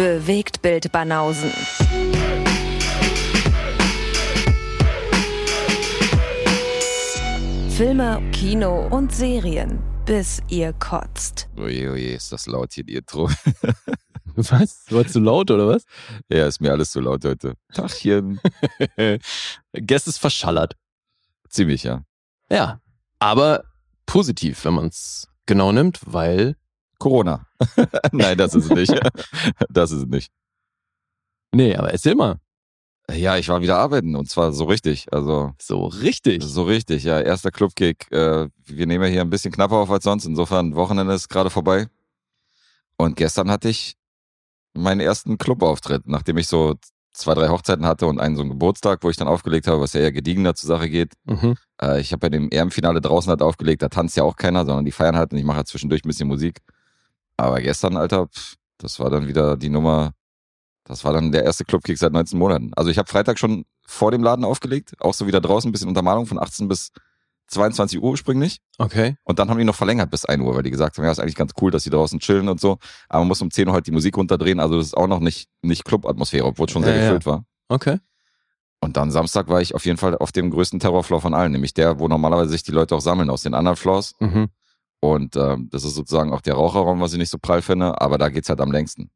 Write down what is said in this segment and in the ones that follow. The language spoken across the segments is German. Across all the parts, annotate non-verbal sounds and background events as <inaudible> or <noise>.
Bewegt Bild Banausen. Filme, Kino und Serien, bis ihr kotzt. Oje, oje, ist das laut hier, die Intro. <laughs> Was? War zu laut oder was? ja, ist mir alles zu laut heute. Tachchen. <laughs> Guess ist verschallert. Ziemlich, ja. Ja, aber positiv, wenn man es genau nimmt, weil Corona. <laughs> Nein, das ist es nicht. <laughs> das ist es nicht. Nee, aber erzähl mal. Ja, ich war wieder arbeiten und zwar so richtig. Also So richtig. so richtig, ja. Erster Clubkick. Äh, wir nehmen ja hier ein bisschen knapper auf als sonst. Insofern, Wochenende ist gerade vorbei. Und gestern hatte ich meinen ersten Clubauftritt, nachdem ich so zwei, drei Hochzeiten hatte und einen so einen Geburtstag, wo ich dann aufgelegt habe, was ja eher gediegener zur Sache geht. Mhm. Äh, ich habe bei dem EM-Finale draußen halt aufgelegt, da tanzt ja auch keiner, sondern die feiern halt und ich mache halt zwischendurch ein bisschen Musik. Aber gestern, Alter, pff, das war dann wieder die Nummer, das war dann der erste Clubkick seit 19 Monaten. Also ich habe Freitag schon vor dem Laden aufgelegt, auch so wieder draußen, ein bisschen Untermalung von 18 bis 22 Uhr ursprünglich. Okay. Und dann haben die noch verlängert bis 1 Uhr, weil die gesagt haben, ja, ist eigentlich ganz cool, dass die draußen chillen und so. Aber man muss um 10 Uhr halt die Musik runterdrehen, also das ist auch noch nicht, nicht Club-Atmosphäre, obwohl es schon sehr Ja, ja. gefüllt war. Okay. Und dann Samstag war ich auf jeden Fall auf dem größten Terrorfloor von allen, nämlich der, wo normalerweise sich die Leute auch sammeln aus den anderen Floors. Mhm. Und ähm, das ist sozusagen auch der Raucherraum, was ich nicht so prall finde, aber da geht's halt am längsten.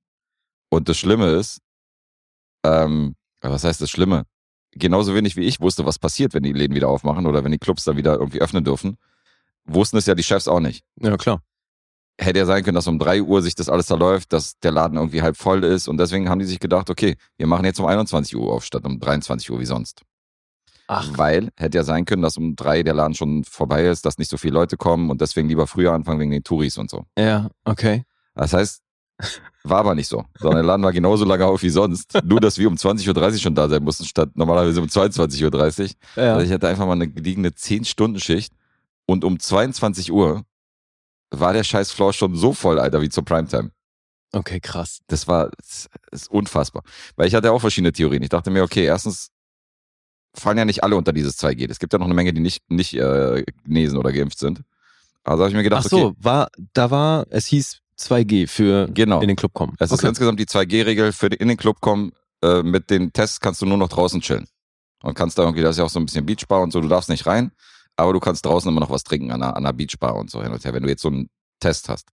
Und das Schlimme ist, ähm, was heißt das Schlimme? Genauso wenig wie ich wusste, was passiert, wenn die Läden wieder aufmachen oder wenn die Clubs da wieder irgendwie öffnen dürfen, wussten es ja die Chefs auch nicht. Ja, klar. Hätte ja sein können, dass um 3 Uhr sich das alles da läuft, dass der Laden irgendwie halb voll ist und deswegen haben die sich gedacht, okay, wir machen jetzt um 21 Uhr auf, statt um 23 Uhr wie sonst. Ach, Weil hätte ja sein können, dass um drei der Laden schon vorbei ist, dass nicht so viele Leute kommen und deswegen lieber früher anfangen wegen den Touris und so. ja, okay. Das heißt, war aber nicht so, sondern der Laden war genauso lange auf wie sonst. Nur, dass wir um 20.30 Uhr schon da sein mussten, statt normalerweise um 22.30 Uhr. Ja. Also ich hatte einfach mal eine gediegene 10-Stunden-Schicht und um 22 Uhr war der scheiß Floor schon so voll, Alter, wie zur Primetime. Okay, krass. Das war das ist unfassbar. Weil ich hatte auch verschiedene Theorien. Ich dachte mir, okay, erstens fallen ja nicht alle unter dieses 2G. Es gibt ja noch eine Menge, die nicht, nicht äh, genesen oder geimpft sind. Also habe ich mir gedacht, Ach so, okay, war, da war, es hieß 2G für Genau. in den Club kommen. es ist okay. insgesamt die 2G-Regel für in den Club kommen. Äh, mit den Tests kannst du nur noch draußen chillen. Und kannst da irgendwie, das ist ja auch so ein bisschen Beachbar und so, du darfst nicht rein, aber du kannst draußen immer noch was trinken an einer, an einer Beachbar und so hin und her, wenn du jetzt so einen Test hast.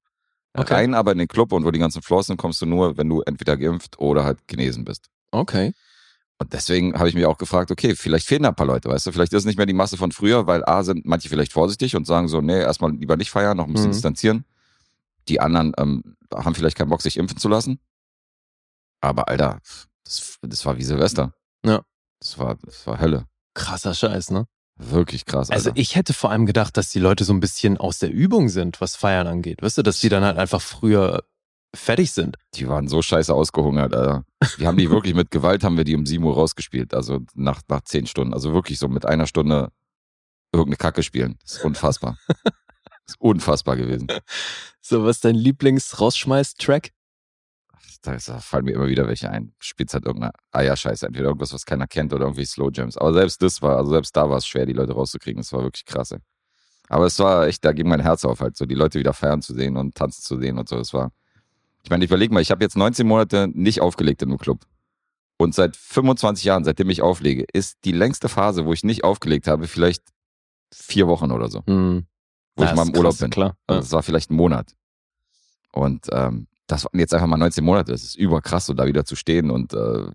Okay. Rein aber in den Club und wo die ganzen Floors sind, kommst du nur, wenn du entweder geimpft oder halt genesen bist. Okay. Und deswegen habe ich mir auch gefragt, okay, vielleicht fehlen da ein paar Leute, weißt du? Vielleicht ist es nicht mehr die Masse von früher, weil A sind manche vielleicht vorsichtig und sagen so, nee, erstmal lieber nicht feiern, noch ein bisschen Mhm. distanzieren. Die anderen ähm, haben vielleicht keinen Bock, sich impfen zu lassen. Aber Alter, das, das war wie Silvester. Ja. Das war, das war Hölle. Krasser Scheiß, ne? Wirklich krass, Alter. Also ich hätte vor allem gedacht, dass die Leute so ein bisschen aus der Übung sind, was Feiern angeht. Weißt du, dass die dann halt einfach früher fertig sind. die waren so scheiße ausgehungert, Alter. Wir haben die <laughs> wirklich mit Gewalt, haben wir die um 7 Uhr rausgespielt. Also nach, nach 10 Stunden. Also wirklich so mit einer Stunde irgendeine Kacke spielen. Das ist unfassbar. <laughs> Das ist unfassbar gewesen. So, was ist dein Lieblings-Rausschmeiß-Track? Da, fallen mir immer wieder welche ein. Spielst halt irgendeine Eierscheiße. Entweder irgendwas, was keiner kennt oder irgendwie Slow Jams. Aber selbst das war, also selbst da war es schwer, die Leute rauszukriegen. Das war wirklich krass. Ey. Aber es war echt, da ging mein Herz auf, halt so die Leute wieder feiern zu sehen und tanzen zu sehen und so. Das war, ich meine, ich überlege mal, ich habe jetzt 19 Monate nicht aufgelegt in einem Club. Und seit 25 Jahren, seitdem ich auflege, ist die längste Phase, wo ich nicht aufgelegt habe, vielleicht vier Wochen oder so, Hm. wo Ja, ich mal im Urlaub krass, bin. Klar. Also es war vielleicht ein Monat. Und ähm, das waren jetzt einfach mal 19 Monate. Das ist überkrass, so da wieder zu stehen und äh,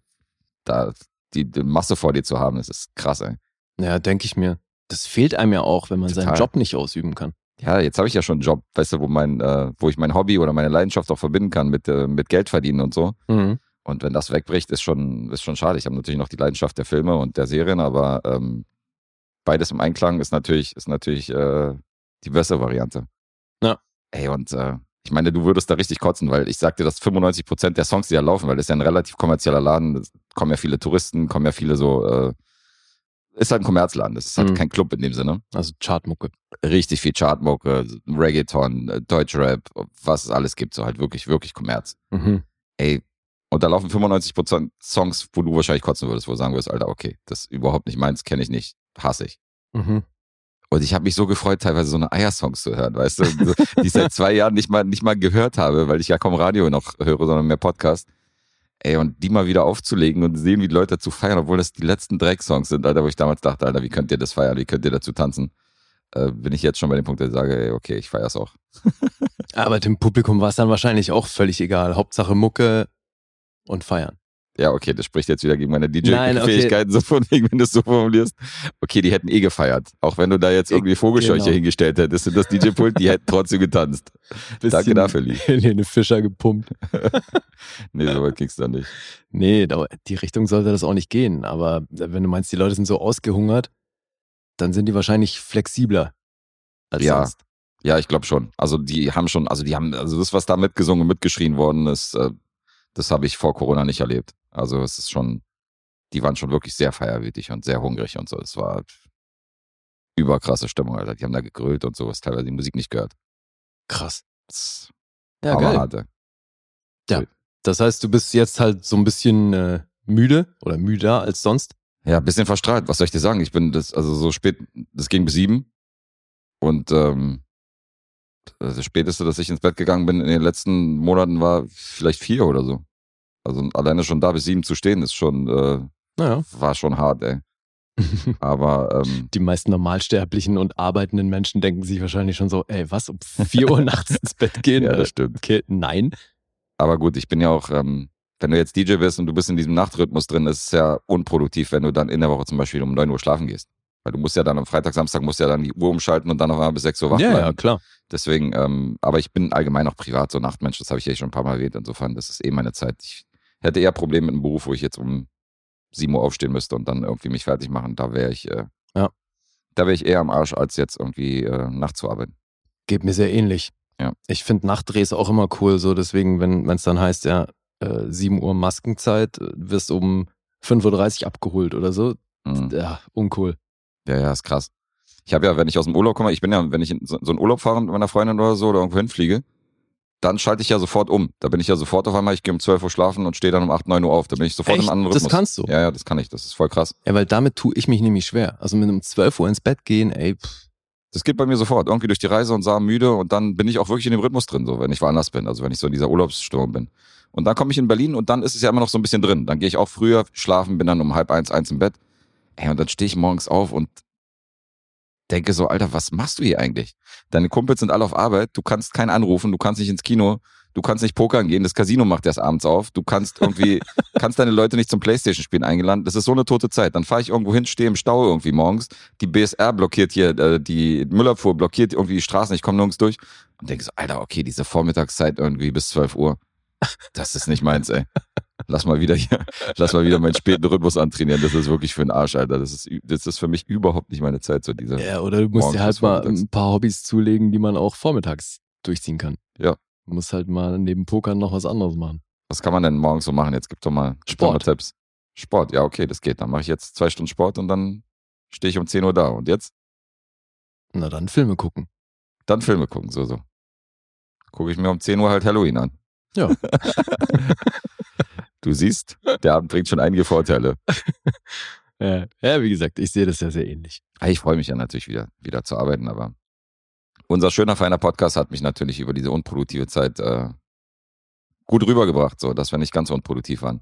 da die, die Masse vor dir zu haben. Das ist krass, ey. Ja, ja denke ich mir. Das fehlt einem ja auch, wenn man seinen Total. Job nicht ausüben kann. Ja, jetzt habe ich ja schon einen Job, weißt du, wo mein, äh, wo ich mein Hobby oder meine Leidenschaft auch verbinden kann mit, äh, mit Geld verdienen und so. Mhm. Und wenn das wegbricht, ist schon, ist schon schade. Ich habe natürlich noch die Leidenschaft der Filme und der Serien, aber ähm, beides im Einklang ist natürlich, ist natürlich äh, die bessere Variante. Ja. Ey, und äh, ich meine, du würdest da richtig kotzen, weil ich sagte, dass 95% der Songs, die da laufen, weil das ist ja ein relativ kommerzieller Laden, kommen ja viele Touristen, kommen ja viele so, äh, ist halt ein Kommerzladen, das ist halt Mhm. kein Club in dem Sinne. Also Chartmucke. Richtig viel Chartmucke, Reggaeton, äh, Deutschrap, was es alles gibt, so halt wirklich, wirklich Kommerz Mhm. ey, und da laufen 95% Songs, wo du wahrscheinlich kotzen würdest, wo du sagen würdest, Alter, okay, das ist überhaupt nicht meins, kenne ich nicht, hasse ich. Mhm. Und ich habe mich so gefreut, teilweise so eine Eiersongs zu hören, weißt du, die ich seit zwei Jahren nicht mal, nicht mal gehört habe, weil ich ja kaum Radio noch höre, sondern mehr Podcast. Ey, und die mal wieder aufzulegen und sehen, wie die Leute dazu feiern, obwohl das die letzten Drecksongs sind, Alter, wo ich damals dachte, Alter, wie könnt ihr das feiern, wie könnt ihr dazu tanzen? Äh, bin ich jetzt schon bei dem Punkt, dass ich sage, ey, okay, ich feier's auch. <laughs> Aber dem Publikum war es dann wahrscheinlich auch völlig egal. Hauptsache Mucke und feiern. Ja, okay, das spricht jetzt wieder gegen meine Nein, okay. DJ-Fähigkeiten, <laughs> so von wegen, wenn du es so formulierst. Okay, die hätten eh gefeiert. Auch wenn du da jetzt irgendwie Vogelscheuche Genau. hingestellt hättest in das DJ-Pult, die hätten trotzdem getanzt. <laughs> Danke dafür, Lee. Den Fischer gepumpt. <laughs> Nee, so weit ging's dann nicht. Nee, da- die Richtung sollte das auch nicht gehen. Aber wenn du meinst, die Leute sind so ausgehungert, dann sind die wahrscheinlich flexibler als Ja. sonst. Ja, ich glaube schon. Also die haben schon, also die haben, also das, was da mitgesungen und mitgeschrien worden ist, äh, das habe ich vor Corona nicht erlebt. Also es ist schon, die waren schon wirklich sehr feierwütig und sehr hungrig und so. Es war überkrasse Stimmung, Alter. Die haben da gegrölt und so, was teilweise die Musik nicht gehört. Krass. Das Ja, geil. hart, ey. Das heißt, du bist jetzt halt so ein bisschen äh, müde oder müder als sonst. Ja, ein bisschen verstrahlt. Was soll ich dir sagen? Ich bin das, also so spät, das ging bis sieben. Und ähm, das Späteste, dass ich ins Bett gegangen bin in den letzten Monaten, war vielleicht vier oder so. Also alleine schon da bis sieben zu stehen, ist schon, äh, Naja. war schon hart, ey. Aber ähm, <laughs> Die meisten normalsterblichen und arbeitenden Menschen denken sich wahrscheinlich schon so, ey, was, um 4 Uhr <laughs> nachts ins Bett gehen? ja, das stimmt. okay, nein. Aber gut, ich bin ja auch, ähm, wenn du jetzt DJ bist und du bist in diesem Nachtrhythmus drin, ist es ja unproduktiv, wenn du dann in der Woche zum Beispiel um 9 Uhr schlafen gehst. Weil du musst ja dann am Freitag, Samstag musst ja dann die Uhr umschalten und dann auf einmal bis 6 Uhr wach Ja, bleiben. ja, klar. Deswegen, ähm, aber ich bin allgemein auch privat so Nachtmensch, das habe ich ja schon ein paar Mal erwähnt. Insofern, das ist eh meine Zeit. Ich hätte eher Probleme mit einem Beruf, wo ich jetzt um 7 Uhr aufstehen müsste und dann irgendwie mich fertig machen. Da wäre ich, äh, Ja. da wäre ich eher am Arsch, als jetzt irgendwie äh, nachts zu arbeiten. Geht mir sehr ähnlich. Ja. Ich finde Nachtdrehs auch immer cool, so deswegen, wenn es dann heißt, ja, äh, 7 Uhr Maskenzeit, äh, wirst um 5.30 Uhr abgeholt oder so. Mhm. Ja, uncool. Ja, ja, ist krass. Ich habe ja, wenn ich aus dem Urlaub komme, ich bin ja, wenn ich in so, so einen Urlaub fahre mit meiner Freundin oder so oder irgendwo hinfliege, dann schalte ich ja sofort um. Da bin ich ja sofort auf einmal, ich gehe um 12 Uhr schlafen und stehe dann um 8, 9 Uhr auf. Da bin ich sofort Echt? im anderen Das Rhythmus. kannst du? Ja, ja, das kann ich. Das ist voll krass. Ja, weil damit tue ich mich nämlich schwer. Also mit einem 12 Uhr ins Bett gehen, ey, pff, Das geht bei mir sofort. Irgendwie durch die Reise und sah müde und dann bin ich auch wirklich in dem Rhythmus drin, so wenn ich woanders bin. Also wenn ich so in dieser Urlaubsstimmung bin. Und dann komme ich in Berlin und dann ist es ja immer noch so ein bisschen drin. Dann gehe ich auch früher schlafen, bin dann um halb eins, eins im Bett. Ey, und dann stehe ich morgens auf und denke so, Alter, was machst du hier eigentlich? Deine Kumpels sind alle auf Arbeit, du kannst keinen anrufen, du kannst nicht ins Kino, du kannst nicht pokern gehen, das Casino macht erst abends auf, du kannst irgendwie, <laughs> kannst deine Leute nicht zum Playstation-Spielen eingeladen, das ist so eine tote Zeit. Dann fahre ich irgendwo hin, stehe im Stau irgendwie morgens, die BSR blockiert hier, äh, die Müllabfuhr blockiert irgendwie die Straßen, ich komme nirgends durch und denke so, Alter, okay, diese Vormittagszeit irgendwie bis 12 Uhr, das ist nicht meins, ey. Lass mal wieder hier, lass mal wieder meinen späten Rhythmus antrainieren. Das ist wirklich für den Arsch, Alter. Das ist, das ist für mich überhaupt nicht meine Zeit, so diese. ja, oder du musst dir halt mal vormittags. ein paar Hobbys zulegen, die man auch vormittags durchziehen kann. Ja. Du musst halt mal neben Pokern noch was anderes machen. Was kann man denn morgens so machen? Jetzt gib doch mal, gib doch mal Sport. Tipps. Sport, ja, okay, das geht. Dann mache ich jetzt zwei Stunden Sport und dann stehe ich um 10 Uhr da. Und jetzt? Na dann Filme gucken. Dann Filme gucken, so, so. Gucke ich mir um 10 Uhr halt Halloween an. Ja. <laughs> Du siehst, der Abend bringt schon einige Vorteile. <laughs> Ja, ja, wie gesagt, ich sehe das ja sehr ähnlich. Ah, Ich freue mich ja natürlich wieder, wieder zu arbeiten, aber unser schöner, feiner Podcast hat mich natürlich über diese unproduktive Zeit äh, gut rübergebracht, so dass wir nicht ganz so unproduktiv waren.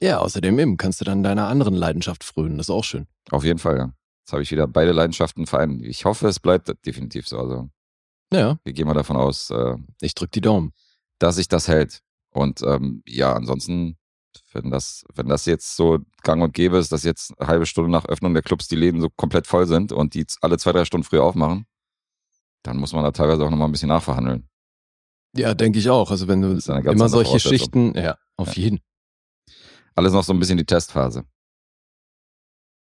Ja, außerdem eben kannst du dann deiner anderen Leidenschaft frönen. Das ist auch schön. Auf jeden Fall, ja. Jetzt habe ich wieder beide Leidenschaften vereint. Ich hoffe, es bleibt definitiv so. Also Ja, wir gehen mal davon aus, äh, ich drück die Daumen. Dass sich das hält. Und ähm, ja, ansonsten, wenn das, wenn das jetzt so gang und gäbe ist, dass jetzt eine halbe Stunde nach Öffnung der Clubs die Läden so komplett voll sind und die alle zwei, drei Stunden früher aufmachen, dann muss man da teilweise auch nochmal ein bisschen nachverhandeln. Ja, denke ich auch. Also wenn du immer solche. Schichten, ja, auf Ja. jeden. Alles noch so ein bisschen die Testphase.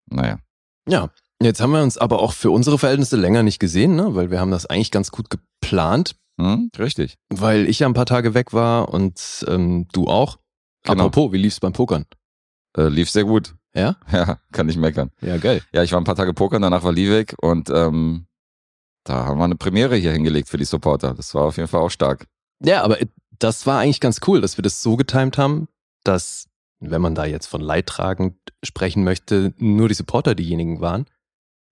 Naja. Ja, jetzt haben wir uns aber auch für unsere Verhältnisse länger nicht gesehen, ne? weil wir haben das eigentlich ganz gut geplant, Hm, richtig. weil ich ja ein paar Tage weg war und ähm, du auch. Genau. Apropos, wie lief's beim Pokern? Äh, lief sehr gut. Ja? <laughs> Ja, kann nicht meckern. Ja, geil. Ja, ich war ein paar Tage pokern, danach war Lee weg und ähm, da haben wir eine Premiere hier hingelegt für die Supporter. Das war auf jeden Fall auch stark. Ja, aber das war eigentlich ganz cool, dass wir das so getimt haben, dass, wenn man da jetzt von leidtragend sprechen möchte, nur die Supporter diejenigen waren.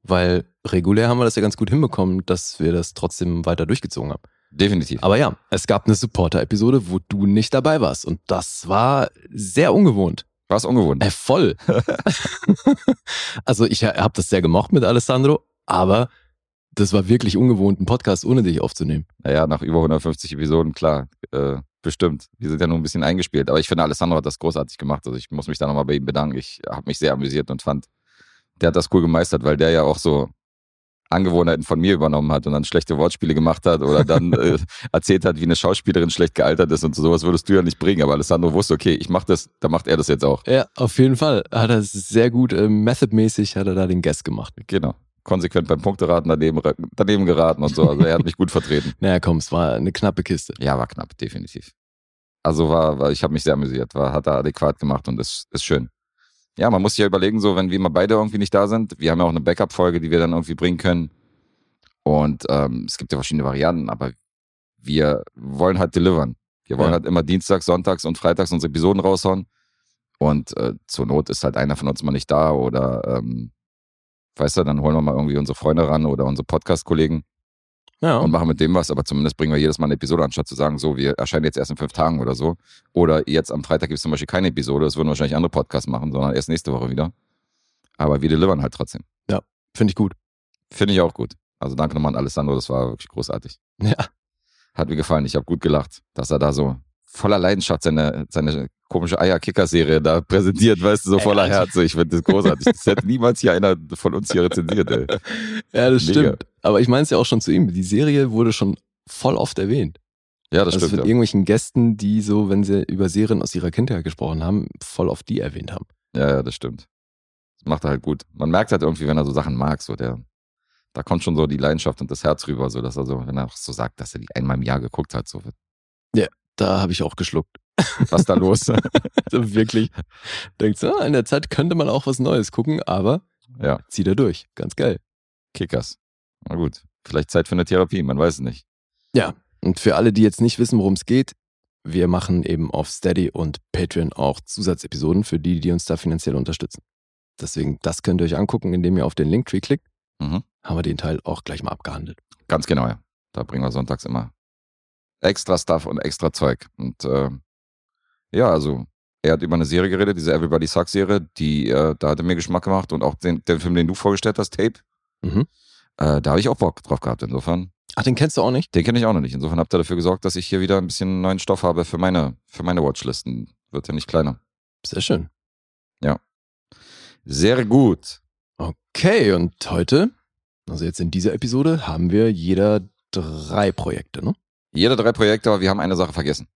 Weil regulär haben wir das ja ganz gut hinbekommen, dass wir das trotzdem weiter durchgezogen haben. Definitiv. Aber ja, es gab eine Supporter-Episode, wo du nicht dabei warst. Und das war sehr ungewohnt. War es ungewohnt? Äh, voll. <laughs> also ich habe das sehr gemocht mit Alessandro, aber das war wirklich ungewohnt, einen Podcast ohne dich aufzunehmen. Naja, nach über 150 Episoden, klar, äh, bestimmt. Wir sind ja nur ein bisschen eingespielt. Aber ich finde, Alessandro hat das großartig gemacht. Also ich muss mich da nochmal bei ihm bedanken. Ich habe mich sehr amüsiert und fand, der hat das cool gemeistert, weil der ja auch so Angewohnheiten von mir übernommen hat und dann schlechte Wortspiele gemacht hat oder dann äh, <laughs> erzählt hat, wie eine Schauspielerin schlecht gealtert ist und so, sowas würdest du ja nicht bringen. Aber Alessandro wusste, okay, ich mache das, da macht er das jetzt auch. Ja, auf jeden Fall. Hat er sehr gut, äh, methodmäßig hat er da den Guest gemacht. Genau. Konsequent beim Punkteraten daneben, daneben geraten und so. Also er hat mich gut vertreten. <laughs> Naja, komm, es war eine knappe Kiste. Ja, war knapp, definitiv. Also war, war ich habe mich sehr amüsiert, war, hat er adäquat gemacht und ist, ist schön. Ja, man muss sich ja überlegen, so wenn wir mal beide irgendwie nicht da sind, wir haben ja auch eine Backup-Folge, die wir dann irgendwie bringen können. Und ähm, es gibt ja verschiedene Varianten, aber wir wollen halt delivern. Wir wollen Ja. halt immer Dienstags, Sonntags und Freitags unsere Episoden raushauen. Und äh, zur Not ist halt einer von uns mal nicht da oder ähm, weißt du, dann holen wir mal irgendwie unsere Freunde ran oder unsere Podcast-Kollegen Ja, und machen mit dem was, aber zumindest bringen wir jedes Mal eine Episode, anstatt zu sagen, so, wir erscheinen jetzt erst in fünf Tagen oder so. Oder jetzt am Freitag gibt es zum Beispiel keine Episode, das würden wahrscheinlich andere Podcasts machen, sondern erst nächste Woche wieder. Aber wir delivern halt trotzdem. finde ich gut. Finde ich auch gut. Also danke nochmal an Alessandro, das war wirklich großartig. Ja. Hat mir gefallen, ich habe gut gelacht, dass er da so voller Leidenschaft seine, seine komische Eier-Kicker-Serie da präsentiert, weißt du, so voller. Herz. Ich finde das großartig. Das hätte niemals hier einer von uns hier rezensiert, ey. <laughs> Ja, das Mega. stimmt. Aber ich meine es ja auch schon zu ihm. Die Serie wurde schon voll oft erwähnt. Ja, das also stimmt. von Ja. irgendwelchen Gästen, die so, wenn sie über Serien aus ihrer Kindheit gesprochen haben, voll oft die erwähnt haben. Ja, ja, das stimmt. Das macht er halt gut. Man merkt halt irgendwie, wenn er so Sachen mag, so der, da kommt schon so die Leidenschaft und das Herz rüber, so dass er so, wenn er auch so sagt, dass er die einmal im Jahr geguckt hat, so Da habe ich auch geschluckt. Was da los? <laughs> Also wirklich. Denkt so, ah, in der Zeit könnte man auch was Neues gucken, aber ja, zieht er durch. Ganz geil. Kickers. Na gut, vielleicht Zeit für eine Therapie, man weiß es nicht. Ja, und für alle, die jetzt nicht wissen, worum es geht, wir machen eben auf Steady und Patreon auch Zusatzepisoden für die, die uns da finanziell unterstützen. Deswegen, das könnt ihr euch angucken, indem ihr auf den Linktree klickt. Mhm. Haben wir den Teil auch gleich mal abgehandelt. Ganz genau, ja. Da bringen wir sonntags immer extra Stuff und extra Zeug. Und äh, ja, also er hat über eine Serie geredet, diese Everybody Sucks Serie, die, äh, da hat er mir Geschmack gemacht und auch den, den Film, den du vorgestellt hast, Tape, Mhm. äh, da habe ich auch Bock drauf gehabt. Insofern, Ach, den kennst du auch nicht? den kenne ich auch noch nicht. Insofern habt ihr dafür gesorgt, dass ich hier wieder ein bisschen neuen Stoff habe für meine, für meine Watchlisten. Wird ja nicht kleiner. Sehr schön. Sehr gut. Okay, und heute, also jetzt in dieser Episode, haben wir jeder drei Projekte, ne? Jede drei Projekte, aber wir haben eine Sache vergessen.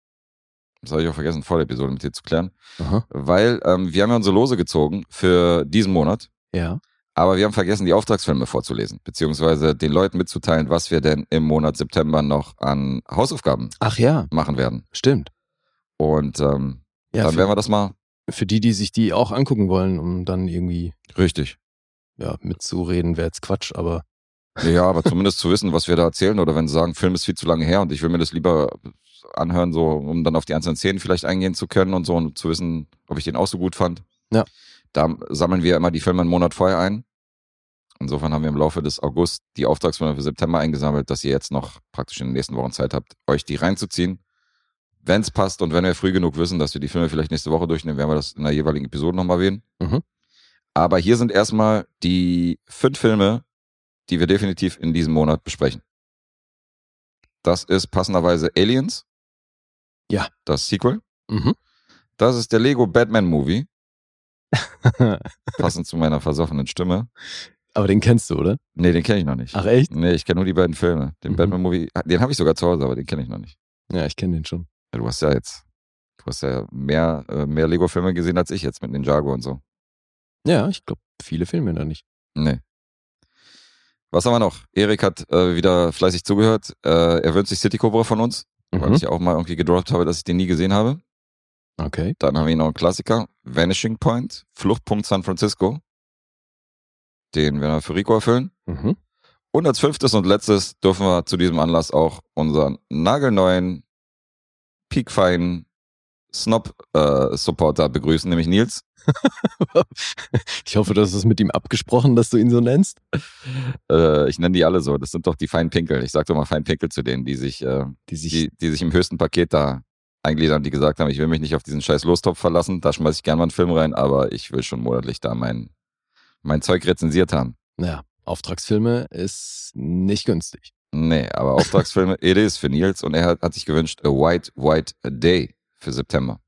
Das habe ich auch vergessen, vor der Episode mit dir zu klären. Aha. Weil ähm, wir haben ja unsere Lose gezogen für diesen Monat. Ja. Aber wir haben vergessen, die Auftragsfilme vorzulesen, beziehungsweise den Leuten mitzuteilen, was wir denn im Monat September noch an Hausaufgaben Ach ja, machen werden. stimmt. Und ähm, Ja, dann für, werden wir das mal für die, die sich die auch angucken wollen, um dann irgendwie richtig. ja, mitzureden, wäre jetzt Quatsch, aber Ja, aber zumindest zu wissen, was wir da erzählen, oder wenn sie sagen, Film ist viel zu lange her und ich will mir das lieber anhören, so um dann auf die einzelnen Szenen vielleicht eingehen zu können und so und zu wissen, ob ich den auch so gut fand. Ja. Da sammeln wir immer die Filme einen Monat vorher ein. Insofern haben wir im Laufe des August die Auftragsfilme für September eingesammelt, dass ihr jetzt noch praktisch in den nächsten Wochen Zeit habt, euch die reinzuziehen. Wenn es passt und wenn wir früh genug wissen, dass wir die Filme vielleicht nächste Woche durchnehmen, werden wir das in der jeweiligen Episode nochmal erwähnen. Mhm. Aber hier sind erstmal die fünf Filme, die wir definitiv in diesem Monat besprechen. Das ist passenderweise Aliens. Ja. Das Sequel. mhm. Das ist der Lego Batman Movie. Passend zu meiner versoffenen Stimme. aber den kennst du, oder? Nee, den kenne ich noch nicht. Ach echt? Nee, ich kenne nur die beiden Filme. Den Mhm. Batman Movie, den habe ich sogar zu Hause, aber den kenne ich noch nicht. Ja, ich kenne den schon. Ja, du hast ja jetzt, du hast ja mehr, äh, mehr Lego-Filme gesehen als ich jetzt mit Ninjago und so. Ja, ich glaube, viele Filme da nicht. Nee. Was haben wir noch? Erik hat äh, wieder fleißig zugehört. Äh, er wünscht sich City Cobra von uns, weil Mhm. ich ja auch mal irgendwie gedroppt habe, dass ich den nie gesehen habe. Okay. Dann haben wir noch einen Klassiker, Vanishing Point, Fluchtpunkt San Francisco. Den werden wir für Rico erfüllen. Mhm. Und als fünftes und letztes dürfen wir zu diesem Anlass auch unseren nagelneuen, piekfeinen Snob-Supporter begrüßen, nämlich Nils. <laughs> ich hoffe, du hast es mit ihm abgesprochen, dass du ihn so nennst. Äh, ich nenne die alle so. Das sind doch die Feinpinkel. Ich sag doch mal Feinpinkel zu denen, die sich, äh, Die sich, die, die sich im höchsten Paket da eingliedern, die gesagt haben, ich will mich nicht auf diesen scheiß Lostopf verlassen, da schmeiß ich gerne mal einen Film rein, aber ich will schon monatlich da mein, mein Zeug rezensiert haben. ja, Auftragsfilme ist nicht günstig. Nee, aber Auftragsfilme, <laughs> it is für Nils und er hat, hat sich gewünscht, a white, white day für September.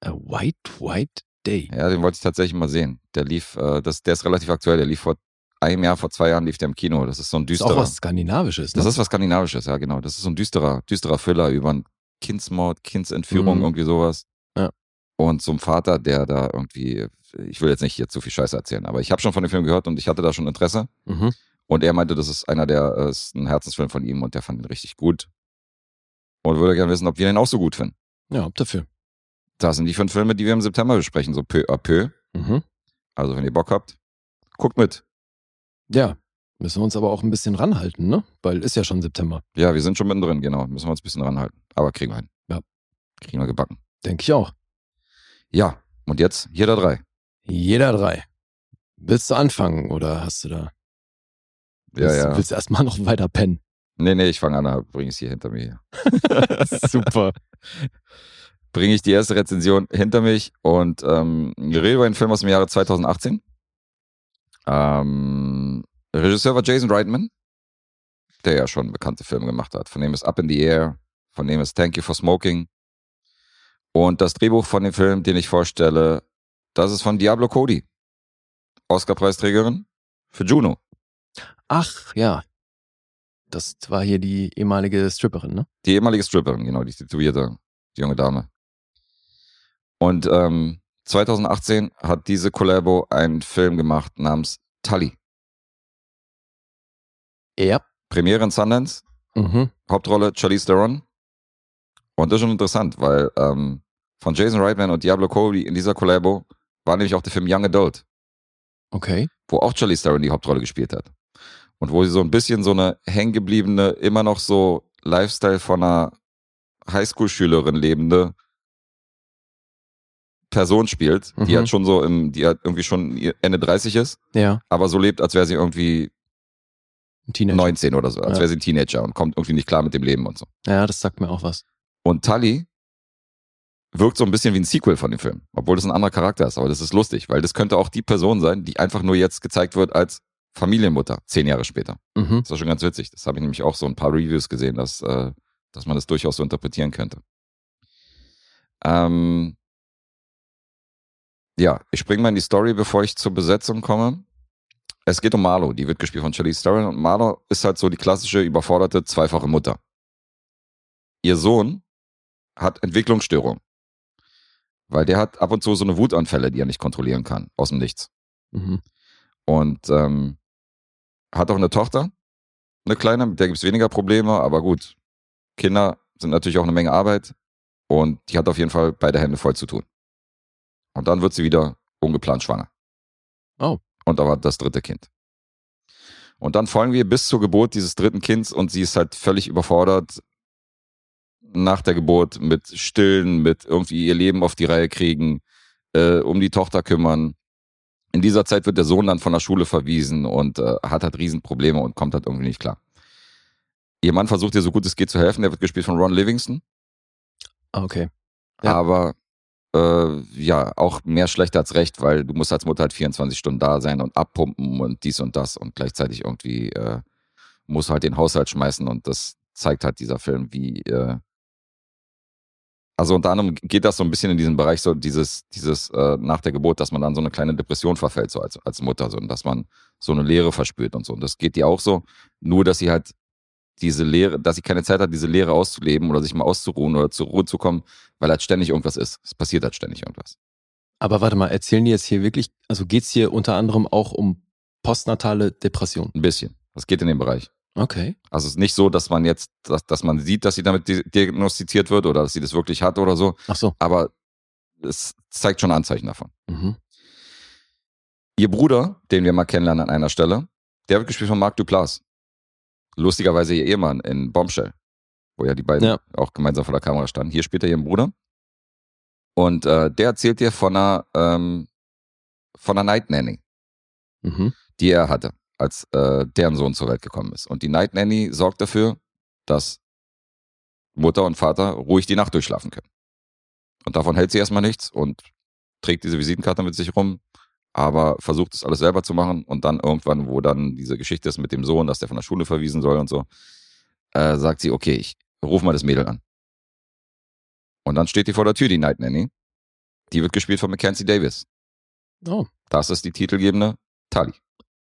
A White, White Day. Ja, den wollte ich tatsächlich mal sehen. Der lief, äh, das, der ist relativ aktuell, der lief vor einem Jahr, vor zwei Jahren lief der im Kino. Das ist so ein ist düsterer. auch was Skandinavisches. Ne? Das ist was Skandinavisches, ja, genau. Das ist so ein düsterer, düsterer Thriller über einen Kindsmord, Kindsentführung, Mhm. irgendwie sowas. Ja. Und so ein Vater, der da irgendwie, ich will jetzt nicht hier zu viel Scheiße erzählen, aber ich habe schon von dem Film gehört und ich hatte da schon Interesse. mhm. Und er meinte, das ist einer der, äh, ist ein Herzensfilm von ihm und der fand ihn richtig gut. Und würde gerne wissen, ob wir den auch so gut finden. Ja, ab dafür. Das sind die fünf Filme, die wir im September besprechen, so peu à peu. Mhm. Also wenn ihr Bock habt, guckt mit. Ja, müssen wir uns aber auch ein bisschen ranhalten, ne? Weil ist ja schon September. Ja, wir sind schon mittendrin, genau. Müssen wir uns ein bisschen ranhalten. Aber kriegen wir hin. Ja. Kriegen wir gebacken. Denke ich auch. Ja, und jetzt jeder drei. Jeder drei. Willst du anfangen oder hast du da? Ja, willst, ja. Willst du erstmal noch weiter pennen? Nee, nee, ich fange an, bringe es hier hinter mir. <laughs> <laughs> Super. <laughs> Bringe ich die erste Rezension hinter mich und ähm, wir reden über einen Film aus dem Jahre 2018. Ähm, Regisseur war Jason Reitman, der ja schon bekannte Filme gemacht hat. Von dem ist Up in the Air, von dem ist Thank You for Smoking. Und das Drehbuch von dem Film, den ich vorstelle, das ist von Diablo Cody. Oscar-Preisträgerin für Juno. Ach, ja. Das war hier die ehemalige Stripperin, ne? Die ehemalige Stripperin, genau, die tituierte die junge Dame. Und ähm, 2018 hat diese Collabo einen Film gemacht namens Tully. Ja. Premiere in Sundance, Mhm. Hauptrolle Charlize Theron. Und das ist schon interessant, weil ähm, von Jason Reitman und Diablo Cody in dieser Collabo war nämlich auch der Film Young Adult, Okay. wo auch Charlize Theron die Hauptrolle gespielt hat. Und wo sie so ein bisschen so eine hängengebliebene, immer noch so Lifestyle von einer Highschool-Schülerin lebende Person spielt, die Mhm. halt schon so im, die halt irgendwie schon Ende 30 ist, Ja. aber so lebt, als wäre sie irgendwie Teenager. 19 oder so, als Ja. wäre sie ein Teenager und kommt irgendwie nicht klar mit dem Leben und so. Ja, das sagt mir auch was. Und Tully wirkt so ein bisschen wie ein Sequel von dem Film, obwohl das ein anderer Charakter ist, aber das ist lustig, weil das könnte auch die Person sein, die einfach nur jetzt gezeigt wird als Familienmutter, zehn Jahre später. Mhm. Das war schon ganz witzig. Das habe ich nämlich auch so ein paar Reviews gesehen, dass, äh, dass man das durchaus so interpretieren könnte. Ähm, ja, ich springe mal in die Story, bevor ich zur Besetzung komme. Es geht um Marlo, die wird gespielt von Charlize Theron und Marlo ist halt so die klassische überforderte zweifache Mutter. Ihr Sohn hat Entwicklungsstörung, weil der hat ab und zu so eine Wutanfälle, die er nicht kontrollieren kann, aus dem Nichts. Mhm. Und ähm, hat auch eine Tochter, eine kleine, mit der gibt es weniger Probleme, aber gut, Kinder sind natürlich auch eine Menge Arbeit und die hat auf jeden Fall beide Hände voll zu tun. Und dann wird sie wieder ungeplant schwanger. Oh. Und da war das dritte Kind. Und dann folgen wir bis zur Geburt dieses dritten Kindes und sie ist halt völlig überfordert nach der Geburt mit Stillen, mit irgendwie ihr Leben auf die Reihe kriegen, äh, um die Tochter kümmern. In dieser Zeit wird der Sohn dann von der Schule verwiesen und äh, hat halt Riesenprobleme und kommt halt irgendwie nicht klar. Ihr Mann versucht ihr so gut es geht zu helfen. Der wird gespielt von Ron Livingston. Ah, okay. Ja. Aber äh, ja, auch mehr schlecht als recht, weil du musst als Mutter halt 24 Stunden da sein und abpumpen und dies und das und gleichzeitig irgendwie äh, musst halt den Haushalt schmeißen und das zeigt halt dieser Film, wie äh, also unter anderem geht das so ein bisschen in diesen Bereich so dieses dieses äh, nach der Geburt, dass man dann so eine kleine Depression verfällt so als als Mutter so und dass man so eine Leere verspürt und so und das geht ihr auch so, nur dass sie halt diese Leere, dass sie keine Zeit hat, diese Leere auszuleben oder sich mal auszuruhen oder zur Ruhe zu kommen, weil halt ständig irgendwas ist. Es passiert halt ständig irgendwas. Aber warte mal, erzählen die jetzt hier wirklich, also geht's hier unter anderem auch um postnatale Depression? Ein bisschen. Das geht in den Bereich. Okay. Also es ist nicht so, dass man jetzt, dass, dass man sieht, dass sie damit di- diagnostiziert wird oder dass sie das wirklich hat oder so, Ach so. aber es zeigt schon Anzeichen davon. Mhm. Ihr Bruder, den wir mal kennenlernen an einer Stelle, der wird gespielt von Marc Duplass. Lustigerweise ihr Ehemann in Bombshell, wo ja die beiden Ja. auch gemeinsam vor der Kamera standen. Hier spielt er ihren Bruder. Und äh, der erzählt dir von einer, ähm, von einer Night Nanny, Mhm. die er hatte, als äh, deren Sohn zur Welt gekommen ist. Und die Night Nanny sorgt dafür, dass Mutter und Vater ruhig die Nacht durchschlafen können. Und davon hält sie erstmal nichts und trägt diese Visitenkarte mit sich rum, aber versucht es alles selber zu machen. Und dann irgendwann, wo dann diese Geschichte ist mit dem Sohn, dass der von der Schule verwiesen soll und so, äh, sagt sie, okay, ich ruf mal das Mädel an. Und dann steht die vor der Tür, die Night Nanny. Die wird gespielt von Mackenzie Davis. Oh. Das ist die titelgebende Tali.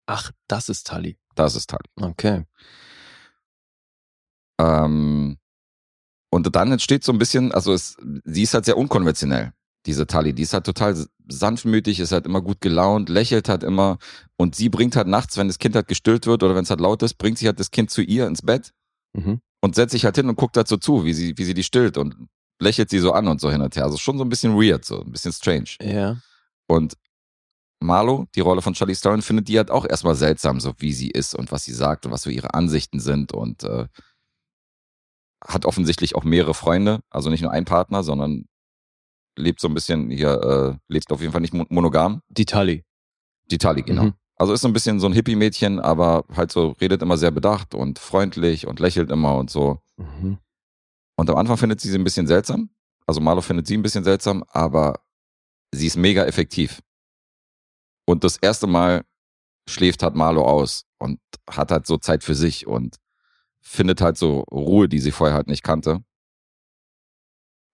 Ach, das ist Tali. Das ist Tali. Okay. Ähm, und dann entsteht so ein bisschen, also es, sie ist halt sehr unkonventionell, diese Tali. Die ist halt total sanftmütig, ist halt immer gut gelaunt, lächelt halt immer. Und sie bringt halt nachts, wenn das Kind halt gestillt wird oder wenn es halt laut ist, bringt sie halt das Kind zu ihr ins Bett Mhm. und setzt sich halt hin und guckt halt so zu, wie sie, wie sie die stillt und lächelt sie so an und so hin und her. Also schon so ein bisschen weird, so ein bisschen strange. Ja. Und Marlo, die Rolle von Charlie Theron, findet die halt auch erstmal seltsam, so wie sie ist und was sie sagt und was so ihre Ansichten sind und äh, hat offensichtlich auch mehrere Freunde, also nicht nur einen Partner, sondern lebt so ein bisschen hier, äh, lebt auf jeden Fall nicht mon- monogam. Die Tali. Die Tali, genau. Mhm. Also ist so ein bisschen so ein Hippie-Mädchen, aber halt so redet immer sehr bedacht und freundlich und lächelt immer und so. Mhm. Und am Anfang findet sie sie ein bisschen seltsam. Also Marlo findet sie ein bisschen seltsam, aber sie ist mega effektiv. Und das erste Mal schläft halt Marlo aus und hat halt so Zeit für sich und findet halt so Ruhe, die sie vorher halt nicht kannte.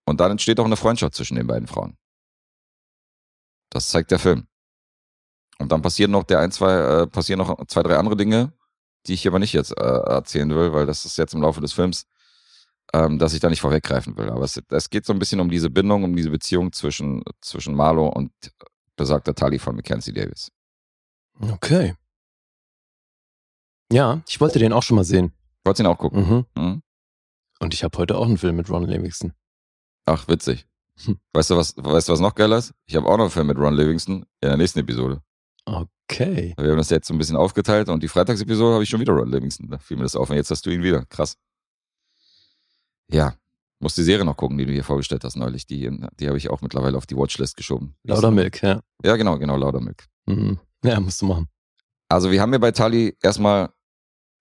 Und dann entsteht auch eine Freundschaft zwischen den beiden Frauen. Das zeigt der Film. Und dann passieren noch der ein, zwei, äh, passieren noch zwei, drei andere Dinge, die ich hier aber nicht jetzt äh, erzählen will, weil das ist jetzt im Laufe des Films ähm, dass ich da nicht vorweggreifen will. Aber es, es geht so ein bisschen um diese Bindung, um diese Beziehung zwischen, zwischen Marlo und besagter Tali von Mackenzie Davis. Okay. Ja, ich wollte den auch schon mal sehen. Wolltest ihn auch gucken? Mhm. Mhm. Und ich habe heute auch einen Film mit Ron Livingston. Ach, witzig. Hm. Weißt du, was, weißt du, was noch geiler ist? Ich habe auch noch einen Film mit Ron Livingston in der nächsten Episode. Okay. Wir haben das jetzt so ein bisschen aufgeteilt und die Freitagsepisode habe ich schon wieder Ron Livingston. Da fiel mir das auf und jetzt hast du ihn wieder. Krass. Ja, musst die Serie noch gucken, die du hier vorgestellt hast neulich. Die, die habe ich auch mittlerweile auf die Watchlist geschoben. Laudermilk, ja. Ja, genau, genau, Laudermilk. Mhm. Ja, musst du machen. Also wir haben hier bei Tali erstmal,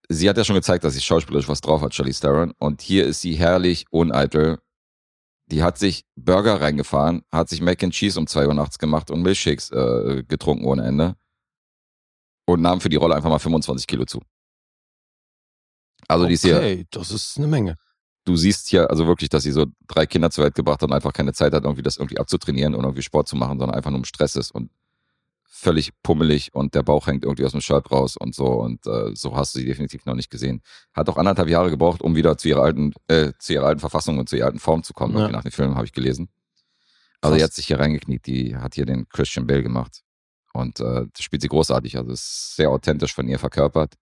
sie hat ja schon gezeigt, dass sie schauspielerisch was drauf hat, Charlie Theron. Und hier ist sie herrlich uneitel. Die hat sich Burger reingefahren, hat sich Mac and Cheese um 2 Uhr nachts gemacht und Milchshakes äh, getrunken ohne Ende. Und nahm für die Rolle einfach mal 25 Kilo zu. Also die ist hier, Okay, das ist eine Menge. Du siehst hier also wirklich, dass sie so drei Kinder zur Welt gebracht hat und einfach keine Zeit hat, irgendwie das irgendwie abzutrainieren und irgendwie Sport zu machen, sondern einfach nur im Stress ist und völlig pummelig und der Bauch hängt irgendwie aus dem Shirt raus und so und äh, so hast du sie definitiv noch nicht gesehen. Hat auch anderthalb Jahre gebraucht, um wieder zu ihrer alten, äh, zu ihrer alten Verfassung und zu ihrer alten Form zu kommen. Ja. Nach dem Film habe ich gelesen. Also die hat sich hier reingekniet, die hat hier den Christian Bale gemacht und äh, das spielt sie großartig, also ist sehr authentisch von ihr verkörpert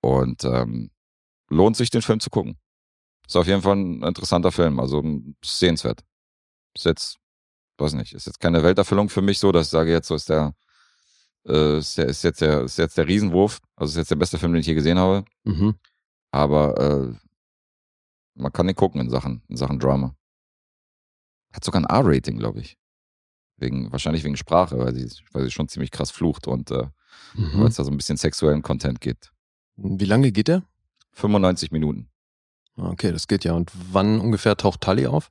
und ähm, lohnt sich den Film zu gucken. Ist auf jeden Fall ein interessanter Film, also m, sehenswert. Ist jetzt, weiß nicht, ist jetzt keine Welterfüllung für mich so, dass ich sage, jetzt so ist der, äh, ist, der, ist, jetzt der, ist jetzt der Riesenwurf, also ist jetzt der beste Film, den ich je gesehen habe, Mhm. aber äh, man kann den gucken in Sachen, in Sachen Drama. Hat sogar ein R-Rating, glaube ich. Wegen, wahrscheinlich wegen Sprache, weil sie, weil sie schon ziemlich krass flucht und äh, weil Mhm. es da so ein bisschen sexuellen Content gibt. Wie lange geht der? 95 Minuten. Okay, das geht ja. Und wann ungefähr taucht Tali auf?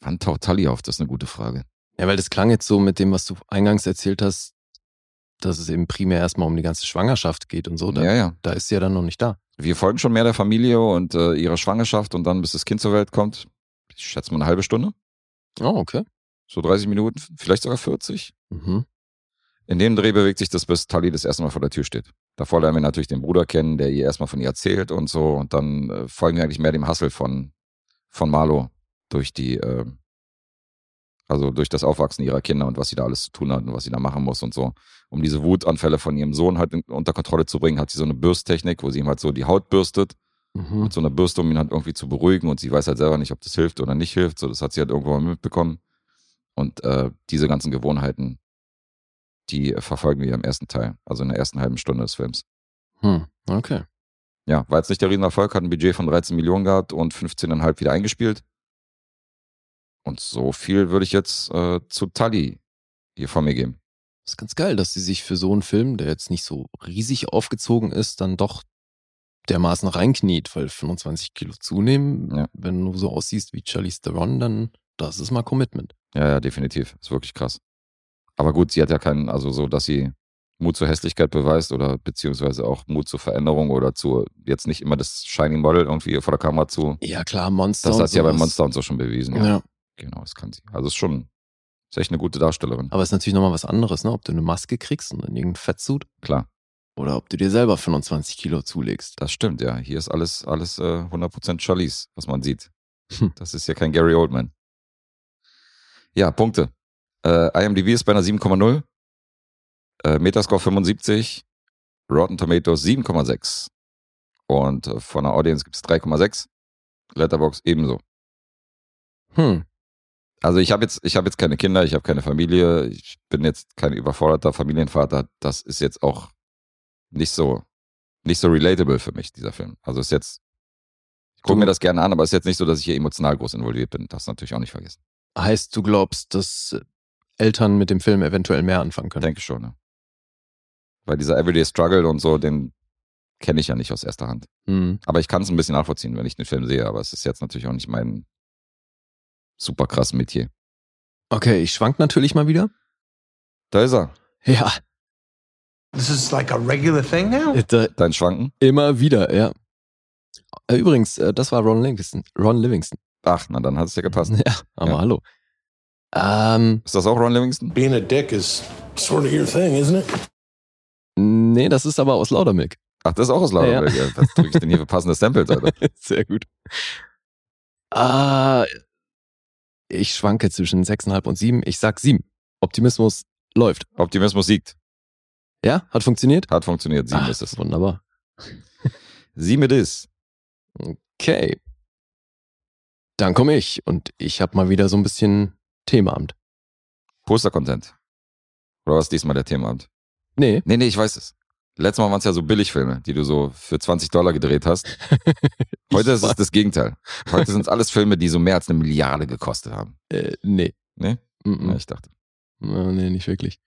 Wann taucht Tully auf? Das ist eine gute Frage. Ja, weil das klang jetzt so mit dem, was du eingangs erzählt hast, dass es eben primär erstmal um die ganze Schwangerschaft geht und so. Da, ja, ja. da ist sie ja dann noch nicht da. Wir folgen schon mehr der Familie und äh, ihrer Schwangerschaft und dann, bis das Kind zur Welt kommt, ich schätze mal eine halbe Stunde, Oh, okay. so 30 Minuten, vielleicht sogar 40. Mhm. In dem Dreh bewegt sich das, bis Tully das erste Mal vor der Tür steht. Davor lernen wir natürlich den Bruder kennen, der ihr erstmal von ihr erzählt und so. Und dann äh, folgen wir eigentlich mehr dem Hustle von, von Marlo durch die, äh, also durch das Aufwachsen ihrer Kinder und was sie da alles zu tun hat und was sie da machen muss und so. Um diese Wutanfälle von ihrem Sohn halt in, unter Kontrolle zu bringen, hat sie so eine Bürsttechnik, wo sie ihm halt so die Haut bürstet Mhm. mit so einer Bürste, um ihn halt irgendwie zu beruhigen und sie weiß halt selber nicht, ob das hilft oder nicht hilft. So, das hat sie halt irgendwo mal mitbekommen. Und äh, diese ganzen Gewohnheiten, die äh, verfolgen wir im ersten Teil, also in der ersten halben Stunde des Films. Hm. Okay. Ja, war jetzt nicht der Riesenerfolg, hat ein Budget von 13 Millionen gehabt und 15,5 wieder eingespielt. Und so viel würde ich jetzt äh, zu Tully hier von mir geben. Das ist ganz geil, dass sie sich für so einen Film, der jetzt nicht so riesig aufgezogen ist, dann doch dermaßen reinkniet, weil 25 Kilo zunehmen, Ja. wenn du so aussiehst wie Charlize Theron, dann das ist mal Commitment. Ja, ja, definitiv. Ist wirklich krass. Aber gut, sie hat ja keinen, also so, dass sie Mut zur Hässlichkeit beweist oder beziehungsweise auch Mut zur Veränderung oder zu jetzt nicht immer das Shiny Model irgendwie vor der Kamera zu. Ja, klar, Monster. Das hat sie ja bei. Monster und so schon bewiesen. Ja. Ja. Genau, das kann sie. Also ist schon, ist echt eine gute Darstellerin. Aber es ist natürlich nochmal was anderes, ne? Ob du eine Maske kriegst und in irgendeinen Fettsuit Klar, oder ob du dir selber 25 Kilo zulegst. das stimmt, ja. Hier ist alles, alles äh, 100% Charlize, was man sieht. Hm. Das ist ja kein Gary Oldman. Ja, Punkte. Äh, IMDb ist bei einer 7,0. Äh, Metascore 75. Rotten Tomatoes 7,6. Und äh, von der Audience gibt es 3,6. Letterbox ebenso. Hm. Also ich habe jetzt, ich habe jetzt keine Kinder, ich habe keine Familie, ich bin jetzt kein überforderter Familienvater. Das ist jetzt auch nicht so, nicht so relatable für mich, dieser Film. Also ist jetzt, ich gucke mir das gerne an, aber ist jetzt nicht so, dass ich hier emotional groß involviert bin. Das natürlich auch nicht vergessen. Heißt, du glaubst, dass Eltern mit dem Film eventuell mehr anfangen können? Denke schon, ne? Weil dieser Everyday Struggle und so, den kenne ich ja nicht aus erster Hand. Hm. Aber ich kann es ein bisschen nachvollziehen, wenn ich den Film sehe, aber es ist jetzt natürlich auch nicht mein super krass Metier. Okay, ich schwank natürlich mal wieder. Da ist er. Ja, This is like a regular thing now? da, Dein Schwanken? immer wieder, ja. Äh, Übrigens, äh, das war Ron Livingston. Ron Livingston. Ach, na dann hat es ja gepasst. <laughs> Ja, aber Ja. hallo. Ähm, Ist das auch Ron Livingston? Being a dick is sort of your thing, isn't it? nee, das ist aber aus Laudermilk. Ach, das ist auch aus Lauterberg. Ja. Was drücke ich denn hier für passende Samples, Alter? <laughs> Sehr gut. Ah, ich schwanke zwischen 6,5 und 7. Ich sag 7. Optimismus läuft. Optimismus siegt. Ja, hat funktioniert? Hat funktioniert. Sieben Ah, ist es. Wunderbar. Sieben it is. Okay. Dann komme ich und ich habe mal wieder so ein bisschen Themaamt. Poster-Content. Oder was ist diesmal der Themaabend? Nee. Nee, nee, ich weiß es. Letztes Mal waren es ja so Billigfilme, die du so für 20 Dollar gedreht hast. <laughs> Heute ist es das Gegenteil. Heute sind es alles Filme, die so mehr als eine Milliarde gekostet haben. Äh, nee. Nee? Mm Ja, -mm. ich dachte. Ja, nee, nicht wirklich.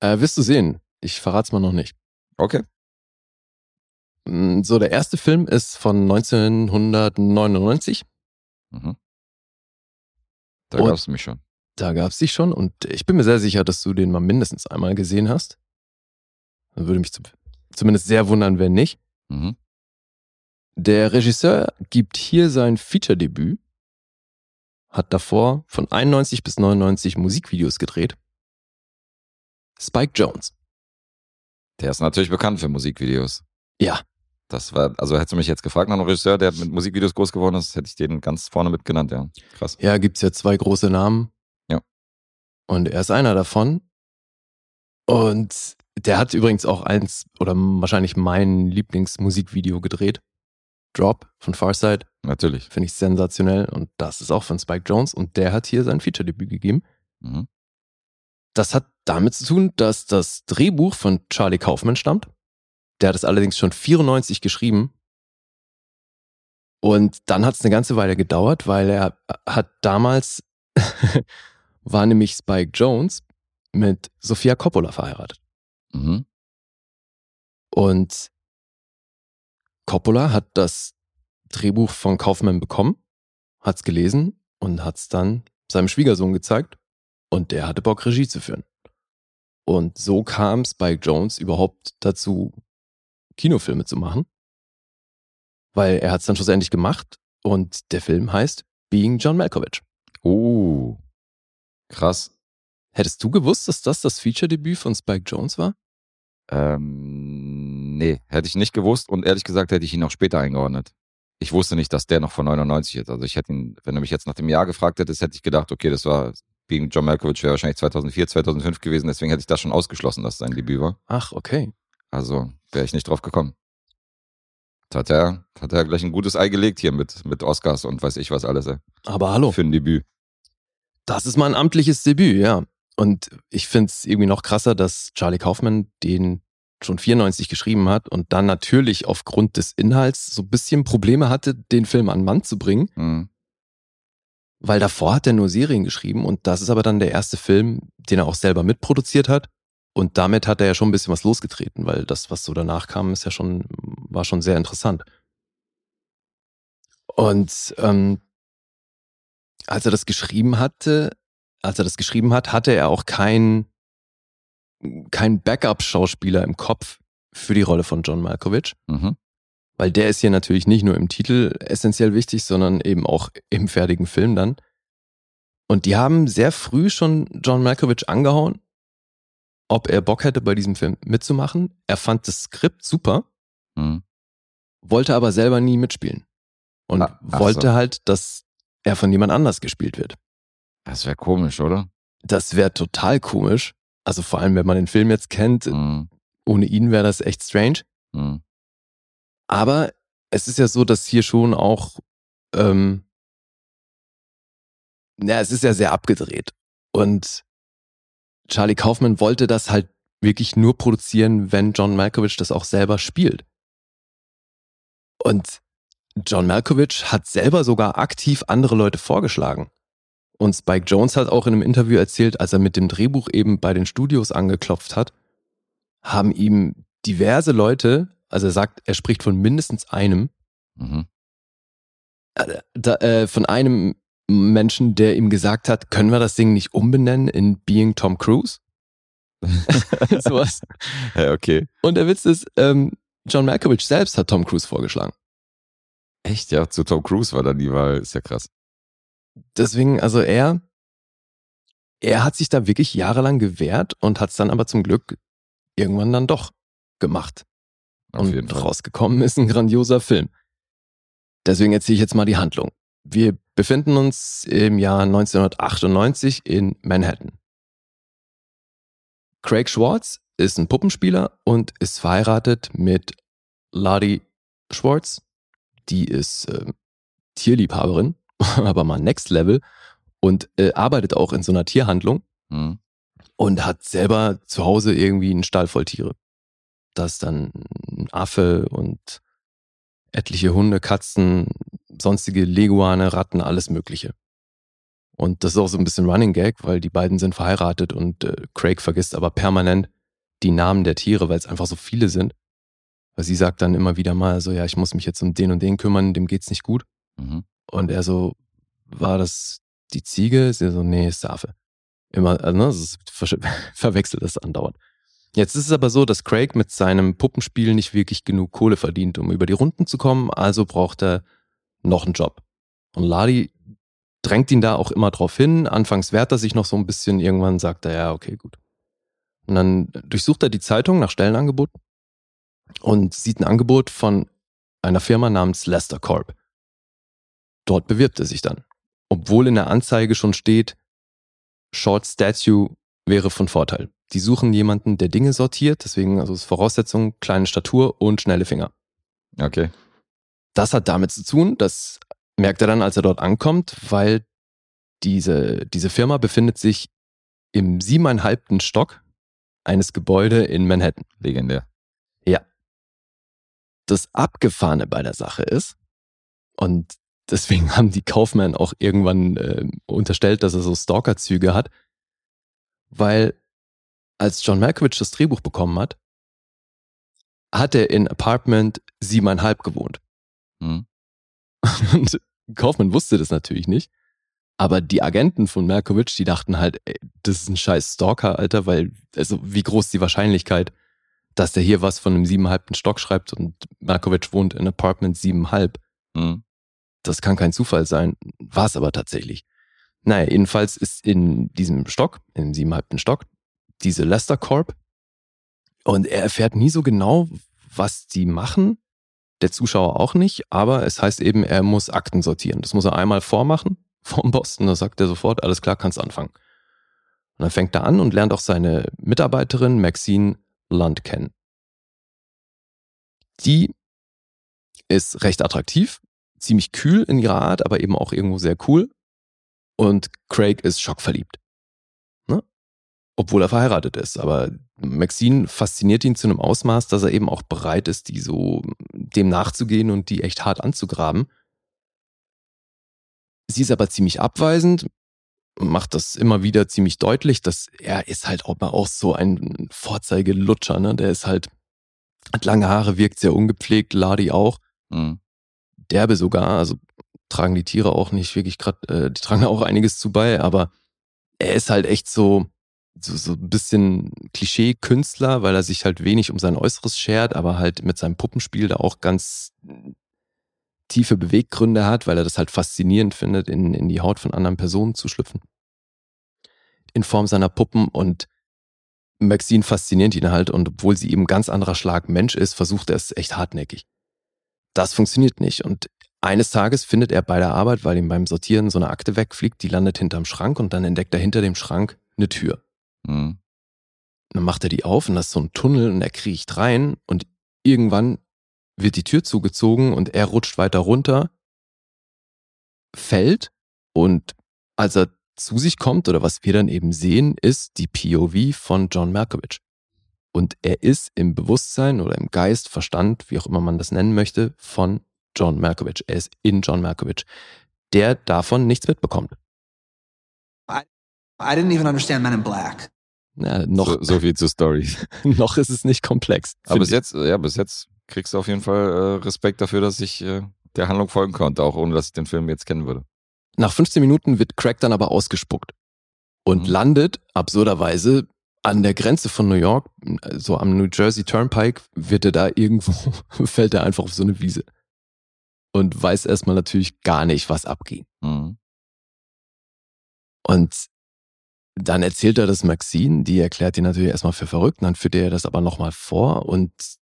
Äh, wirst du sehen. Ich verrat's mal noch nicht. Okay. Mm, So, der erste Film ist von 1999. Mhm. Da gab's es mich schon. Da gab's dich schon und ich bin mir sehr sicher, dass du den mal mindestens einmal gesehen hast. Würde mich zu, zumindest sehr wundern, wenn nicht. Mhm. Der Regisseur gibt hier sein Feature-Debüt, hat davor von 91 bis 99 Musikvideos gedreht. Spike Jones. Der ist natürlich bekannt für Musikvideos. Ja. Das war, also hättest du mich jetzt gefragt nach einem Regisseur, der mit Musikvideos groß geworden ist, hätte ich den ganz vorne mit genannt, ja. Krass. Ja, gibt's ja zwei große Namen. Ja. Und er ist einer davon. Und der hat übrigens auch eins oder wahrscheinlich mein Lieblingsmusikvideo gedreht. Drop von Farside. Natürlich. Finde ich sensationell. Und das ist auch von Spike Jones. Und der hat hier sein Feature-Debüt gegeben. Mhm. Das hat damit zu tun, dass das Drehbuch von Charlie Kaufman stammt. Der hat es allerdings schon 94 geschrieben. Und dann hat es eine ganze Weile gedauert, weil er hat damals, <laughs> war nämlich Spike Jones mit Sofia Coppola verheiratet. Mhm. Und Coppola hat das Drehbuch von Kaufman bekommen, hat's gelesen und hat's dann seinem Schwiegersohn gezeigt und der hatte Bock, Regie zu führen. Und so kam Spike Jones überhaupt dazu, Kinofilme zu machen, weil er hat's dann schlussendlich gemacht und der Film heißt Being John Malkovich. Oh. Krass. Hättest du gewusst, dass das das Feature-Debüt von Spike Jones war? Ähm, nee, hätte ich nicht gewusst und ehrlich gesagt hätte ich ihn auch später eingeordnet. Ich wusste nicht, dass der noch von 99 ist. Also ich hätte ihn, wenn du mich jetzt nach dem Jahr gefragt hättest, hätte ich gedacht, okay, das war Being John Malkovich wäre wahrscheinlich 2004, 2005 gewesen, deswegen hätte ich das schon ausgeschlossen, dass es sein Debüt war. Ach, okay. Also wäre ich nicht drauf gekommen. Da hat er, hat er gleich ein gutes Ei gelegt hier mit, mit Oscars und weiß ich was alles, ey. Aber hallo. Für ein Debüt. Das ist mal ein amtliches Debüt, ja. Und ich finde es irgendwie noch krasser, dass Charlie Kaufman den schon 94 geschrieben hat und dann natürlich aufgrund des Inhalts so ein bisschen Probleme hatte, den Film an Mann zu bringen. Mhm. weil davor hat er nur Serien geschrieben und das ist aber dann der erste Film, den er auch selber mitproduziert hat. Und damit hat er ja schon ein bisschen was losgetreten, weil das, was so danach kam, ist ja schon, war schon sehr interessant. Und ähm, als er das geschrieben hatte, als er das geschrieben hat, hatte er auch keinen kein Backup-Schauspieler im Kopf für die Rolle von John Malkovich. Mhm. Weil der ist hier natürlich nicht nur im Titel essentiell wichtig, sondern eben auch im fertigen Film dann. Und die haben sehr früh schon John Malkovich angehauen, ob er Bock hätte, bei diesem Film mitzumachen. Er fand das Skript super, Mhm. wollte aber selber nie mitspielen. Und Ah, ach wollte so. halt, dass er von jemand anders gespielt wird. Das wäre komisch, oder? Das wäre total komisch. Also vor allem, wenn man den Film jetzt kennt, Mhm. ohne ihn wäre das echt strange. Mhm. Aber es ist ja so, dass hier schon auch, ähm, ja, es ist ja sehr abgedreht. Und Charlie Kaufman wollte das halt wirklich nur produzieren, wenn John Malkovich das auch selber spielt. Und John Malkovich hat selber sogar aktiv andere Leute vorgeschlagen. Und Spike Jones hat auch in einem Interview erzählt, als er mit dem Drehbuch eben bei den Studios angeklopft hat, haben ihm diverse Leute, also er sagt, er spricht von mindestens einem, Mhm. äh, da, äh, von einem Menschen, der ihm gesagt hat, können wir das Ding nicht umbenennen in Being Tom Cruise? <laughs> Sowas. Ja, okay. Und der Witz ist, ähm, John Malkovich selbst hat Tom Cruise vorgeschlagen. Echt, ja, zu Tom Cruise war dann die Wahl, ist ja krass. Deswegen, also er, er hat sich da wirklich jahrelang gewehrt und hat es dann aber zum Glück irgendwann dann doch gemacht. Auf und jeden Fall. rausgekommen ist ein grandioser Film. Deswegen erzähle ich jetzt mal die Handlung. Wir befinden uns im Jahr 1998 in Manhattan. Craig Schwartz ist ein Puppenspieler und ist verheiratet mit Lottie Schwartz. Die ist äh, Tierliebhaberin, <laughs> aber mal Next Level und äh, arbeitet auch in so einer Tierhandlung Mhm. und hat selber zu Hause irgendwie einen Stall voll Tiere. Da ist dann ein Affe und etliche Hunde, Katzen, sonstige Leguane, Ratten, alles Mögliche. Und das ist auch so ein bisschen Running Gag, weil die beiden sind verheiratet und äh, Craig vergisst aber permanent die Namen der Tiere, weil es einfach so viele sind. Weil sie sagt dann immer wieder mal so, ja, ich muss mich jetzt um den und den kümmern, dem geht's nicht gut. Mhm. Und er so, war das die Ziege? Sie so, nee, ist der Affe. Immer, also, ne, das ist, ver <laughs> verwechselt das andauernd. Jetzt ist es aber so, dass Craig mit seinem Puppenspiel nicht wirklich genug Kohle verdient, um über die Runden zu kommen, also braucht er noch einen Job. Und Ladi drängt ihn da auch immer drauf hin. Anfangs wehrt er sich noch so ein bisschen, irgendwann sagt er, ja, okay, gut. Und dann durchsucht er die Zeitung nach Stellenangeboten und sieht ein Angebot von einer Firma namens Lester Corp. Dort bewirbt er sich dann. Obwohl in der Anzeige schon steht, Short Statue wäre von Vorteil. Die suchen jemanden, der Dinge sortiert, deswegen also ist Voraussetzung kleine Statur und schnelle Finger. Okay. Das hat damit zu tun, das merkt er dann, als er dort ankommt, weil diese, diese Firma befindet sich im siebeneinhalbten Stock eines Gebäude in Manhattan. Legendär. Das Abgefahrene bei der Sache ist, und deswegen <laughs> haben die Kaufmann auch irgendwann äh, unterstellt, dass er so Stalker-Züge hat, weil als John Malkovich das Drehbuch bekommen hat, hat er in Apartment siebeneinhalb gewohnt. Mhm. <laughs> Und Kaufmann wusste das natürlich nicht. Aber die Agenten von Malkovich, die dachten halt, ey, das ist ein scheiß Stalker, Alter, weil, also wie groß die Wahrscheinlichkeit, dass der hier was von einem siebeneinhalbten Stock schreibt und Malkovich wohnt in Apartment siebeneinhalb. Mhm. Das kann kein Zufall sein. War es aber tatsächlich. Naja, jedenfalls ist in diesem Stock, in dem siebeneinhalbten Stock, diese Lester Corp. Und er erfährt nie so genau, was die machen. Der Zuschauer auch nicht, aber es heißt eben, er muss Akten sortieren. Das muss er einmal vormachen vom Boss und da sagt er sofort, alles klar, kannst anfangen. Und dann fängt er an und lernt auch seine Mitarbeiterin Maxine Lund kennen. Die ist recht attraktiv, ziemlich kühl in ihrer Art, aber eben auch irgendwo sehr cool. Und Craig ist schockverliebt. Obwohl er verheiratet ist. Aber Maxine fasziniert ihn zu einem Ausmaß, dass er eben auch bereit ist, die so dem nachzugehen und die echt hart anzugraben. Sie ist aber ziemlich abweisend, macht das immer wieder ziemlich deutlich, dass er ist halt auch mal auch so ein Vorzeigelutscher, ne? Der ist halt, hat lange Haare, wirkt sehr ungepflegt, Ladi auch. Mhm. Derbe sogar, also tragen die Tiere auch nicht wirklich gerade, äh, die tragen auch einiges zu bei, aber er ist halt echt so, so, so ein bisschen Klischee-Künstler, weil er sich halt wenig um sein Äußeres schert, aber halt mit seinem Puppenspiel da auch ganz tiefe Beweggründe hat, weil er das halt faszinierend findet, in, in die Haut von anderen Personen zu schlüpfen. In Form seiner Puppen und Maxine fasziniert ihn halt und obwohl sie eben ganz anderer Schlag Mensch ist, versucht er es echt hartnäckig. Das funktioniert nicht und eines Tages findet er bei der Arbeit, weil ihm beim Sortieren so eine Akte wegfliegt, die landet hinterm Schrank und dann entdeckt er hinter dem Schrank eine Tür. Mhm. Dann macht er die auf und das ist so ein Tunnel und er kriecht rein und irgendwann wird die Tür zugezogen und er rutscht weiter runter, fällt und als er zu sich kommt oder was wir dann eben sehen, ist die POV von John Malkovich. Und er ist im Bewusstsein oder im Geist, Verstand, wie auch immer man das nennen möchte, von John Malkovich. Er ist in John Malkovich, der davon nichts mitbekommt. I didn't even understand Men in Black. Ja, noch, So, so viel zur Story. <laughs> noch ist es nicht komplex. Aber bis jetzt, ja, bis jetzt kriegst du auf jeden Fall äh, Respekt dafür, dass ich äh, der Handlung folgen konnte, auch ohne dass ich den Film jetzt kennen würde. Nach 15 Minuten wird Craig dann aber ausgespuckt und Mhm. landet absurderweise an der Grenze von New York, so am New Jersey Turnpike, wird er da irgendwo, <laughs> fällt er einfach auf so eine Wiese und weiß erstmal natürlich gar nicht, was abging. Mhm. Und dann erzählt er das Maxine, die erklärt ihn natürlich erstmal für verrückt, dann führt er das aber nochmal vor und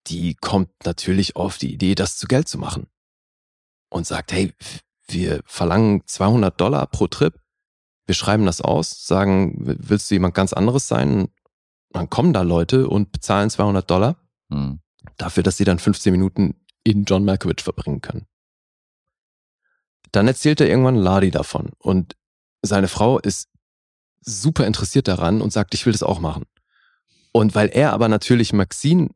die kommt natürlich auf die Idee, das zu Geld zu machen. Und sagt, hey, wir verlangen 200 Dollar pro Trip, wir schreiben das aus, sagen, willst du jemand ganz anderes sein? Dann kommen da Leute und bezahlen 200 Dollar Mhm. dafür, dass sie dann 15 Minuten in John Malkovich verbringen können. Dann erzählt er irgendwann Ladi davon und seine Frau ist super interessiert daran und sagt, ich will das auch machen. Und weil er aber natürlich Maxine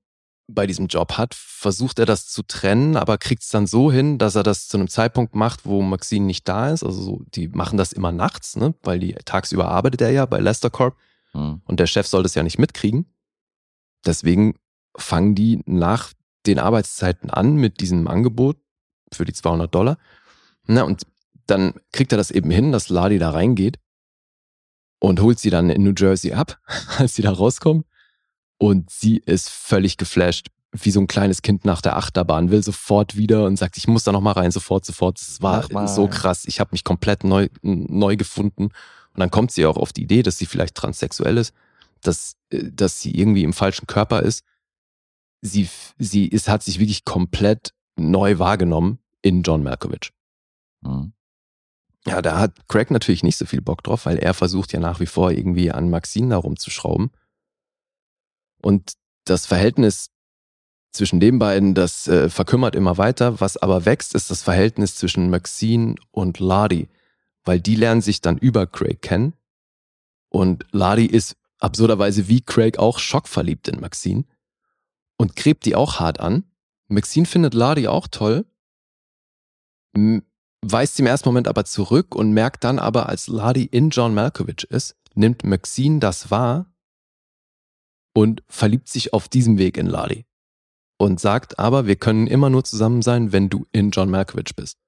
bei diesem Job hat, versucht er das zu trennen, aber kriegt es dann so hin, dass er das zu einem Zeitpunkt macht, wo Maxine nicht da ist. Also so, die machen das immer nachts, ne? weil die tagsüber arbeitet er ja bei Lester Corp Mhm. und der Chef soll das ja nicht mitkriegen. Deswegen fangen die nach den Arbeitszeiten an mit diesem Angebot für die 200 Dollar. Na, und dann kriegt er das eben hin, dass Ladi da reingeht und holt sie dann in New Jersey ab, <laughs> als sie da rauskommen. Und sie ist völlig geflasht, wie so ein kleines Kind nach der Achterbahn, will sofort wieder und sagt, ich muss da noch mal rein, sofort, sofort. Es war so krass. Ich habe mich komplett neu, neu gefunden. Und dann kommt sie auch auf die Idee, dass sie vielleicht transsexuell ist, dass, äh, dass sie irgendwie im falschen Körper ist. Sie, sie ist, hat sich wirklich komplett neu wahrgenommen in John Malkovich. Mhm. Ja, da hat Craig natürlich nicht so viel Bock drauf, weil er versucht ja nach wie vor irgendwie an Maxine da rumzuschrauben. Und das Verhältnis zwischen den beiden, das äh, verkümmert immer weiter. Was aber wächst, ist das Verhältnis zwischen Maxine und Ladi, weil die lernen sich dann über Craig kennen. Und Ladi ist absurderweise wie Craig auch schockverliebt in Maxine und gräbt die auch hart an. Maxine findet Ladi auch toll, weist im ersten Moment aber zurück und merkt dann aber, als Ladi in John Malkovich ist, nimmt Maxine das wahr und verliebt sich auf diesem Weg in Ladi. Und sagt aber, wir können immer nur zusammen sein, wenn du in John Malkovich bist.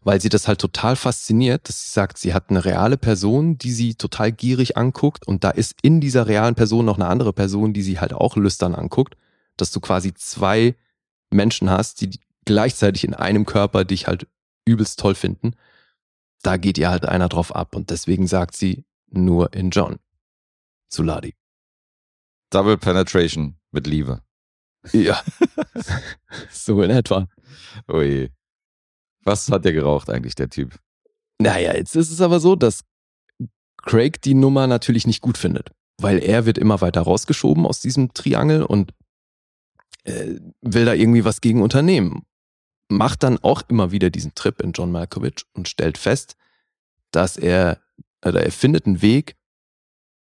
Weil sie das halt total fasziniert, dass sie sagt, sie hat eine reale Person, die sie total gierig anguckt und da ist in dieser realen Person noch eine andere Person, die sie halt auch lüstern anguckt, dass du quasi zwei Menschen hast, die gleichzeitig in einem Körper dich halt übelst toll finden. Da geht ihr halt einer drauf ab und deswegen sagt sie nur in John zu Ladi. Double Penetration mit Liebe. Ja, <laughs> so in etwa. Ui. Was hat der geraucht eigentlich, der Typ? Naja, jetzt ist es aber so, dass Craig die Nummer natürlich nicht gut findet, weil er wird immer weiter rausgeschoben aus diesem Triangel und äh, will da irgendwie was gegen unternehmen. Macht dann auch immer wieder diesen Trip in John Malkovich und stellt fest, dass er, oder er findet einen Weg,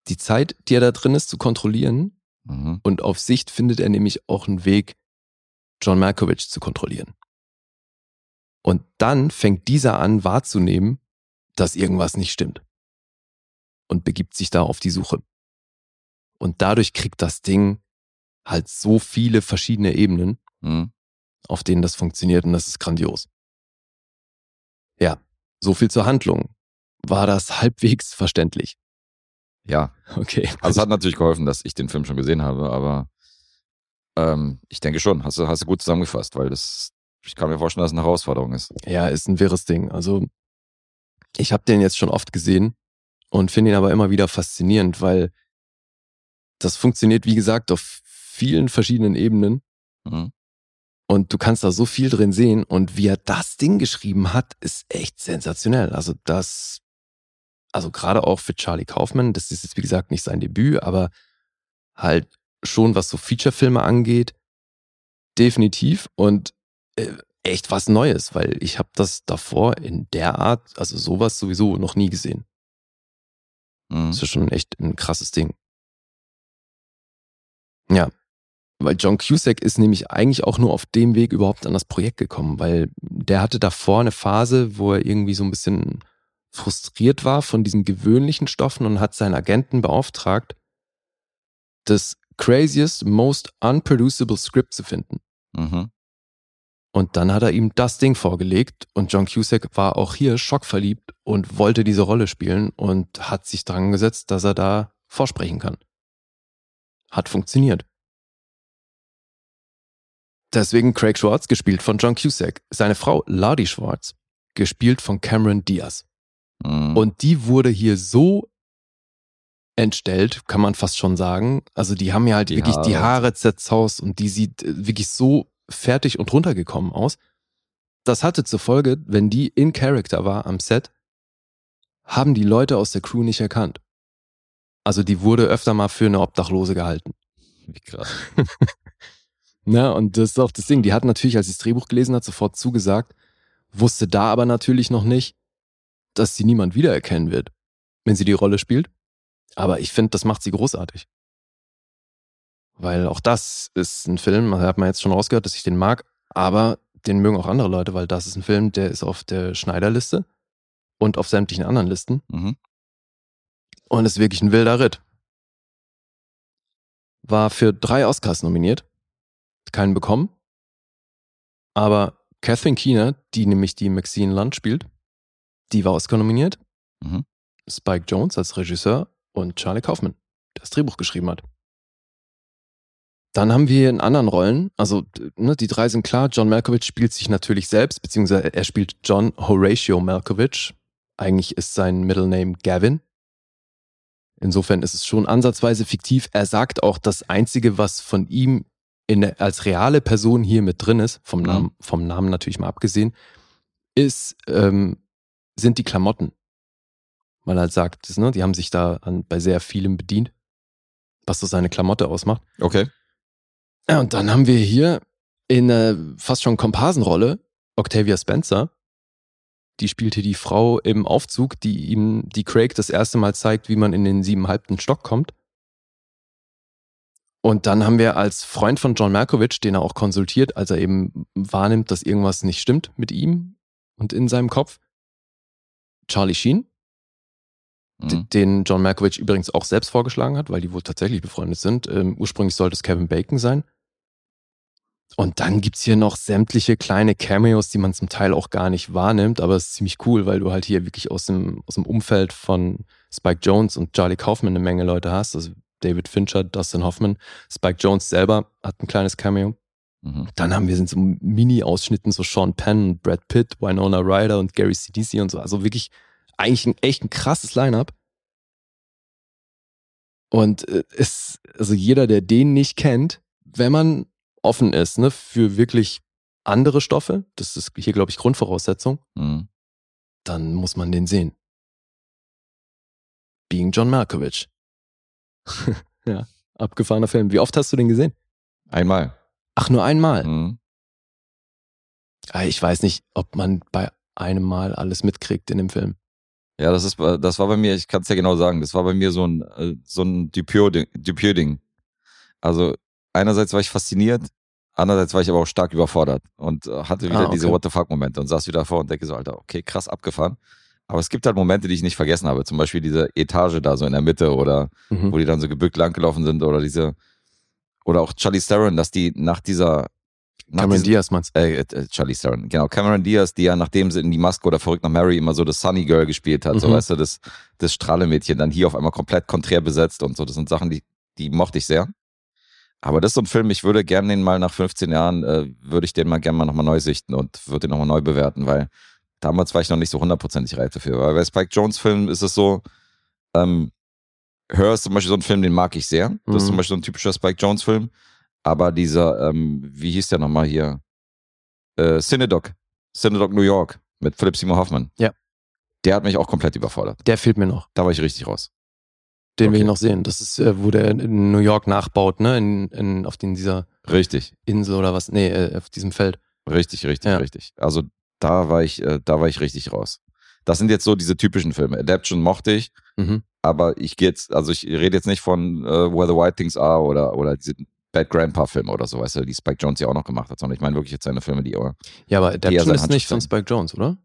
die Zeit, die er da drin ist, zu kontrollieren Mhm. und auf Sicht findet er nämlich auch einen Weg, John Malkovich zu kontrollieren. Und dann fängt dieser an wahrzunehmen, dass irgendwas nicht stimmt. Und begibt sich da auf die Suche. Und dadurch kriegt das Ding halt so viele verschiedene Ebenen, Mhm. Auf denen das funktioniert und das ist grandios. Ja, so viel zur Handlung. War das halbwegs verständlich? Ja, Okay. also es hat natürlich geholfen, dass ich den Film schon gesehen habe, aber ähm, ich denke schon, hast du, hast du gut zusammengefasst, weil das, ich kann mir vorstellen, dass es eine Herausforderung ist. Ja, ist ein wirres Ding. Also ich habe den jetzt schon oft gesehen und finde ihn aber immer wieder faszinierend, weil das funktioniert, wie gesagt, auf vielen verschiedenen Ebenen Mhm. Und du kannst da so viel drin sehen und wie er das Ding geschrieben hat, ist echt sensationell. Also das, also gerade auch für Charlie Kaufman, das ist jetzt wie gesagt nicht sein Debüt, aber halt schon was so Featurefilme angeht, definitiv und äh, echt was Neues, weil ich habe das davor in der Art, also sowas sowieso noch nie gesehen. Mhm. Das ist schon echt ein krasses Ding. Ja, weil John Cusack ist nämlich eigentlich auch nur auf dem Weg überhaupt an das Projekt gekommen, weil der hatte davor eine Phase, wo er irgendwie so ein bisschen frustriert war von diesen gewöhnlichen Stoffen und hat seinen Agenten beauftragt, das craziest, most unproducible Script zu finden. Mhm. Und dann hat er ihm das Ding vorgelegt und John Cusack war auch hier schockverliebt und wollte diese Rolle spielen und hat sich dran gesetzt, dass er da vorsprechen kann. Hat funktioniert. Deswegen Craig Schwartz, gespielt von John Cusack. Seine Frau Ladi Schwartz, gespielt von Cameron Diaz. Mhm. Und die wurde hier so entstellt, kann man fast schon sagen. Also die haben ja halt Die wirklich die Haare. Haare zerzaust und die sieht äh, wirklich so fertig und runtergekommen aus. Das hatte zur Folge, wenn die in Character war am Set, haben die Leute aus der Crew nicht erkannt. Also die wurde öfter mal für eine Obdachlose gehalten. Wie krass. <laughs> Na, und das ist auch das Ding. Die hat natürlich, als sie das Drehbuch gelesen hat, sofort zugesagt, wusste da aber natürlich noch nicht, dass sie niemand wiedererkennen wird, wenn sie die Rolle spielt. Aber ich finde, das macht sie großartig. Weil auch das ist ein Film, da hat man jetzt schon rausgehört, dass ich den mag, aber den mögen auch andere Leute, weil das ist ein Film, der ist auf der Schneiderliste und auf sämtlichen anderen Listen Mhm. und ist wirklich ein wilder Ritt. War für drei Oscars nominiert, keinen bekommen, aber Catherine Keener, die nämlich die Maxine Lund spielt, die war Oscar nominiert. Mhm. Spike Jones als Regisseur und Charlie Kaufman, der das Drehbuch geschrieben hat. Dann haben wir in anderen Rollen, also ne, die drei sind klar, John Malkovich spielt sich natürlich selbst, beziehungsweise er spielt John Horatio Malkovich. Eigentlich ist sein Middle Name Gavin. Insofern ist es schon ansatzweise fiktiv. Er sagt auch, das Einzige, was von ihm in der, als reale Person hier mit drin ist, vom Mhm. Namen, vom Namen natürlich mal abgesehen, ist, ähm, sind die Klamotten. Weil er halt sagt, ne, die haben sich da an, bei sehr vielem bedient, was so seine Klamotte ausmacht. Okay. Ja, und dann haben wir hier in äh, fast schon Komparsenrolle Octavia Spencer. Die spielt hier die Frau im Aufzug, die ihm, die Craig das erste Mal zeigt, wie man in den siebenhalbten Stock kommt. Und dann haben wir als Freund von John Malkovich, den er auch konsultiert, als er eben wahrnimmt, dass irgendwas nicht stimmt mit ihm und in seinem Kopf, Charlie Sheen, Mhm. den John Malkovich übrigens auch selbst vorgeschlagen hat, weil die wohl tatsächlich befreundet sind. Ähm, ursprünglich sollte es Kevin Bacon sein. Und dann gibt's hier noch sämtliche kleine Cameos, die man zum Teil auch gar nicht wahrnimmt, aber es ist ziemlich cool, weil du halt hier wirklich aus dem, aus dem Umfeld von Spike Jones und Charlie Kaufman eine Menge Leute hast. Also David Fincher, Dustin Hoffman, Spike Jones selber hat ein kleines Cameo. Mhm. Dann haben wir in so Mini-Ausschnitten so Sean Penn, und Brad Pitt, Winona Ryder und Gary Sinise und so. Also wirklich eigentlich ein echt ein krasses Line-up. Und äh, ist, also jeder, der den nicht kennt, wenn man offen ist, ne, für wirklich andere Stoffe, das ist hier, glaube ich, Grundvoraussetzung, Mhm. dann muss man den sehen. Being John Malkovich. <laughs> ja, abgefahrener Film. Wie oft hast du den gesehen? Einmal. Ach, nur einmal. Mhm. Ah, Ich weiß nicht, ob man bei einem Mal alles mitkriegt in dem Film. Ja, das ist, das war bei mir, ich kann es ja genau sagen, das war bei mir so ein, äh, so ein Dupieux-Ding. Also einerseits war ich fasziniert, andererseits war ich aber auch stark überfordert und äh, hatte wieder Ah, okay. diese What the fuck Momente und saß wieder vor und denke so, Alter, okay, krass abgefahren. Aber es gibt halt Momente, die ich nicht vergessen habe. Zum Beispiel diese Etage da so in der Mitte oder Mhm. wo die dann so gebückt langgelaufen sind oder diese oder auch Charlie Theron, dass die nach dieser nach Cameron diesem- Diaz meinst äh, äh, Charlie Theron, genau, Cameron Diaz, die ja nachdem sie in die Maske oder verrückt nach Mary immer so das Sunny Girl gespielt hat, so Mhm. weißt du, das, das Strahlemädchen, dann hier auf einmal komplett konträr besetzt und so, das sind Sachen, die, die mochte ich sehr. Aber das ist so ein Film, ich würde gerne den mal nach 15 Jahren, äh, würde ich den mal gerne mal nochmal neu sichten und würde den nochmal neu bewerten, weil damals war ich noch nicht so hundertprozentig reif dafür. Weil bei Spike Jones Filmen ist es so, ähm, Her ist zum Beispiel so ein Film, den mag ich sehr. Das ist Mhm. zum Beispiel so ein typischer Spike Jones Film. Aber dieser, ähm, wie hieß der nochmal hier? Äh, Cinedoc. Cinedoc New York mit Philip Seymour Hoffman. Ja. Der hat mich auch komplett überfordert. Der fehlt mir noch. Da war ich richtig raus. Den will Okay. ich noch sehen. Das ist, äh, wo der in New York nachbaut, ne? In, in, auf den, dieser Richtig, Insel oder was? Nee, äh, auf diesem Feld. richtig, richtig, Ja. richtig. Also da war ich, äh, da war ich richtig raus. Das sind jetzt so diese typischen Filme. Adaption mochte ich, Mhm. aber ich gehe jetzt, also ich rede jetzt nicht von äh, Where the White Things Are oder, oder diese Bad Grandpa Filme oder so, weißt du, die Spike Jones ja auch noch gemacht hat, sondern ich meine wirklich jetzt seine Filme, die aber Ja, aber Adaption ist nicht von Spike Jones, oder?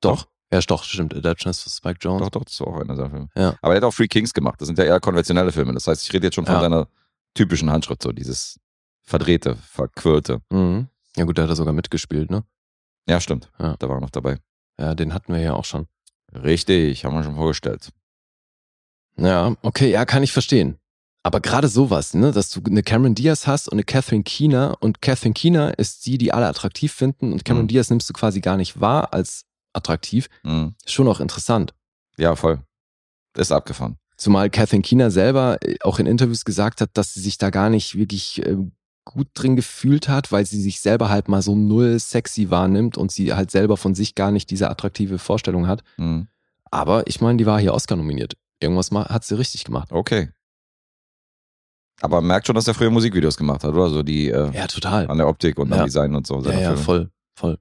Doch. Ja, doch, stimmt. Adaption ist von Spike Jones. Doch, doch, das war auch einer seiner Filme. Ja. Aber er hat auch Free Kings gemacht. Das sind ja eher konventionelle Filme. Das heißt, ich rede jetzt schon von Ja. seiner typischen Handschrift, so dieses verdrehte, verquirlte. Mhm. Ja, gut, da hat er sogar mitgespielt, ne? Ja, stimmt. Ja. Da war er noch dabei. Ja, den hatten wir ja auch schon. Richtig, haben wir schon vorgestellt. Ja, okay, ja, kann ich verstehen. Aber gerade sowas, ne, dass du eine Cameron Diaz hast und eine Catherine Keener und Catherine Keener ist die, die alle attraktiv finden und Cameron Mhm. Diaz nimmst du quasi gar nicht wahr als attraktiv, Mhm. schon auch interessant. Ja, voll. Ist abgefahren. Zumal Catherine Keener selber äh, auch in Interviews gesagt hat, dass sie sich da gar nicht wirklich äh, gut drin gefühlt hat, weil sie sich selber halt mal so null sexy wahrnimmt und sie halt selber von sich gar nicht diese attraktive Vorstellung hat. Mhm. Aber ich meine, die war hier Oscar nominiert. Irgendwas hat sie richtig gemacht. Okay. Aber man merkt schon, dass er früher Musikvideos gemacht hat, oder? So die äh, Ja, total. an der Optik und Ja. am Design und so. Ja, ja, Filme. voll, voll.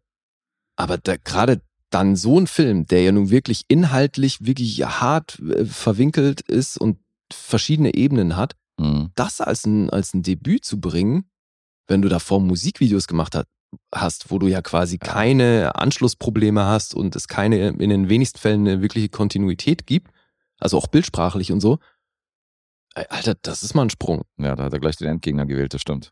Aber da, gerade dann so ein Film, der ja nun wirklich inhaltlich wirklich hart äh, verwinkelt ist und verschiedene Ebenen hat, Mhm. das als ein, als ein Debüt zu bringen, wenn du davor Musikvideos gemacht hat, hast, wo du ja quasi keine Anschlussprobleme hast und es keine, in den wenigsten Fällen eine wirkliche Kontinuität gibt, also auch bildsprachlich und so. Alter, das ist mal ein Sprung. Ja, da hat er gleich den Endgegner gewählt, das stimmt.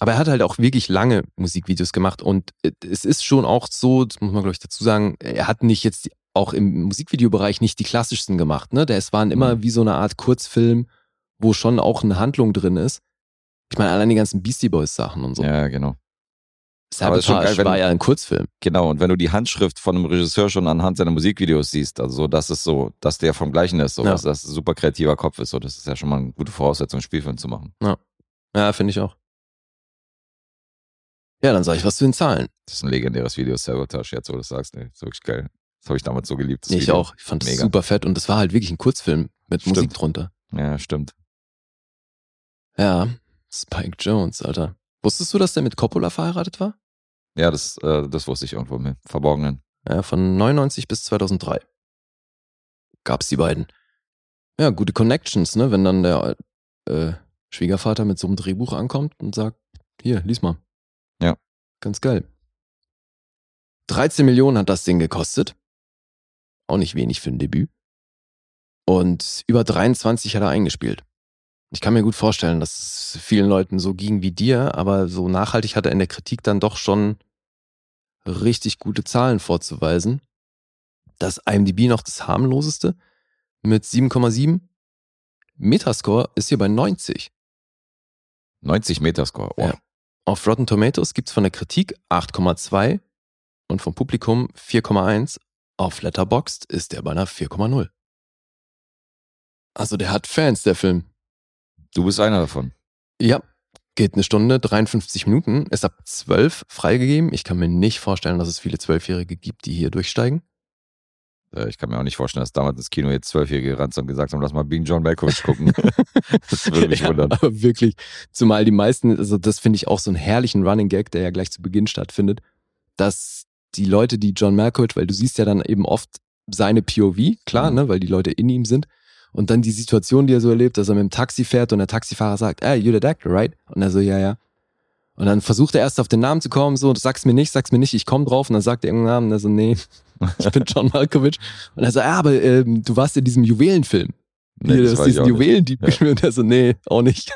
Aber er hat halt auch wirklich lange Musikvideos gemacht und äh, es ist schon auch so, das muss man glaube ich dazu sagen, er hat nicht jetzt die, auch im Musikvideobereich nicht die klassischsten gemacht, ne? Der, es waren immer Mhm. wie so eine Art Kurzfilm, wo schon auch eine Handlung drin ist. Ich meine, allein die ganzen Beastie Boys Sachen und so. Ja, genau. aber ist schon Sabotage geil, wenn- war ja ein Kurzfilm. Genau, und wenn du die Handschrift von einem Regisseur schon anhand seiner Musikvideos siehst, also so, dass es so, dass der vom Gleichen ist, so, Ja. dass das ein super kreativer Kopf ist, so, das ist ja schon mal eine gute Voraussetzung, einen Spielfilm zu machen. Ja, finde ich auch. Ja, dann sag ich was zu den Zahlen. Das ist ein legendäres Video, Sabotage, jetzt wo du das sagst, ey, ist wirklich geil. Das habe ich damals so geliebt. Ich Video. auch. Ich fand es super fett und das war halt wirklich ein Kurzfilm mit Stimmt. Musik drunter. Ja, stimmt. Ja, Spike Jones, Alter. Wusstest du, dass der mit Coppola verheiratet war? Ja, das, äh, das wusste ich irgendwo im Verborgenen. Ja, von 99 bis 2003 gab's die beiden. Ja, gute Connections, ne? Wenn dann der äh, Schwiegervater mit so einem Drehbuch ankommt und sagt, hier, lies mal. Ja. Ganz geil. 13 Millionen hat das Ding gekostet. Auch nicht wenig für ein Debüt. Und über 23 hat er eingespielt. Ich kann mir gut vorstellen, dass es vielen Leuten so ging wie dir, aber so nachhaltig hat er in der Kritik dann doch schon richtig gute Zahlen vorzuweisen. Das IMDb noch das harmloseste mit 7,7. Metascore ist hier bei 90. 90 Metascore. Oh. Ja. Auf Rotten Tomatoes gibt's von der Kritik 8,2 und vom Publikum 4,1. Auf Letterboxd ist der bei einer 4,0. Also der hat Fans, der Film. Du bist einer davon. Ja, geht eine Stunde, 53 Minuten, ist ab 12 freigegeben. Ich kann mir nicht vorstellen, dass es viele Zwölfjährige gibt, die hier durchsteigen. Äh, Ich kann mir auch nicht vorstellen, dass damals ins Kino jetzt Zwölfjährige gerannt sind und gesagt haben, lass mal Being John Malkovich gucken. <laughs> das würde mich Ja, wundern. Aber wirklich, zumal die meisten, also das finde ich auch so einen herrlichen Running Gag, der ja gleich zu Beginn stattfindet, dass die Leute, die John Malkovich, weil du siehst ja dann eben oft seine POV, klar, Mhm. ne, weil die Leute in ihm sind. Und dann die Situation, die er so erlebt, dass er mit dem Taxi fährt und der Taxifahrer sagt, hey, you're the doctor, right? Und er so, ja, ja. Und dann versucht er erst auf den Namen zu kommen, so, sag's mir nicht, sag's mir nicht, ich komm drauf. Und dann sagt er irgendeinen Namen, und er so, nee, <laughs> ich bin John Malkovich. Und er so, ja, aber ähm, du warst in diesem Juwelenfilm. Nee, Hier, das diesen. Juwelendieb Ja. gespielt. Und er so, nee, auch nicht.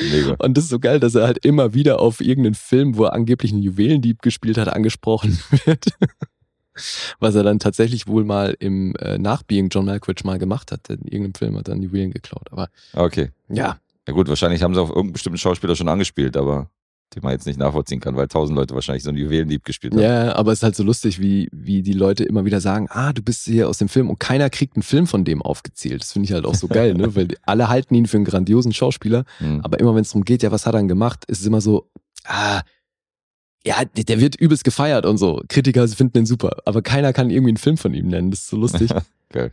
Mega. Und das ist so geil, dass er halt immer wieder auf irgendeinen Film, wo er angeblich einen Juwelendieb gespielt hat, angesprochen <laughs> wird. Was er dann tatsächlich wohl mal im äh, Nachbeing John Malkovich mal gemacht hat. In irgendeinem Film hat er einen Juwelen geklaut. Aber Okay. ja, Ja gut, wahrscheinlich haben sie auf irgendeinen bestimmten Schauspieler schon angespielt, aber den man jetzt nicht nachvollziehen kann, weil tausend Leute wahrscheinlich so einen Juwelendieb gespielt haben. ja, aber es ist halt so lustig, wie, wie die Leute immer wieder sagen, ah, du bist hier aus dem Film und keiner kriegt einen Film von dem aufgezählt. Das finde ich halt auch so geil, ne? <laughs> Weil alle halten ihn für einen grandiosen Schauspieler, Hm. aber immer wenn es darum geht, ja, was hat er denn gemacht, ist es immer so, ah, ja, der wird übelst gefeiert und so. Kritiker finden den super, aber keiner kann irgendwie einen Film von ihm nennen. Das ist so lustig. <laughs> Geil.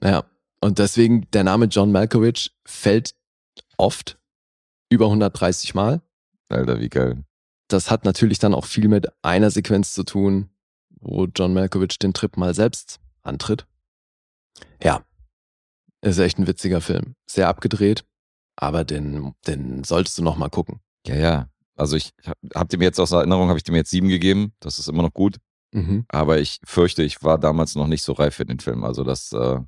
Naja, und deswegen der Name John Malkovich fällt oft über 130 Mal. Alter, wie geil. Das hat natürlich dann auch viel mit einer Sequenz zu tun, wo John Malkovich den Trip mal selbst antritt. Ja, ist echt ein witziger Film. Sehr abgedreht, aber den, den solltest du noch mal gucken. Ja, ja. Also ich hab- hab dem jetzt aus Erinnerung, habe ich dem jetzt sieben gegeben. Das ist immer noch gut. Mhm. Aber ich fürchte, ich war damals noch nicht so reif für den Film. Also das, äh, den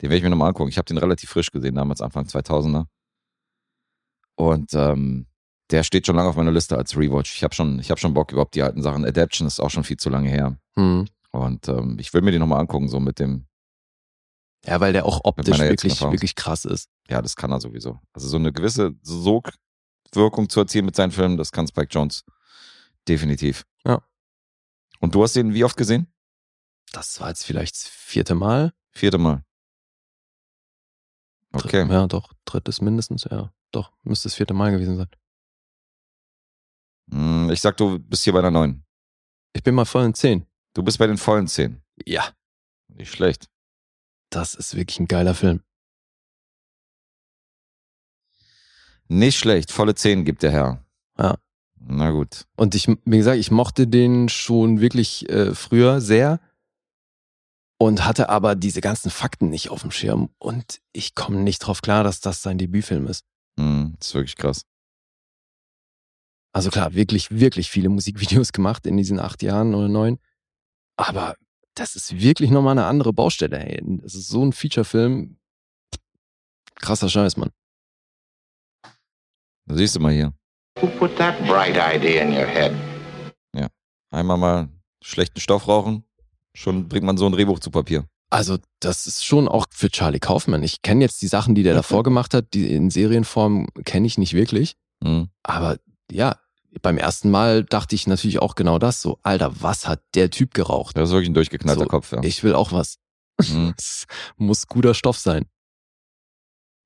werde ich mir nochmal angucken. Ich habe den relativ frisch gesehen, damals Anfang 2000er. Und ähm, der steht schon lange auf meiner Liste als Rewatch. Ich habe schon, ich hab schon Bock überhaupt die alten Sachen. Adaption ist auch schon viel zu lange her. Mhm. Und ähm, ich will mir den nochmal angucken, so mit dem, Ja, weil der auch optisch wirklich, wirklich krass ist. ja, das kann er sowieso. Also so eine gewisse Sogwirkung zu erzielen mit seinen Filmen, das kann Spike Jones definitiv. Ja. Und du hast den wie oft gesehen? Das war jetzt vielleicht das vierte Mal. Vierte Mal. Okay. Ja, doch, drittes mindestens, ja. Doch, müsste das vierte Mal gewesen sein. Hm, Ich sag, du bist hier bei einer neun. Ich bin mal voll in zehn. Du bist bei den vollen zehn. Ja. Nicht schlecht. Das ist wirklich ein geiler Film. Nicht schlecht. Volle zehn gibt der Herr. Ja. Na gut. Und ich, wie gesagt, ich mochte den schon wirklich äh, früher sehr und hatte aber diese ganzen Fakten nicht auf dem Schirm. Und ich komme nicht drauf klar, dass das sein Debütfilm ist. Das ist wirklich krass. Also klar, wirklich, wirklich viele Musikvideos gemacht in diesen acht Jahren oder neun. Aber das ist wirklich nochmal eine andere Baustelle. Ey. Das ist so ein Featurefilm. Krasser Scheiß, Mann. Da siehst du mal hier. Who put that bright idea in your head? Einmal mal schlechten Stoff rauchen, schon bringt man so ein Drehbuch zu Papier. Also, das ist schon auch für Charlie Kaufman. Ich kenne jetzt die Sachen, die der davor <laughs> gemacht hat, die in Serienform kenne ich nicht wirklich. Hm. Aber ja, beim ersten Mal dachte ich natürlich auch genau das. So, Alter, was hat der Typ geraucht? Das ist wirklich ein durchgeknallter So, Kopf, ja. Ich will auch was. <laughs> Hm. Das muss guter Stoff sein.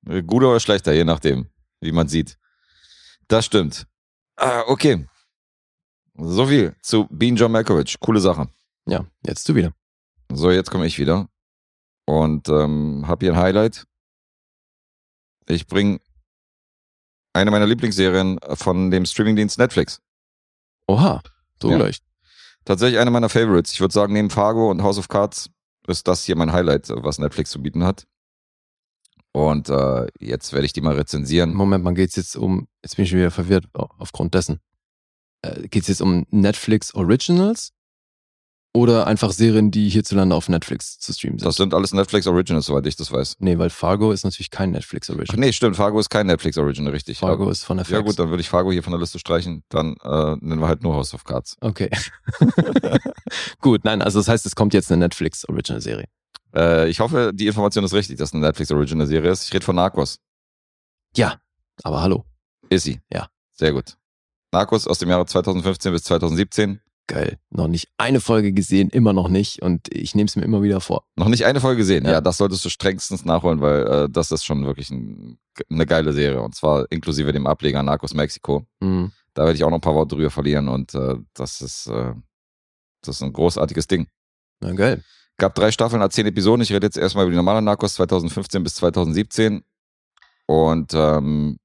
Äh, Guter oder schlechter, je nachdem, wie man sieht. Das stimmt. Ah, okay. So viel zu Bean John Malkovich. Coole Sache. Ja, jetzt du wieder. So, jetzt komme ich wieder und ähm, habe hier ein Highlight. Ich bringe eine meiner Lieblingsserien von dem Streamingdienst Netflix. Oha, so Ja. gleich. Tatsächlich eine meiner Favorites. Ich würde sagen, neben Fargo und House of Cards ist das hier mein Highlight, was Netflix zu bieten hat. Und äh, jetzt werde ich die mal rezensieren. Moment mal, geht's jetzt um, jetzt bin ich schon wieder verwirrt au- aufgrund dessen. Äh, geht's jetzt um Netflix Originals oder einfach Serien, die hierzulande auf Netflix zu streamen sind? Das sind alles Netflix Originals, soweit ich das weiß. nee, weil Fargo ist natürlich kein Netflix Ach Original. nee, stimmt, Fargo ist kein Netflix Original, richtig. Fargo Aber- ist von FX. Ja gut, dann würde ich Fargo hier von der Liste streichen. Dann äh, nennen wir halt nur House of Cards. Okay. <laughs> gut, nein, also das heißt, es kommt jetzt eine Netflix Original Serie. Äh, ich hoffe, die Information ist richtig, dass es eine Netflix Original Serie ist. Ich rede von Narcos. Ja, aber hallo. Ist sie? Ja. Sehr gut. Narcos aus dem Jahre 2015 bis 2017. Geil. Noch nicht eine Folge gesehen, immer noch nicht und ich nehme es mir immer wieder vor. Noch nicht eine Folge gesehen. Ja, Ja. das solltest du strengstens nachholen, weil äh, das ist schon wirklich ein, eine geile Serie. Und zwar inklusive dem Ableger Narcos Mexiko. Hm. Da werde ich auch noch ein paar Worte drüber verlieren und äh, das ist äh, das ist ein großartiges Ding. Na geil. Gab drei Staffeln, hat zehn Episoden. Ich rede jetzt erstmal über die normale Narcos 2015 bis 2017. Und ähm,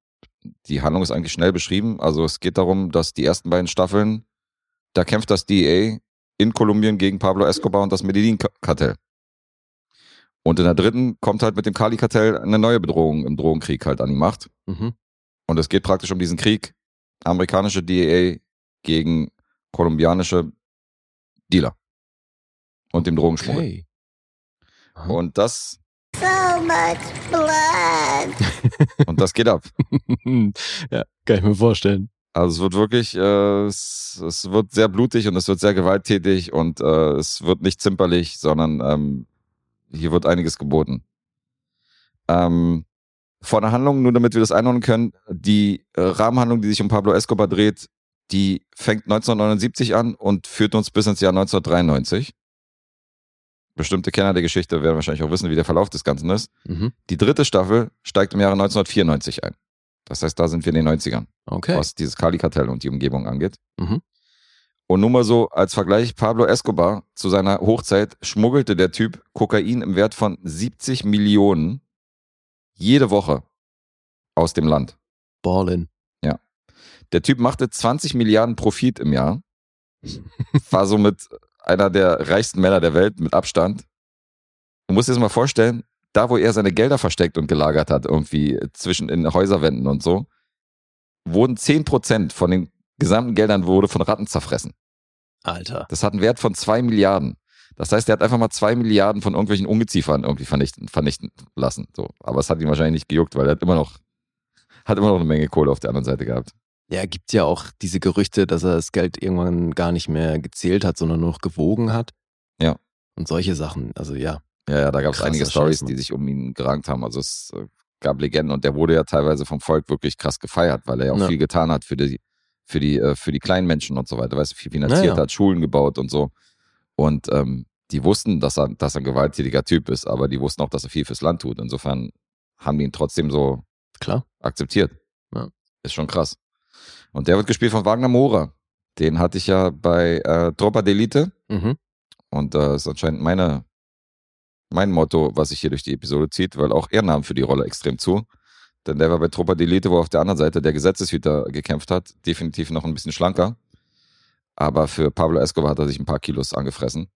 die Handlung ist eigentlich schnell beschrieben. Also es geht darum, dass die ersten beiden Staffeln, da kämpft das DEA in Kolumbien gegen Pablo Escobar und das Medellin-Kartell. Und in der dritten kommt halt mit dem Cali-Kartell eine neue Bedrohung im Drogenkrieg halt an die Macht. Mhm. Und es geht praktisch um diesen Krieg. Amerikanische DEA gegen kolumbianische Dealer. Und dem Drogenschmuggel. Okay. Aha. Und das, So much blood. <laughs> und das geht ab. <laughs> ja, kann ich mir vorstellen. Also es wird wirklich, äh, es, es wird sehr blutig und es wird sehr gewalttätig und äh, es wird nicht zimperlich, sondern ähm, hier wird einiges geboten. Ähm, von der Handlung, nur damit wir das einordnen können, die äh, Rahmenhandlung, die sich um Pablo Escobar dreht, die fängt 1979 an und führt uns bis ins Jahr 1993. Bestimmte Kenner der Geschichte werden wahrscheinlich auch wissen, wie der Verlauf des Ganzen ist. Mhm. Die dritte Staffel steigt im Jahre 1994 ein. Das heißt, da sind wir in den 90ern Okay. was dieses Kali-Kartell und die Umgebung angeht. Mhm. Und nur mal so als Vergleich, Pablo Escobar zu seiner Hochzeit schmuggelte der Typ Kokain im Wert von 70 Millionen jede Woche aus dem Land. Ballin. Der Typ machte 20 Milliarden Profit im Jahr, war somit einer der reichsten Männer der Welt mit Abstand. Du musst dir das mal vorstellen, da wo er seine Gelder versteckt und gelagert hat, irgendwie zwischen in Häuserwänden und so, wurden 10% von den gesamten Geldern wurde von Ratten zerfressen. Alter. Das hat einen Wert von zwei Milliarden. Das heißt, er hat einfach mal zwei Milliarden von irgendwelchen Ungeziefern irgendwie vernichten, vernichten lassen. So. Aber es hat ihn wahrscheinlich nicht gejuckt, weil er hat immer noch, hat immer noch eine Menge Kohle auf der anderen Seite gehabt. Ja, gibt ja auch diese Gerüchte, dass er das Geld irgendwann gar nicht mehr gezählt hat, sondern nur noch gewogen hat. Ja. Und solche Sachen. Also ja. Ja, ja, da gab es einige Stories, die sich um ihn gerankt haben. Also es äh, gab Legenden und der wurde ja teilweise vom Volk wirklich krass gefeiert, weil er ja auch Ja. viel getan hat für die, für die, äh, für die kleinen Menschen und so weiter. Weißt du, viel finanziert Ja, ja. hat, Schulen gebaut und so. Und ähm, die wussten, dass er, dass er ein gewalttätiger Typ ist, aber die wussten auch, dass er viel fürs Land tut. Insofern haben die ihn trotzdem so Klar. akzeptiert. Ja. Ist schon krass. Und der wird gespielt von Wagner Mora. Den hatte ich ja bei äh, Tropa d'Elite. Mhm. Und das ist anscheinend meine, mein Motto, was sich hier durch die Episode zieht, weil auch er nahm für die Rolle extrem zu. Denn der war bei Tropa d'Elite, wo auf der anderen Seite der Gesetzeshüter gekämpft hat, definitiv noch ein bisschen schlanker. Aber für Pablo Escobar hat er sich ein paar Kilos angefressen.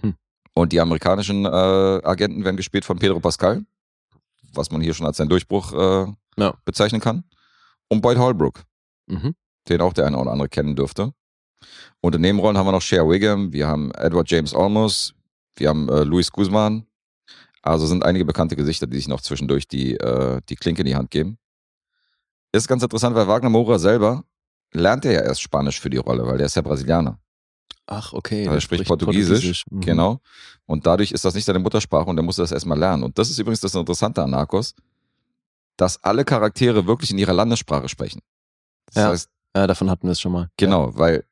Hm. Und die amerikanischen äh, Agenten werden gespielt von Pedro Pascal, was man hier schon als seinen Durchbruch äh, Ja. bezeichnen kann. Und Boyd Holbrook, Mhm. den auch der eine oder andere kennen dürfte. Und in Nebenrollen haben wir noch Cher Wiggum, wir haben Edward James Olmos, wir haben äh, Luis Guzman. Also sind einige bekannte Gesichter, die sich noch zwischendurch die, äh, die Klinke in die Hand geben. Ist ganz interessant, weil Wagner Moura selber lernt er ja erst Spanisch für die Rolle, weil der ist ja Brasilianer. Ach, okay. Also er der spricht Portugiesisch, Mhm. genau. Und dadurch ist das nicht seine Muttersprache und er musste das erstmal lernen. Und das ist übrigens das Interessante an Narcos, dass alle Charaktere wirklich in ihrer Landessprache sprechen. Das Ja. heißt, Ja, davon hatten wir es schon mal. Genau, weil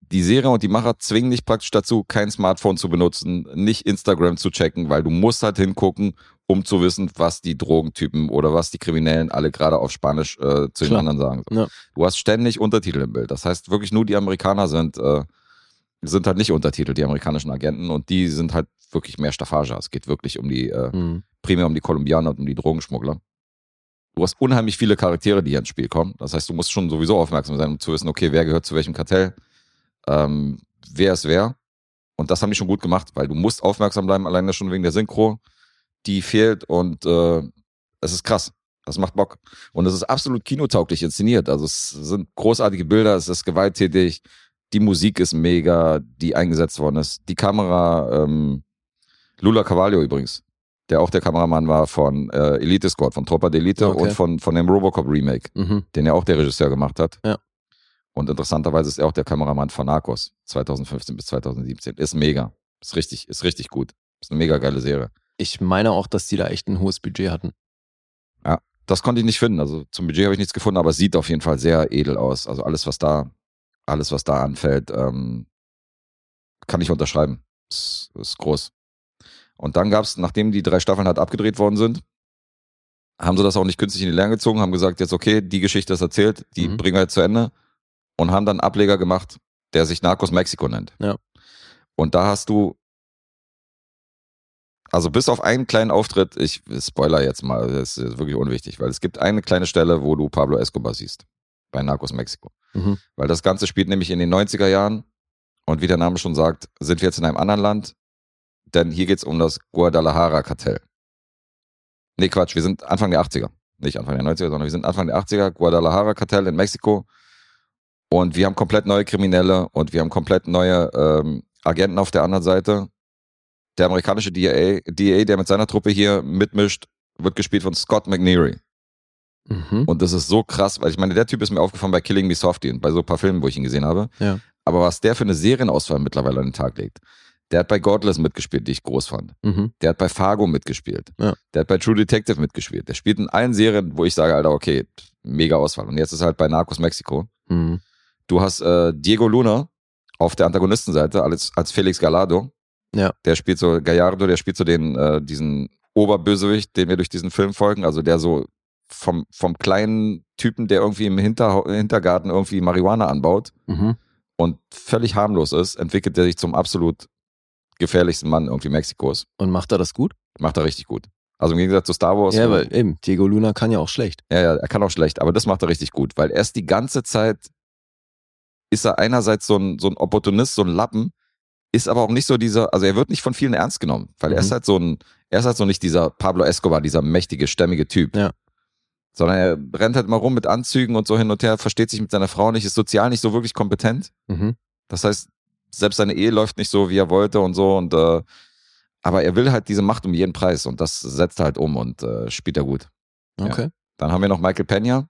die Serie und die Macher zwingen dich praktisch dazu, kein Smartphone zu benutzen, nicht Instagram zu checken, weil du musst halt hingucken, um zu wissen, was die Drogentypen oder was die Kriminellen alle gerade auf Spanisch äh, zu den anderen sagen. Ja. Du hast ständig Untertitel im Bild. Das heißt, wirklich nur die Amerikaner sind, äh, sind halt nicht untertitelt, die amerikanischen Agenten, und die sind halt wirklich mehr Staffage. Es geht wirklich um die, äh, Mhm. primär um die Kolumbianer und um die Drogenschmuggler. Du hast unheimlich viele Charaktere, die hier ins Spiel kommen. Das heißt, du musst schon sowieso aufmerksam sein, um zu wissen, okay, wer gehört zu welchem Kartell, ähm, wer ist wer. Und das haben die schon gut gemacht, weil du musst aufmerksam bleiben, alleine schon wegen der Synchro, die fehlt und äh, es ist krass. Das macht Bock. Und es ist absolut kinotauglich inszeniert. Also es sind großartige Bilder, es ist gewalttätig, die Musik ist mega, die eingesetzt worden ist. Die Kamera, ähm, Lula Cavallo übrigens, der auch der Kameramann war von äh, Elite Squad, von Tropa d'Elite Okay. und von, von dem Robocop Remake, Mhm. den ja auch der Regisseur gemacht hat. Ja. Und interessanterweise ist er auch der Kameramann von Narcos 2015 bis 2017. Ist mega. Ist richtig, ist richtig gut. Ist eine mega geile Serie. Ich meine auch, dass die da echt ein hohes Budget hatten. Das konnte ich nicht finden. Also zum Budget habe ich nichts gefunden, aber es sieht auf jeden Fall sehr edel aus. Also alles, was da, alles, was da anfällt, ähm, kann ich unterschreiben. Ist, ist groß. Und dann gab es, nachdem die drei Staffeln halt abgedreht worden sind, haben sie das auch nicht künstlich in die Länge gezogen, haben gesagt, jetzt okay, die Geschichte ist erzählt, die Mhm. bringen wir jetzt zu Ende und haben dann einen Ableger gemacht, der sich Narcos Mexico nennt. Ja. Und da hast du, also bis auf einen kleinen Auftritt, ich spoiler jetzt mal, das ist wirklich unwichtig, weil es gibt eine kleine Stelle, wo du Pablo Escobar siehst, bei Narcos Mexico. Mhm. Weil das Ganze spielt nämlich in den 90er Jahren und wie der Name schon sagt, sind wir jetzt in einem anderen Land, denn hier geht's um das Guadalajara-Kartell. Nee, Quatsch, wir sind Anfang der 80er. Nicht Anfang der 90er, sondern wir sind Anfang der 80er, Guadalajara-Kartell in Mexiko. Und wir haben komplett neue Kriminelle und wir haben komplett neue ähm, Agenten auf der anderen Seite. Der amerikanische DA, DA, der mit seiner Truppe hier mitmischt, wird gespielt von Scott McNeary. Mhm. Und das ist so krass, weil ich meine, der Typ ist mir aufgefallen bei Killing Me Softly und bei so ein paar Filmen, wo ich ihn gesehen habe. Ja. Aber was der für eine Serienauswahl mittlerweile an den Tag legt. Der hat bei Godless mitgespielt, die ich groß fand. Mhm. Der hat bei Fargo mitgespielt. Ja. Der hat bei True Detective mitgespielt. Der spielt in allen Serien, wo ich sage, Alter, okay, mega Auswahl. Und jetzt ist er halt bei Narcos Mexiko. Mhm. Du hast äh, Diego Luna auf der Antagonistenseite als, als Felix Gallardo. Ja. Der spielt so, Gallardo, der spielt so den, äh, diesen Oberbösewicht, den wir durch diesen Film folgen. Also der so vom, vom kleinen Typen, der irgendwie im Hinter, Hintergarten irgendwie Marihuana anbaut Mhm. und völlig harmlos ist, entwickelt er sich zum absolut gefährlichsten Mann irgendwie Mexikos. Und macht er das gut? Macht er richtig gut. Also im Gegensatz zu Star Wars. Ja, weil eben, Diego Luna kann ja auch schlecht. ja, ja, er kann auch schlecht, aber das macht er richtig gut, weil er ist die ganze Zeit, ist er einerseits so ein, so ein Opportunist, so ein Lappen, ist aber auch nicht so dieser, also er wird nicht von vielen ernst genommen, weil er Mhm. ist halt so ein, er ist halt so nicht dieser Pablo Escobar, dieser mächtige, stämmige Typ. Ja. Sondern er rennt halt mal rum mit Anzügen und so hin und her, versteht sich mit seiner Frau nicht, ist sozial nicht so wirklich kompetent. Mhm. Das heißt, selbst seine Ehe läuft nicht so, wie er wollte und so und äh, aber er will halt diese Macht um jeden Preis und das setzt er halt um und äh, spielt er gut. Ja. Okay. Dann haben wir noch Michael Pena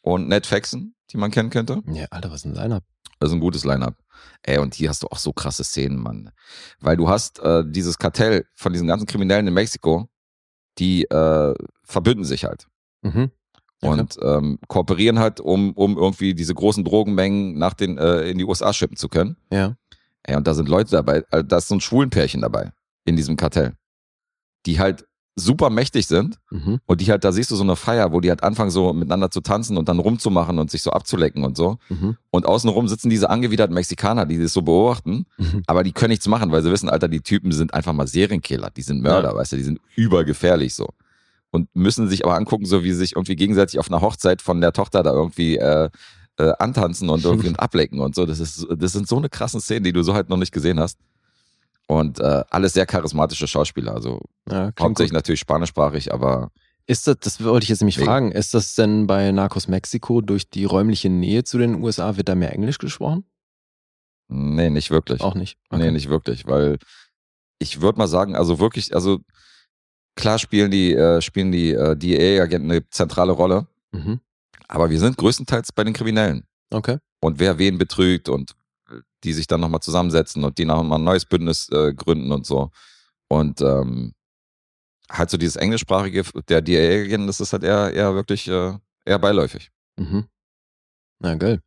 und Ned Faxon, die man kennen könnte. Ja, Alter, was ist ein Line-Up? Das ist ein gutes Line-Up. Ey, und hier hast du auch so krasse Szenen, Mann. Weil du hast äh, dieses Kartell von diesen ganzen Kriminellen in Mexiko, die äh, verbünden sich halt Mhm. Ja, und ähm, kooperieren halt, um, um irgendwie diese großen Drogenmengen nach den, äh, in die USA schippen zu können. Ja. Ey, und da sind Leute dabei, äh, da ist so ein Schwulenpärchen dabei in diesem Kartell, die halt super mächtig sind Mhm. und die halt, da siehst du so eine Feier, wo die halt anfangen so miteinander zu tanzen und dann rumzumachen und sich so abzulecken und so. Mhm. Und außenrum sitzen diese angewiderten Mexikaner, die das so beobachten, Mhm. aber die können nichts machen, weil sie wissen, Alter, die Typen sind einfach mal Serienkiller, die sind Mörder, weißt du, die sind übergefährlich so. Und müssen sich aber angucken, so wie sie sich irgendwie gegenseitig auf einer Hochzeit von der Tochter da irgendwie äh, äh, antanzen und irgendwie <laughs> und ablecken und so. Das, ist, das sind so eine krassen Szenen, die du so halt noch nicht gesehen hast. Und äh, alles sehr charismatische Schauspieler, also Ja, hauptsächlich gut. natürlich spanischsprachig, aber Ist das, das wollte ich jetzt nämlich Nee. fragen, ist das denn bei Narcos Mexiko durch die räumliche Nähe zu den USA, wird da mehr Englisch gesprochen? nee, nicht wirklich. Auch nicht. Nee, nicht wirklich, weil ich würde mal sagen, also wirklich, also klar spielen die, äh, spielen die äh, DEA-Agenten eine zentrale Rolle, Mhm. Aber wir sind größtenteils bei den Kriminellen. Okay. Und wer wen betrügt und äh, die sich dann nochmal zusammensetzen und die nochmal ein neues Bündnis äh, gründen und so. Und ähm, halt so dieses englischsprachige der DEA-Agenten, das ist halt eher, eher wirklich äh, eher beiläufig. Mhm. Na geil.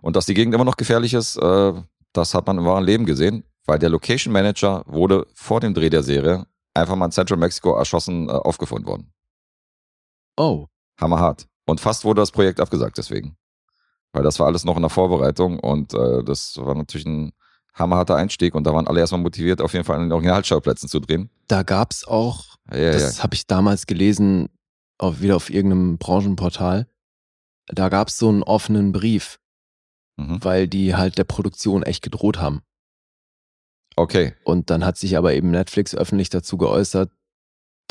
Und dass die Gegend immer noch gefährlich ist, äh, das hat man im wahren Leben gesehen, weil der Location Manager wurde vor dem Dreh der Serie einfach mal in Central Mexico erschossen äh, aufgefunden worden. Oh. Hammerhart. Und fast wurde das Projekt abgesagt deswegen. Weil das war alles noch in der Vorbereitung und äh, das war natürlich ein hammerharter Einstieg und da waren alle erstmal motiviert, auf jeden Fall an den Originalschauplätzen zu drehen. Da gab's auch, Ja, ja, das habe ich damals gelesen, auf, wieder auf irgendeinem Branchenportal. Da gab's so einen offenen Brief, Mhm. weil die halt der Produktion echt gedroht haben. Okay. Und dann hat sich aber eben Netflix öffentlich dazu geäußert,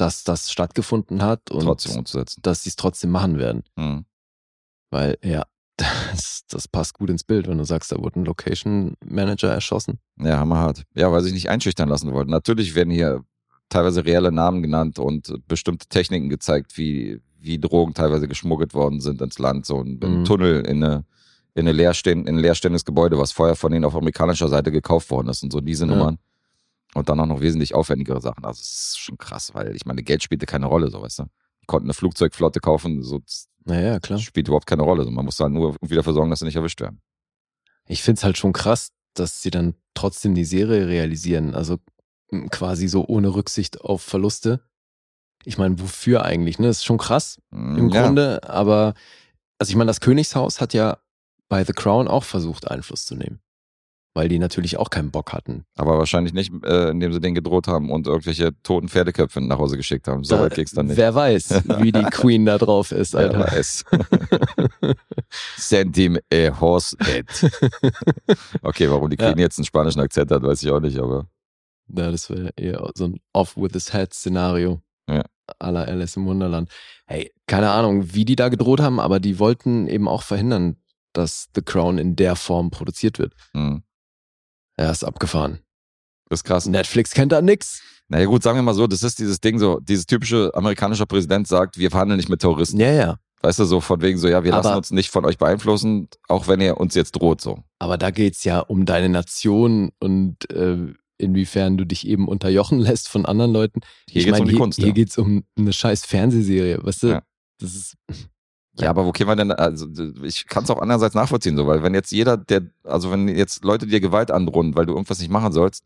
dass das stattgefunden hat und Trotzdem umzusetzen. dass sie es trotzdem machen werden. Mhm. Weil, ja, <laughs> das, das passt gut ins Bild, wenn du sagst, da wurde ein Location Manager erschossen. Ja, hammerhart. Ja, weil sie sich nicht einschüchtern lassen wollten. Natürlich werden hier teilweise reelle Namen genannt und bestimmte Techniken gezeigt, wie, wie Drogen teilweise geschmuggelt worden sind ins Land. So ein, Mhm. Tunnel in eine in, eine leerstehend, in ein leerstehendes Gebäude, was vorher von denen auf amerikanischer Seite gekauft worden ist und so diese Ja. Nummern. Und dann auch noch wesentlich aufwendigere Sachen. Also es ist schon krass, weil ich meine, Geld spielte keine Rolle, so weißt du. Die konnten eine Flugzeugflotte kaufen, so Naja, klar. spielt überhaupt keine Rolle. So, man muss halt nur irgendwie dafür sorgen, dass sie nicht erwischt werden. Ich find's halt schon krass, dass sie dann trotzdem die Serie realisieren. Also quasi so ohne Rücksicht auf Verluste. Ich meine, wofür eigentlich? Ne? Das ist schon krass im Mm, ja. Grunde, aber also ich meine, das Königshaus hat ja bei The Crown auch versucht, Einfluss zu nehmen. Weil die natürlich auch keinen Bock hatten. Aber wahrscheinlich nicht, äh, indem sie den gedroht haben und irgendwelche toten Pferdeköpfe nach Hause geschickt haben. So Da- weit ging's dann nicht. Wer weiß, wie die <laughs> Queen da drauf ist, Wer Alter. weiß. <laughs> Send him a horse head. <laughs> Okay, warum die Queen Ja. jetzt einen spanischen Akzent hat, weiß ich auch nicht, aber Ja, das wäre eher so ein Off with his head Szenario. Ja. La Alice im Wunderland. Hey, keine Ahnung, wie die da gedroht haben, aber die wollten eben auch verhindern, dass The Crown in der Form produziert wird. hm. Ja, ist abgefahren. Das ist krass. Netflix kennt da nix. Naja gut, sagen wir mal so, das ist dieses Ding so, dieses typische amerikanische Präsident sagt, wir verhandeln nicht mit Terroristen. Ja, ja. Weißt du, so von wegen so, ja, wir Aber- lassen uns nicht von euch beeinflussen, auch wenn ihr uns jetzt droht so. Aber da geht's ja um deine Nation und äh, inwiefern du dich eben unterjochen <laughs> lässt von anderen Leuten. Hier ich geht's meine, um die hier, Kunst. hier ja. geht's um eine scheiß Fernsehserie, weißt du? Ja. Das ist Ja, aber wo kämen wir denn, also ich kann es auch andererseits nachvollziehen, so, weil wenn jetzt jeder, der, also wenn jetzt Leute dir Gewalt androhen, weil du irgendwas nicht machen sollst,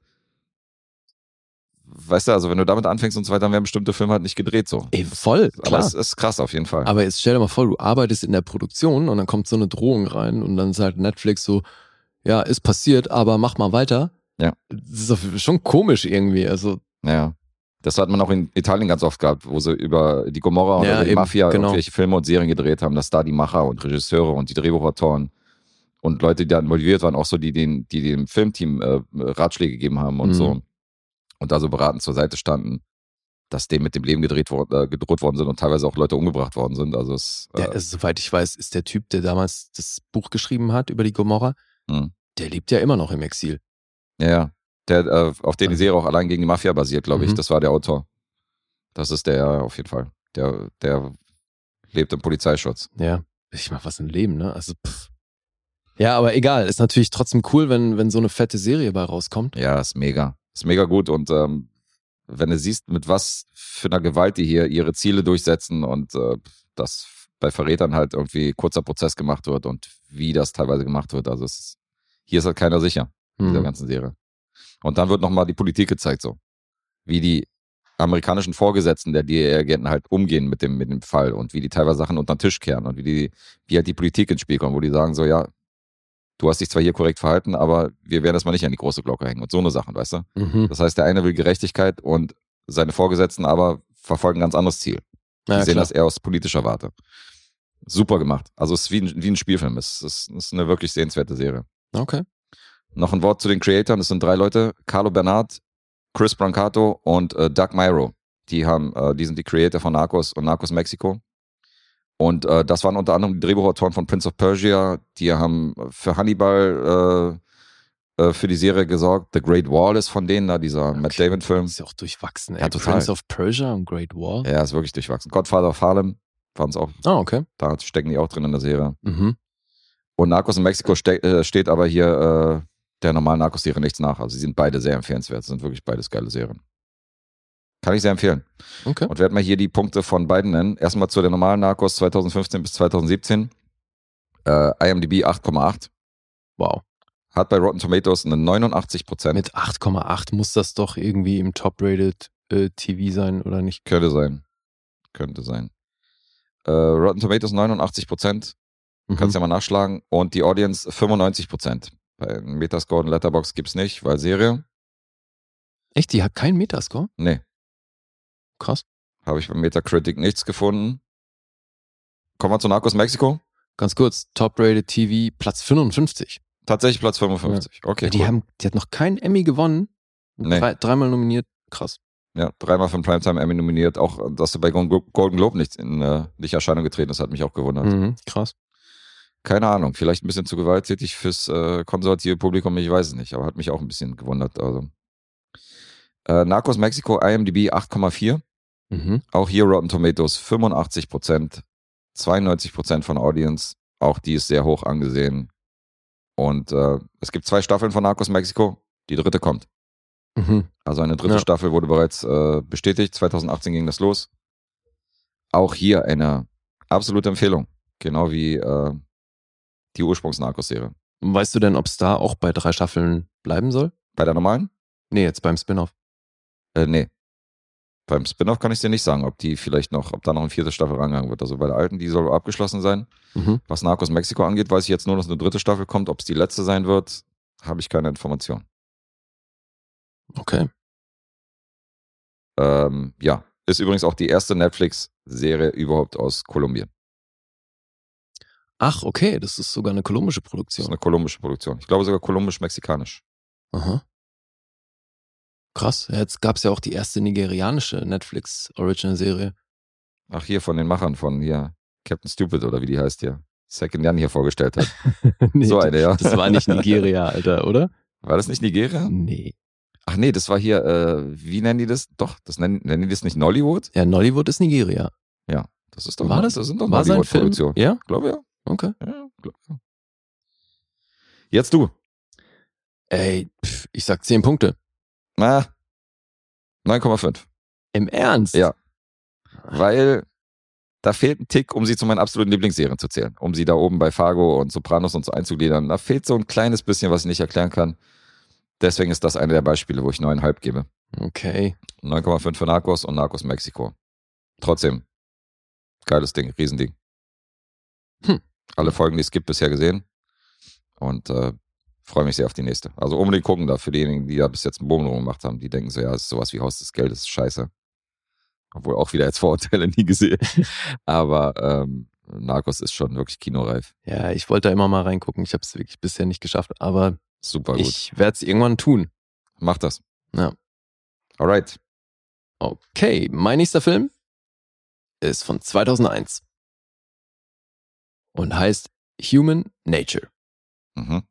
weißt du, also wenn du damit anfängst und so weiter, dann werden bestimmte Filme halt nicht gedreht so. ey, voll, Aber klar. es ist krass auf jeden Fall. Aber jetzt stell dir mal vor, du arbeitest in der Produktion und dann kommt so eine Drohung rein und dann sagt Netflix so, ja, ist passiert, aber mach mal weiter. Ja. Das ist doch schon komisch irgendwie. Also, Ja. Das hat man auch in Italien ganz oft gehabt, wo sie über die Gomorra oder Ja, die eben, Mafia genau. irgendwelche Filme und Serien gedreht haben, dass da die Macher und Regisseure und die Drehbuchautoren und Leute, die da involviert waren, auch so, die, den, die dem Filmteam äh, Ratschläge gegeben haben und Mhm. so und da so beratend zur Seite standen, dass dem mit dem Leben gedreht wor äh, gedroht worden sind und teilweise auch Leute umgebracht worden sind. Also es, äh, der, also, soweit ich weiß, ist der Typ, der damals das Buch geschrieben hat über die Gomorra, Mhm. der lebt ja immer noch im Exil. ja, ja. Der, äh, auf den die Serie auch allein gegen die Mafia basiert, glaube ich. Mhm. Das war der Autor. Das ist der auf jeden Fall. Der, der lebt im Polizeischutz. Ja, ich mach was im Leben, ne? Also, pff. Ja, aber egal. Ist natürlich trotzdem cool, wenn, wenn so eine fette Serie bei rauskommt. Ja, ist mega. Ist mega gut. Und ähm, wenn du siehst, mit was für einer Gewalt die hier ihre Ziele durchsetzen und äh, dass bei Verrätern halt irgendwie kurzer Prozess gemacht wird und wie das teilweise gemacht wird. Also es hier ist halt keiner sicher in dieser Mhm. ganzen Serie. Und dann wird nochmal die Politik gezeigt, so. Wie die amerikanischen Vorgesetzten der DEA-Agenten halt umgehen mit dem, mit dem Fall und wie die teilweise Sachen unter den Tisch kehren und wie die, wie halt die Politik ins Spiel kommt, wo die sagen so, ja, du hast dich zwar hier korrekt verhalten, aber wir werden das mal nicht an die große Glocke hängen und so eine Sachen, weißt du? Mhm. Das heißt, der eine will Gerechtigkeit und seine Vorgesetzten aber verfolgen ein ganz anderes Ziel. Die Ja, sehen klar. das eher aus politischer Warte. Super gemacht. Also es ist wie ein, wie ein Spielfilm. Es ist, es ist eine wirklich sehenswerte Serie. Okay. Noch ein Wort zu den Creatoren. Das sind drei Leute. Carlo Bernard, Chris Brancato und äh, Doug Myro. Die haben, äh, die sind die Creator von Narcos und Narcos Mexico. Und äh, das waren unter anderem die Drehbuchautoren von Prince of Persia. Die haben für Hannibal äh, äh, für die Serie gesorgt. The Great Wall ist von denen da, dieser Matt Damon-Film. Ist ja auch durchwachsen, ey. Ja, total. Prince of Persia und Great Wall. Ja, ist wirklich durchwachsen. Godfather of Harlem waren es auch. Ah, okay. Da stecken die auch drin in der Serie. Mhm. Und Narcos in Mexiko ste äh, steht aber hier äh, der normalen Narcos-Serie nichts nach. Also sie sind beide sehr empfehlenswert. Das sind wirklich beides geile Serien. Kann ich sehr empfehlen. Okay. Und werde mal hier die Punkte von beiden nennen. Erstmal zu der normalen Narcos 2015 bis 2017. Äh, IMDb 8,8. Wow. Hat bei Rotten Tomatoes eine 89 Prozent. Mit 8,8 muss das doch irgendwie im Top-Rated äh, TV sein, oder nicht? Könnte sein. Könnte sein. Äh, Rotten Tomatoes 89 Prozent. Mhm. Kannst ja mal nachschlagen. Und die Audience 95 Prozent. Bei Metascore und Letterbox gibt's nicht, weil Serie. Echt, die hat keinen Metascore? Nee, Krass. habe ich bei Metacritic nichts gefunden. Kommen wir zu Narcos Mexiko. Ganz kurz, Top-Rated TV, Platz 55. Tatsächlich Platz 55. Okay, Ja, die, cool. haben, die hat noch keinen Emmy gewonnen. Nee. Drei, dreimal nominiert. Krass. Ja, dreimal für den Primetime Emmy nominiert. Auch, dass du bei Golden Globe nicht in äh, nicht Erscheinung getreten ist, hat mich auch gewundert. Mhm, krass. Keine Ahnung, vielleicht ein bisschen zu gewalttätig fürs äh, konservative Publikum, ich weiß es nicht, aber hat mich auch ein bisschen gewundert. Also. Äh, Narcos Mexiko, IMDb 8,4. Mhm. Auch hier Rotten Tomatoes 85 Prozent, 92 Prozent von Audience. Auch die ist sehr hoch angesehen. Und äh, es gibt zwei Staffeln von Narcos Mexiko. Die dritte kommt. Mhm. Also eine dritte Ja. Staffel wurde bereits äh, bestätigt. 2018 ging das los. Auch hier eine absolute Empfehlung. Genau wie äh, die Ursprungs-Narcos-Serie. Weißt du denn, ob es da auch bei drei Staffeln bleiben soll? Bei der normalen? Nee, jetzt beim Spin-off. Äh, nee. Beim Spin-off kann ich dir nicht sagen, ob die vielleicht noch, ob da noch eine vierte Staffel rangegangen wird. Also bei der alten, die soll abgeschlossen sein. Mhm. Was Narcos Mexiko angeht, weiß ich jetzt nur, dass eine dritte Staffel kommt. Ob es die letzte sein wird, habe ich keine Information. Okay. Ähm, ja, ist übrigens auch die erste Netflix-Serie überhaupt aus Kolumbien. Ach, okay, das ist sogar eine kolumbische Das ist Produktion. eine kolumbische Produktion. Ich glaube sogar kolumbisch-mexikanisch. Aha. Krass. Jetzt gab es ja auch die erste nigerianische Netflix-Original-Serie. Ach, hier von den Machern von hier, Captain Stupid oder wie die heißt hier. Second Jan hier vorgestellt hat. <laughs> nee, so eine, ja. Das war nicht Nigeria, <laughs> Alter, oder? War das nicht Nigeria? Nee. Ach nee, das war hier, äh, wie nennen die das? Doch, das nennen, nennen die das nicht Nollywood? Ja, Nollywood ist Nigeria. Ja, das ist doch War das? Das sind doch? Nollywood-Produktionen. Ja? Glaube ja. Okay. ja. Jetzt du. Ey, pff, ich sag 10 Punkte. Na, 9,5. Im Ernst? Ja. Weil da fehlt ein Tick, um sie zu meinen absoluten Lieblingsserien zu zählen. Um sie da oben bei Fargo und Sopranos und so einzugliedern. Da fehlt so ein kleines bisschen, was ich nicht erklären kann. Deswegen ist das eine der Beispiele, wo ich 9,5 gebe. Okay. 9,5 für Narcos und Narcos Mexiko. Trotzdem, geiles Ding, Riesending. Hm. Alle Folgen, die es gibt, bisher gesehen. Und äh, freue mich sehr auf die nächste. Also unbedingt gucken da für diejenigen, die da bis jetzt einen Bogen gemacht haben. Die denken so, ja, es ist sowas wie Haus des Geldes, ist scheiße. Obwohl auch wieder jetzt Vorurteile <laughs> nie gesehen. <laughs> Aber ähm, Narcos ist schon wirklich kinoreif. Ja, ich wollte da immer mal reingucken. Ich habe es wirklich bisher nicht geschafft, aber Super gut. ich werde es irgendwann tun. Mach das. Ja. Alright. Okay, mein nächster Film ist von 2001 und heißt Human Nature. Mhm.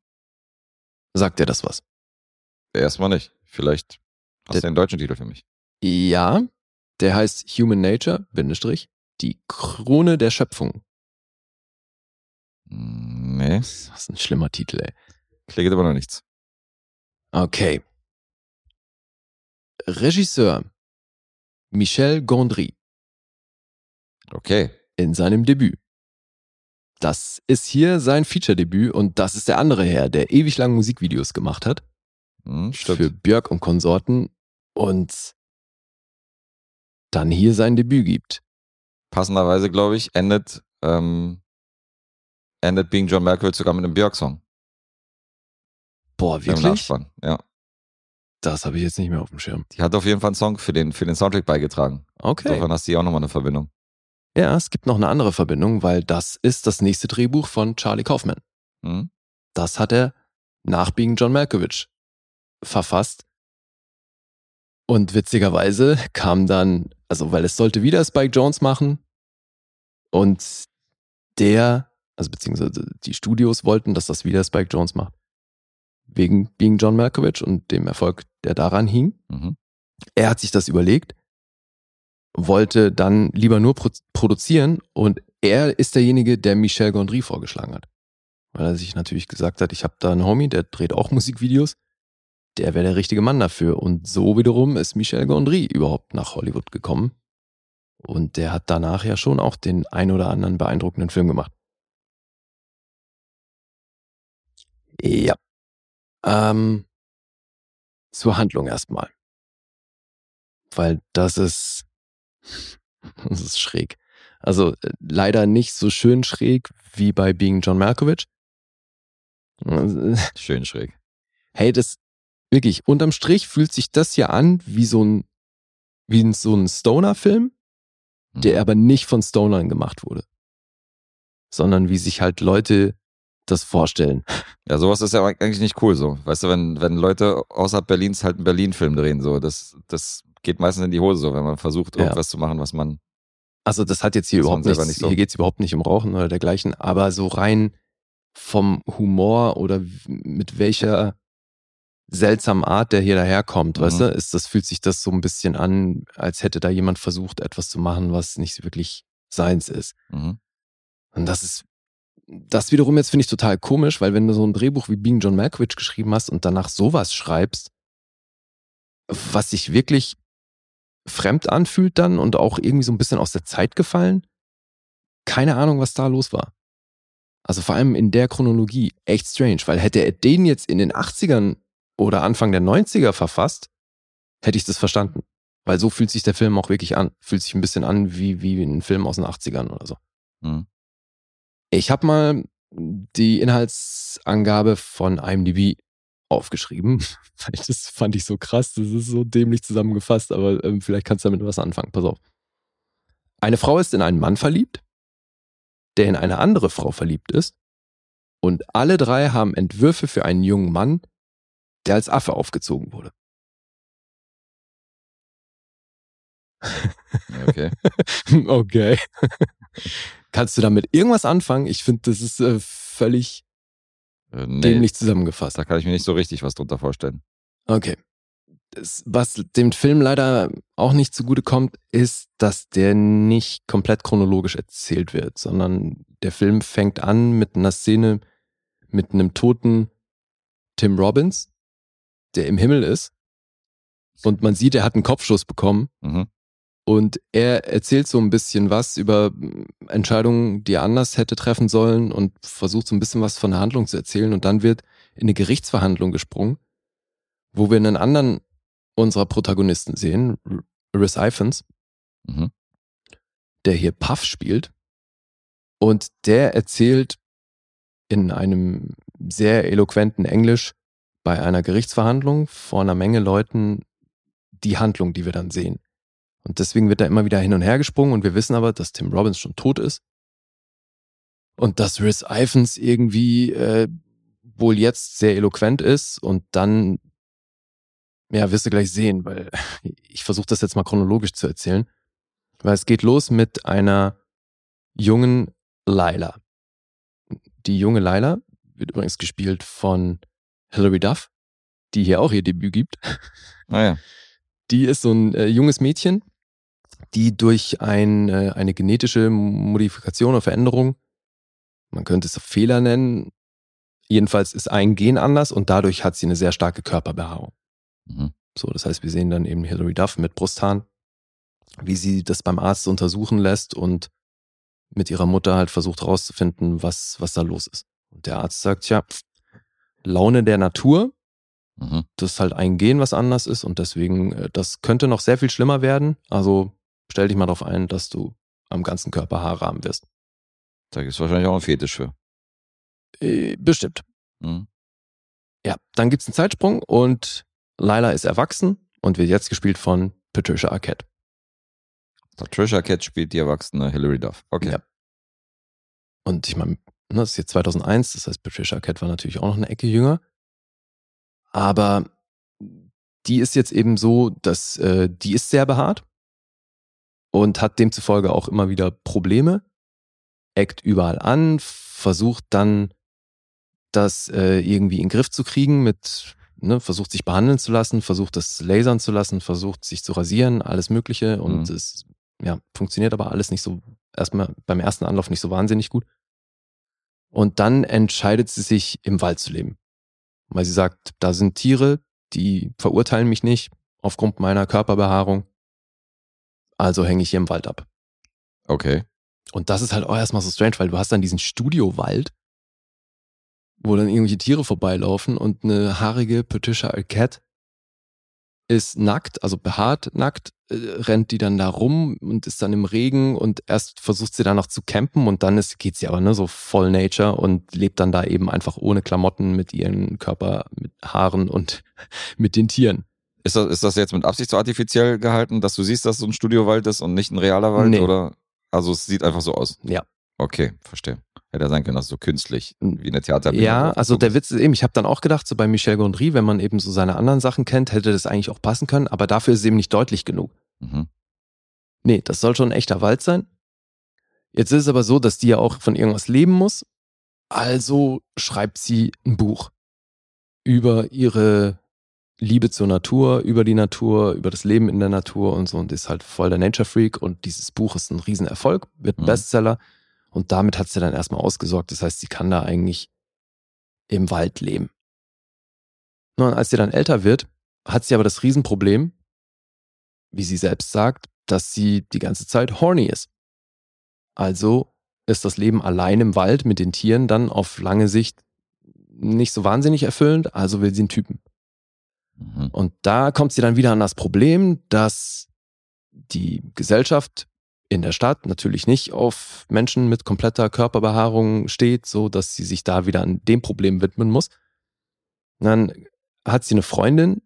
Sagt dir das was? Erstmal nicht. Vielleicht hast Der- du den deutschen Titel für mich. Ja, der heißt Human Nature, Bindestrich, die Krone der Schöpfung. Nee, Das ist ein schlimmer Titel, ey. klickt aber noch nichts. Okay. Regisseur Michel Gondry Okay. in seinem Debüt. Das ist hier sein Feature-Debüt und das ist der andere Herr, der ewig lang Musikvideos gemacht hat. Hm, für Björk und Konsorten und dann hier sein Debüt gibt. Passenderweise, glaube ich, endet, ähm, endet Being John Malkovich sogar mit einem Björk-Song. Boah, Im wirklich? Nachspann. Ja. Das habe ich jetzt nicht mehr auf dem Schirm. Die hat auf jeden Fall einen Song für den, für den Soundtrack beigetragen. Okay. Insofern hast du hier auch nochmal eine Verbindung. Ja, es gibt noch eine andere Verbindung, weil das ist das nächste Drehbuch von Charlie Kaufman. Hm? Das hat er nach Being John Malkovich verfasst. Und witzigerweise kam dann, also weil es sollte wieder Spike Jones machen und der, also beziehungsweise die Studios wollten, dass das wieder Spike Jones macht. Wegen Being John Malkovich und dem Erfolg, der daran hing. Mhm. Er hat sich das überlegt, wollte dann lieber nur pro produzieren und er ist derjenige, der Michel Gondry vorgeschlagen hat. Weil er sich natürlich gesagt hat, ich habe da einen Homie, der dreht auch Musikvideos, der wäre der richtige Mann dafür. Und so wiederum ist Michel Gondry überhaupt nach Hollywood gekommen. Und der hat danach ja schon auch den ein oder anderen beeindruckenden Film gemacht. Ja. Ähm, zur Handlung erstmal. Weil das ist, <laughs> das ist schräg. Also äh, leider nicht so schön schräg wie bei Being John Malkovich. <laughs> Schön schräg. Hey, das wirklich, unterm Strich fühlt sich das hier an wie so ein, wie so ein Stoner-Film, der Mhm. aber nicht von Stonern gemacht wurde. Sondern wie sich halt Leute das vorstellen. <laughs> Ja, sowas ist ja eigentlich nicht cool so. Weißt du, wenn, wenn Leute außerhalb Berlins halt einen Berlin-Film drehen, so, das, das geht meistens in die Hose so, wenn man versucht, Ja. irgendwas zu machen, was man. Also das hat jetzt hier überhaupt nichts, nicht so. hier geht's überhaupt nicht um Rauchen oder dergleichen, aber so rein vom Humor oder mit welcher seltsamen Art der hier daherkommt, Mhm. weißt du, ist das, fühlt sich das so ein bisschen an, als hätte da jemand versucht, etwas zu machen, was nicht wirklich seins ist. Mhm. Und das ist, das wiederum jetzt finde ich total komisch, weil wenn du so ein Drehbuch wie Being John Malkovich geschrieben hast und danach sowas schreibst, was sich wirklich fremd anfühlt dann und auch irgendwie so ein bisschen aus der Zeit gefallen, keine Ahnung, was da los war. Also vor allem in der Chronologie echt strange, weil hätte er den jetzt in den 80ern oder Anfang der 90er verfasst, hätte ich das verstanden. Weil so fühlt sich der Film auch wirklich an. Fühlt sich ein bisschen an wie, wie ein Film aus den 80ern oder so. Mhm. Ich habe mal die Inhaltsangabe von IMDb aufgeschrieben, <laughs> weil das fand ich so krass, das ist so dämlich zusammengefasst, aber ähm, vielleicht kannst du damit was anfangen. Pass auf. Eine Frau ist in einen Mann verliebt, der in eine andere Frau verliebt ist, und alle drei haben Entwürfe für einen jungen Mann, der als Affe aufgezogen wurde. Okay. <laughs> Okay. <laughs> Kannst du damit irgendwas anfangen? Ich finde, das ist äh, völlig nee, dämlich zusammengefasst. da kann ich mir nicht so richtig was drunter vorstellen. Okay. Das, was dem Film leider auch nicht zugute kommt, ist, dass der nicht komplett chronologisch erzählt wird, sondern der Film fängt an mit einer Szene mit einem toten Tim Robbins, der im Himmel ist. Und man sieht, er hat einen Kopfschuss bekommen. Mhm. Und er erzählt so ein bisschen was über mm, Entscheidungen, die er anders hätte treffen sollen und versucht so ein bisschen was von der Handlung zu erzählen. Und dann wird in eine Gerichtsverhandlung gesprungen, wo wir einen anderen unserer Protagonisten sehen, Rhys Ifans, Mhm. der hier Puff spielt. Und der erzählt in einem sehr eloquenten Englisch bei einer Gerichtsverhandlung vor einer Menge Leuten die Handlung, die wir dann sehen. Und deswegen wird da immer wieder hin und her gesprungen und wir wissen aber, dass Tim Robbins schon tot ist. Und dass Rhys Ifans irgendwie äh, wohl jetzt sehr eloquent ist und dann, ja, wirst du gleich sehen, weil <laughs> ich versuche das jetzt mal chronologisch zu erzählen. Weil es geht los mit einer jungen Lila. Die junge Lila wird übrigens gespielt von Hilary Duff, die hier auch ihr Debüt gibt. Naja. Die ist so ein äh, junges Mädchen, die durch ein, äh, eine genetische Modifikation oder Veränderung, man könnte es Fehler nennen, jedenfalls ist ein Gen anders und dadurch hat sie eine sehr starke Körperbehaarung. Mhm. So, das heißt, wir sehen dann eben Hilary Duff mit Brusthaaren, wie sie das beim Arzt untersuchen lässt und mit ihrer Mutter halt versucht herauszufinden, was, was da los ist. Und der Arzt sagt, ja, Laune der Natur, Mhm. das ist halt ein Gen, was anders ist und deswegen, äh, das könnte noch sehr viel schlimmer werden. Also stell dich mal darauf ein, dass du am ganzen Körper Haare haben wirst. Da gibt es wahrscheinlich auch einen Fetisch für. Äh, bestimmt. Mhm. Ja, dann gibt's einen Zeitsprung und Lila ist erwachsen und wird jetzt gespielt von Patricia Arquette. Patricia Cat spielt die erwachsene Hilary Duff. Okay. Ja. Und ich meine, ne, das ist jetzt 2001, das heißt, Patricia Arquette war natürlich auch noch eine Ecke jünger. Aber die ist jetzt eben so, dass äh, die ist sehr behaart und hat demzufolge auch immer wieder Probleme, eckt überall an, versucht dann das äh, irgendwie in den Griff zu kriegen mit, ne, versucht sich behandeln zu lassen, versucht das lasern zu lassen, versucht sich zu rasieren, alles Mögliche und Mhm. es ja, funktioniert aber alles nicht so, erstmal beim ersten Anlauf nicht so wahnsinnig gut. Und dann entscheidet sie sich, im Wald zu leben. Weil sie sagt, da sind Tiere, die verurteilen mich nicht aufgrund meiner Körperbehaarung. Also hänge ich hier im Wald ab. Okay. Und das ist halt auch erstmal so strange, weil du hast dann diesen Studiowald, wo dann irgendwelche Tiere vorbeilaufen und eine haarige Patricia Arquette ist nackt, also behaart nackt, äh, rennt die dann da rum und ist dann im Regen und erst versucht sie dann noch zu campen und dann ist, geht sie aber ne, so voll Nature und lebt dann da eben einfach ohne Klamotten mit ihren Körper, mit Haaren und <laughs> mit den Tieren. Ist das, ist das jetzt mit Absicht so artifiziell gehalten, dass du siehst, dass es so ein Studiowald ist und nicht ein realer Wald? Nee. Oder? Also es sieht einfach so aus. Ja. Okay, verstehe. Hätte sein können, dass so künstlich, wie eine Theaterbühne. Ja, also der Witz ist eben, ich habe dann auch gedacht, so bei Michel Gondry, wenn man eben so seine anderen Sachen kennt, hätte das eigentlich auch passen können, aber dafür ist es eben nicht deutlich genug. Mhm. Nee, das soll schon ein echter Wald sein. Jetzt ist es aber so, dass die ja auch von irgendwas leben muss. Also schreibt sie ein Buch über ihre Liebe zur Natur, über die Natur, über das Leben in der Natur und so und ist halt voll der Nature Freak und dieses Buch ist ein Riesenerfolg, wird Mhm. Bestseller und damit hat sie dann erstmal ausgesorgt. Das heißt, sie kann da eigentlich im Wald leben. Nun, als sie dann älter wird, hat sie aber das Riesenproblem, wie sie selbst sagt, dass sie die ganze Zeit horny ist. Also ist das Leben allein im Wald mit den Tieren dann auf lange Sicht nicht so wahnsinnig erfüllend, also will sie einen Typen. Mhm. Und da kommt sie dann wieder an das Problem, dass die Gesellschaft in der Stadt natürlich nicht auf Menschen mit kompletter Körperbehaarung steht, so dass sie sich da wieder an dem Problem widmen muss. Und dann hat sie eine Freundin,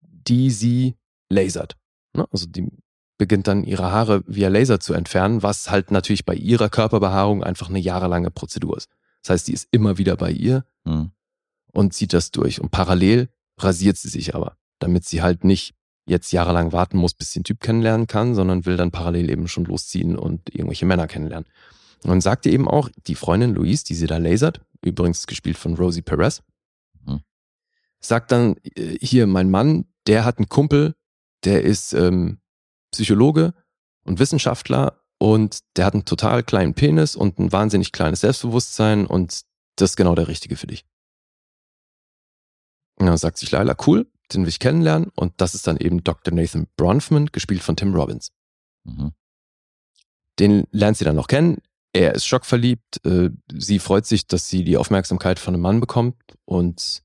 die sie lasert. Ne? Also die beginnt dann ihre Haare via Laser zu entfernen, was halt natürlich bei ihrer Körperbehaarung einfach eine jahrelange Prozedur ist. Das heißt, die ist immer wieder bei ihr Mhm. und zieht das durch. Und parallel rasiert sie sich aber, damit sie halt nicht jetzt jahrelang warten muss, bis sie einen Typ kennenlernen kann, sondern will dann parallel eben schon losziehen und irgendwelche Männer kennenlernen. Und dann sagt ihr eben auch, die Freundin Louise, die sie da lasert, übrigens gespielt von Rosie Perez, Mhm. sagt dann, äh, hier, mein Mann, der hat einen Kumpel, der ist ähm, Psychologe und Wissenschaftler und der hat einen total kleinen Penis und ein wahnsinnig kleines Selbstbewusstsein und das ist genau der Richtige für dich. Und dann sagt sich Laila, cool, den will ich kennenlernen und das ist dann eben Dr. Nathan Bronfman, gespielt von Tim Robbins. Mhm. Den lernt sie dann noch kennen. Er ist schockverliebt. äh, Sie freut sich, dass sie die Aufmerksamkeit von einem Mann bekommt und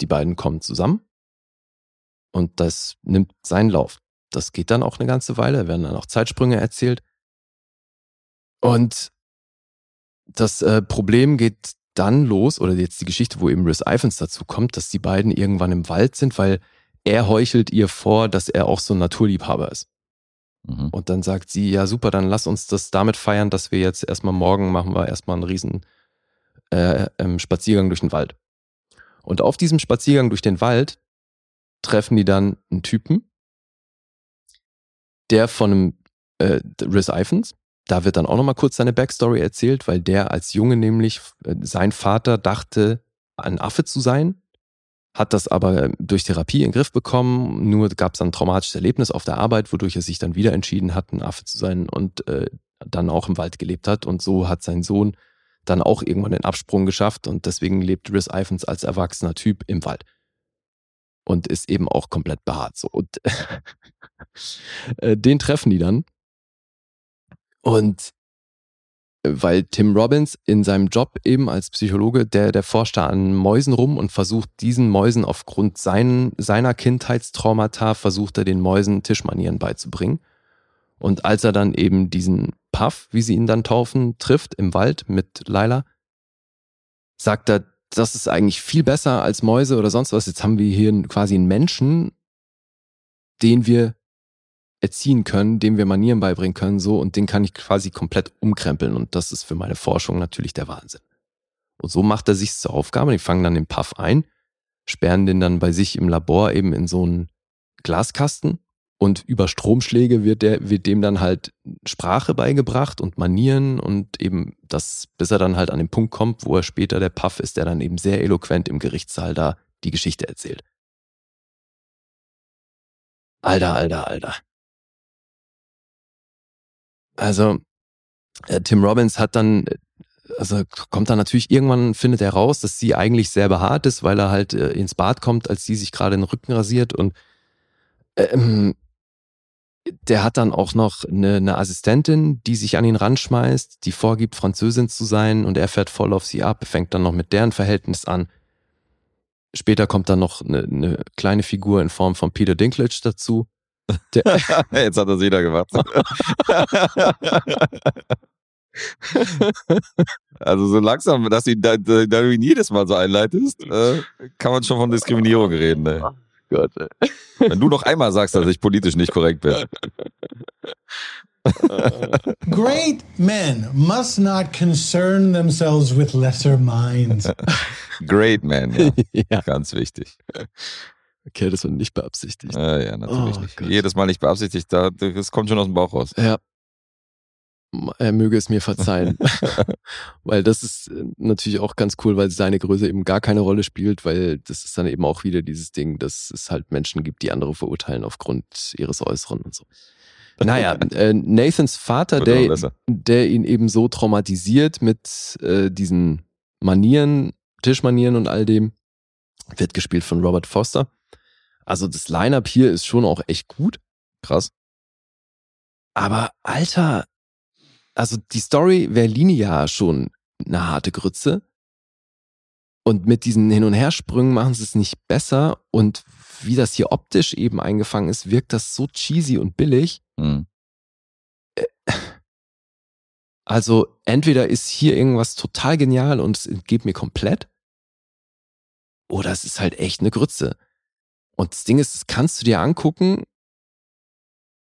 die beiden kommen zusammen. Und das nimmt seinen Lauf. Das geht dann auch eine ganze Weile. Da werden dann auch Zeitsprünge erzählt. Und das äh, Problem geht dann los, oder jetzt die Geschichte, wo eben Rhys Ifans dazu kommt, dass die beiden irgendwann im Wald sind, weil er heuchelt ihr vor, dass er auch so ein Naturliebhaber ist. Mhm. Und dann sagt sie, ja super, dann lass uns das damit feiern, dass wir jetzt erstmal morgen machen wir erstmal einen riesen äh, ähm, Spaziergang durch den Wald. Und auf diesem Spaziergang durch den Wald treffen die dann einen Typen, der von einem äh, Rhys Ifans, da wird dann auch nochmal kurz seine Backstory erzählt, weil der als Junge nämlich, äh, sein Vater dachte, ein Affe zu sein, hat das aber äh, durch Therapie in den Griff bekommen. Nur gab es ein traumatisches Erlebnis auf der Arbeit, wodurch er sich dann wieder entschieden hat, ein Affe zu sein und äh, dann auch im Wald gelebt hat. Und so hat sein Sohn dann auch irgendwann den Absprung geschafft und deswegen lebt Rhys Ifans als erwachsener Typ im Wald. Und ist eben auch komplett behaart. So. Und <laughs> äh, den treffen die dann. Und äh, weil Tim Robbins in seinem Job eben als Psychologe, der, der forscht da an Mäusen rum und versucht diesen Mäusen aufgrund seinen, seiner Kindheitstraumata, versucht er den Mäusen Tischmanieren beizubringen. Und als er dann eben diesen Puff, wie sie ihn dann taufen, trifft im Wald mit Laila, sagt er, das ist eigentlich viel besser als Mäuse oder sonst was. Jetzt haben wir hier quasi einen Menschen, den wir erziehen können, dem wir Manieren beibringen können, so, und den kann ich quasi komplett umkrempeln. Und das ist für meine Forschung natürlich der Wahnsinn. Und so macht er sich zur Aufgabe. Die fangen dann den Puff ein, sperren den dann bei sich im Labor eben in so einen Glaskasten und über Stromschläge wird, der, wird dem dann halt Sprache beigebracht und Manieren und eben das, bis er dann halt an den Punkt kommt, wo er später der Puff ist, der dann eben sehr eloquent im Gerichtssaal da die Geschichte erzählt. Alter, alter, alter. Also, äh, Tim Robbins hat dann, äh, also kommt dann natürlich irgendwann, findet er raus, dass sie eigentlich sehr behaart ist, weil er halt äh, ins Bad kommt, als sie sich gerade den Rücken rasiert und ähm, der hat dann auch noch eine, eine Assistentin, die sich an ihn ranschmeißt, die vorgibt, Französin zu sein und er fährt voll auf sie ab, fängt dann noch mit deren Verhältnis an. Später kommt dann noch eine, eine kleine Figur in Form von Peter Dinklage dazu. Der, <laughs> Jetzt hat das jeder gemacht. <laughs> also so langsam, dass du, da, da, da du ihn jedes Mal so einleitest, äh, kann man schon von Diskriminierung reden. Ey. Gott, ey. Wenn du noch einmal sagst, dass ich politisch nicht korrekt bin. <laughs> Great men must not concern themselves with lesser minds. Great man, ja. ja, Ganz wichtig. Okay, das war nicht beabsichtigt. Ja, ja, natürlich Oh nicht. Gott. Jedes Mal nicht beabsichtigt, da, das kommt schon aus dem Bauch raus. Ja. Er möge es mir verzeihen. <laughs> <laughs> weil das ist äh, natürlich auch ganz cool, weil seine Größe eben gar keine Rolle spielt, weil das ist dann eben auch wieder dieses Ding, dass es halt Menschen gibt, die andere verurteilen aufgrund ihres Äußeren und so. Naja, <laughs> äh, Nathans Vater, der, der ihn eben so traumatisiert mit äh, diesen Manieren, Tischmanieren und all dem, wird gespielt von Robert Foster. Also das Line-Up hier ist schon auch echt gut. Krass. Aber Alter, also die Story wäre linear schon eine harte Grütze. Und mit diesen Hin- und Hersprüngen machen sie es nicht besser. Und wie das hier optisch eben eingefangen ist, wirkt das so cheesy und billig. Hm. Also entweder ist hier irgendwas total genial und es entgeht mir komplett. Oder es ist halt echt eine Grütze. Und das Ding ist, das kannst du dir angucken.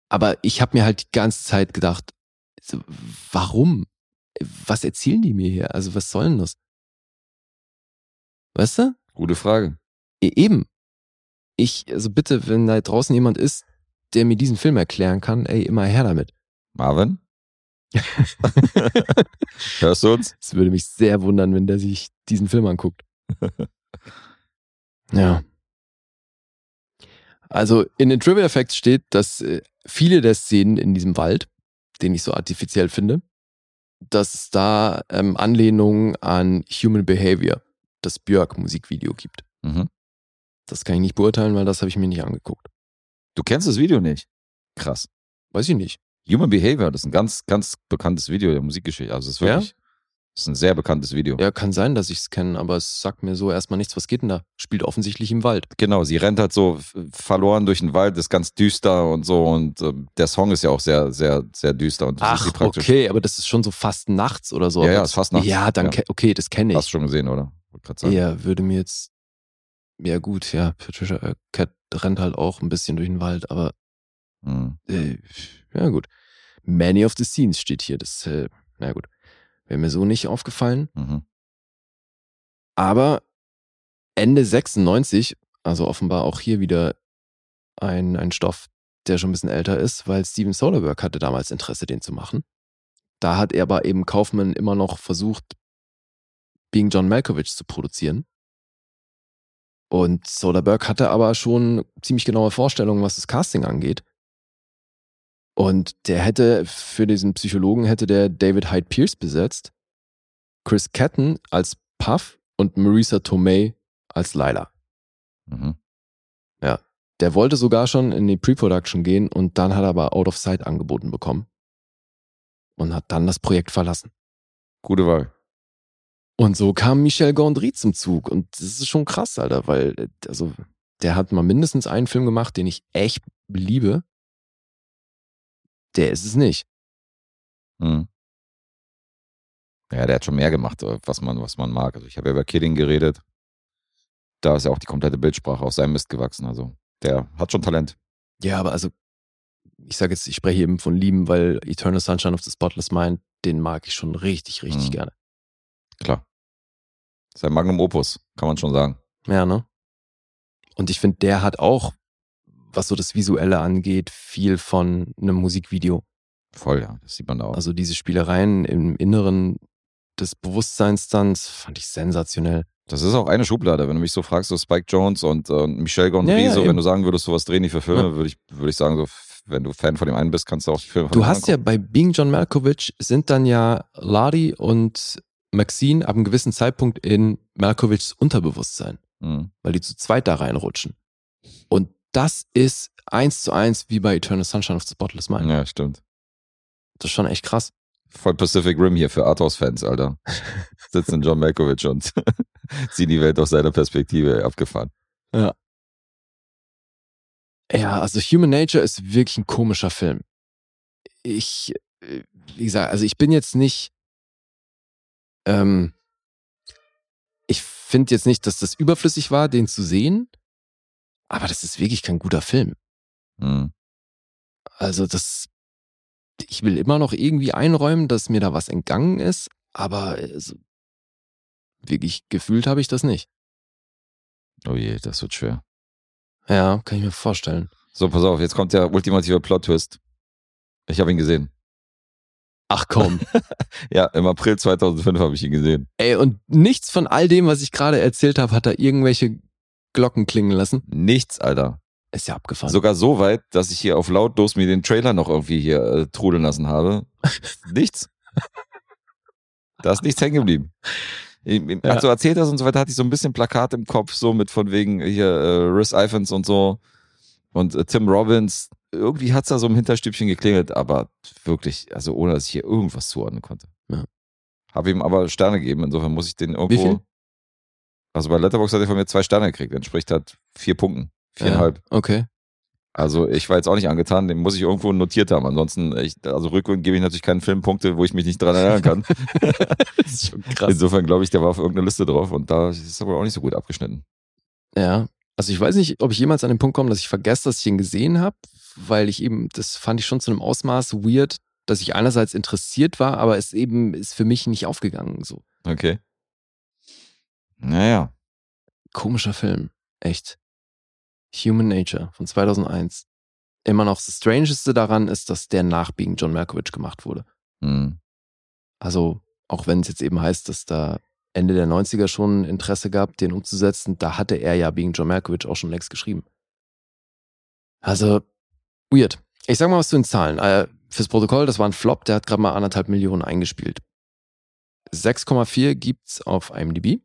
Aber ich habe mir halt die ganze Zeit gedacht, warum? Was erzählen die mir hier? Also was soll denn das? Weißt du? Gute Frage. E- Eben. Ich, also bitte, wenn da draußen jemand ist, der mir diesen Film erklären kann, ey, immer her damit. Marvin? <laughs> Hörst du uns? Es würde mich sehr wundern, wenn der sich diesen Film anguckt. <laughs> ja. Also in den Trivial Facts steht, dass äh, viele der Szenen in diesem Wald, den ich so artifiziell finde, dass es da ähm, Anlehnungen an Human Behavior, das Björk-Musikvideo gibt. Mhm. Das kann ich nicht beurteilen, weil das habe ich mir nicht angeguckt. Du kennst das Video nicht? Krass. Weiß ich nicht. Human Behavior, das ist ein ganz, ganz bekanntes Video der Musikgeschichte. Also es ist Ja? Das ist ein sehr bekanntes Video. Ja, kann sein, dass ich es kenne, aber es sagt mir so erstmal nichts. Was geht denn da? Spielt offensichtlich im Wald. Genau, sie rennt halt so verloren durch den Wald, ist ganz düster und so und ähm, der Song ist ja auch sehr, sehr, sehr düster und Ach, okay, aber das ist schon so fast nachts oder so. Ja, ja, ist fast nachts. Ja, dann, Ja. okay, das kenne Hast ich. du schon gesehen, oder? Ja, würde mir jetzt. Ja, gut, ja, Patricia äh, Cat rennt halt auch ein bisschen durch den Wald, aber Mhm. äh, ja, gut. Many of the Scenes steht hier. Das, äh, na gut. Wäre mir so nicht aufgefallen. Mhm. Aber Ende 96, also offenbar auch hier wieder ein, ein Stoff, der schon ein bisschen älter ist, weil Steven Soderbergh hatte damals Interesse, den zu machen. Da hat er aber eben Kaufman immer noch versucht, Being John Malkovich zu produzieren. Und Soderbergh hatte aber schon ziemlich genaue Vorstellungen, was das Casting angeht. Und der hätte, für diesen Psychologen hätte der David Hyde Pierce besetzt, Chris Catton als Puff und Marisa Tomei als Lila. Mhm. Der wollte sogar schon in die Pre-Production gehen und dann hat er aber Out of Sight angeboten bekommen. Und hat dann das Projekt verlassen. Gute Wahl. Und so kam Michel Gondry zum Zug. Und das ist schon krass, Alter, weil, äh, also, der hat mal mindestens einen Film gemacht, den ich echt liebe. Der ist es nicht. Mhm. Ja, der hat schon mehr gemacht, äh, was man, was man mag. Also ich habe ja über Killing geredet. Da ist ja auch die komplette Bildsprache aus seinem Mist gewachsen. Also der hat schon Talent. Ja, aber also, ich sage jetzt, ich spreche eben von Lieben, weil Eternal Sunshine of the Spotless Mind, den mag ich schon richtig, richtig Mhm. gerne. Klar. Sein Magnum Opus, kann man schon sagen. Ja, ne? Und ich finde, der hat auch, was so das Visuelle angeht, viel von einem Musikvideo. Voll, ja. Das sieht man da auch. Also diese Spielereien im Inneren des Bewusstseins dann, das fand ich sensationell. Das ist auch eine Schublade. Wenn du mich so fragst, so Spike Jones und, äh, Michel Gondry, Ja, ja, so, eben. wenn du sagen würdest, sowas drehen die für Filme, Ja. würde ich, würde ich sagen, so, wenn du Fan von dem einen bist, kannst du auch die Filme von Du hast ja bei Being John Malkovich sind dann ja Ladi und Maxine ab einem gewissen Zeitpunkt in Malkovichs Unterbewusstsein. Mhm. weil die zu zweit da reinrutschen. Und das ist eins zu eins wie bei Eternal Sunshine of the Spotless Mind. Ja, stimmt. Das ist schon echt krass. Voll Pacific Rim hier für Arthouse-Fans, Alter. <laughs> Sitzen John Malkovich und <laughs> ziehen die Welt aus seiner Perspektive abgefahren. Ja, also Human Nature ist wirklich ein komischer Film. Ich, äh, wie gesagt, also ich bin jetzt nicht, ähm, ich finde jetzt nicht, dass das überflüssig war, den zu sehen, aber das ist wirklich kein guter Film. Mhm. Also das, ich will immer noch irgendwie einräumen, dass mir da was entgangen ist, aber also, wirklich gefühlt habe ich das nicht. Oh je, das wird schwer. Ja, kann ich mir vorstellen. So, pass auf, jetzt kommt der ultimative Plot-Twist. Ich habe ihn gesehen. Ach komm. <laughs> Ja, im April 2005 habe ich ihn gesehen. Ey, und nichts von all dem, was ich gerade erzählt habe, hat da irgendwelche Glocken klingen lassen. Nichts, Alter. Ist ja abgefahren. Sogar so weit, dass ich hier auf lautlos mir den Trailer noch irgendwie hier äh, trudeln lassen habe. <laughs> nichts. Da ist nichts hängen geblieben. Ich- Als du erzählt hast und so weiter, hatte ich so ein bisschen Plakat im Kopf, so mit von wegen hier äh, Rhys Ifans und so und äh, Tim Robbins. Irgendwie hat's da so im Hinterstübchen geklingelt, aber wirklich, also ohne, dass ich hier irgendwas zuordnen konnte. Ja. Habe ihm aber Sterne gegeben, insofern muss ich den irgendwo. Also bei Letterboxd hat er von mir zwei Sterne gekriegt, entspricht halt vier Punkten. Viereinhalb. Ja, okay. Also ich war jetzt auch nicht angetan, den muss ich irgendwo notiert haben. Ansonsten, ich, also rückwärts gebe ich natürlich keinen Filmpunkte, wo ich mich nicht dran erinnern kann. <laughs> Das ist schon krass. Insofern glaube ich, der war auf irgendeiner Liste drauf und da ist er wohl auch nicht so gut abgeschnitten. Ja. Also ich weiß nicht, ob ich jemals an den Punkt komme, dass ich vergesse, dass ich ihn gesehen habe, weil ich eben, das fand ich schon zu einem Ausmaß weird, dass ich einerseits interessiert war, aber es eben ist für mich nicht aufgegangen. So Okay. Naja. komischer Film, echt. Human Nature von 2001. Immer noch das Strangeste daran ist, dass der nach Being John Malkovich gemacht wurde. Hm. Also, auch wenn es jetzt eben heißt, dass da Ende der 90er schon Interesse gab, den umzusetzen, da hatte er ja wegen John Malkovich auch schon längst geschrieben. Also, weird. Ich sag mal was zu den Zahlen. Äh, fürs Protokoll, das war ein Flop, der hat gerade mal anderthalb Millionen eingespielt. 6,4 gibt's auf IMDb.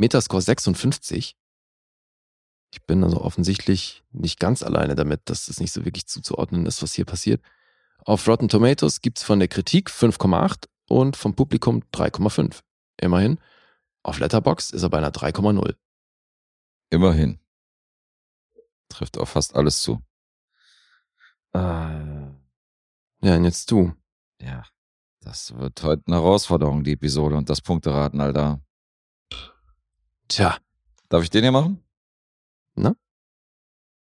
Metascore 56. Ich bin also offensichtlich nicht ganz alleine damit, dass das nicht so wirklich zuzuordnen ist, was hier passiert. Auf Rotten Tomatoes gibt's von der Kritik 5,8 und vom Publikum 3,5. Immerhin. Auf Letterboxd ist er bei einer 3,0. Immerhin. Trifft auf fast alles zu. Äh, Ja, und jetzt du. ja, das wird heute eine Herausforderung, die Episode und das Punkteraten, Alter. Tja, Darf ich den hier machen?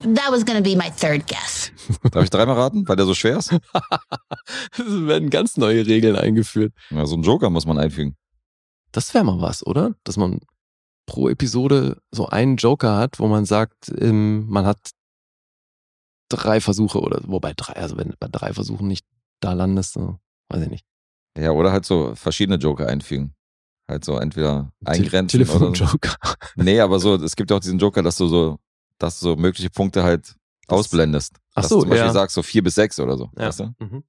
That was gonna be my third guess. <laughs> Darf ich dreimal raten, weil der so schwer ist? <laughs> es werden ganz neue Regeln eingeführt. Ja, so einen Joker muss man einfügen. Das wäre mal was, oder? Dass man pro Episode so einen Joker hat, wo man sagt, ähm, man hat drei Versuche oder wobei drei, also wenn du bei drei Versuchen nicht da landest, so, weiß ich nicht. Ja, oder halt so verschiedene Joker einfügen. Halt so entweder eingrenzen Te oder so. Telefonjoker. <laughs> Nee, aber so, es gibt ja auch diesen Joker, dass du so, dass du so mögliche Punkte halt Das- ausblendest. Ach dass so, du zum Beispiel ja. sagst, so vier bis sechs oder so. Ja. Weißt du? Mhm.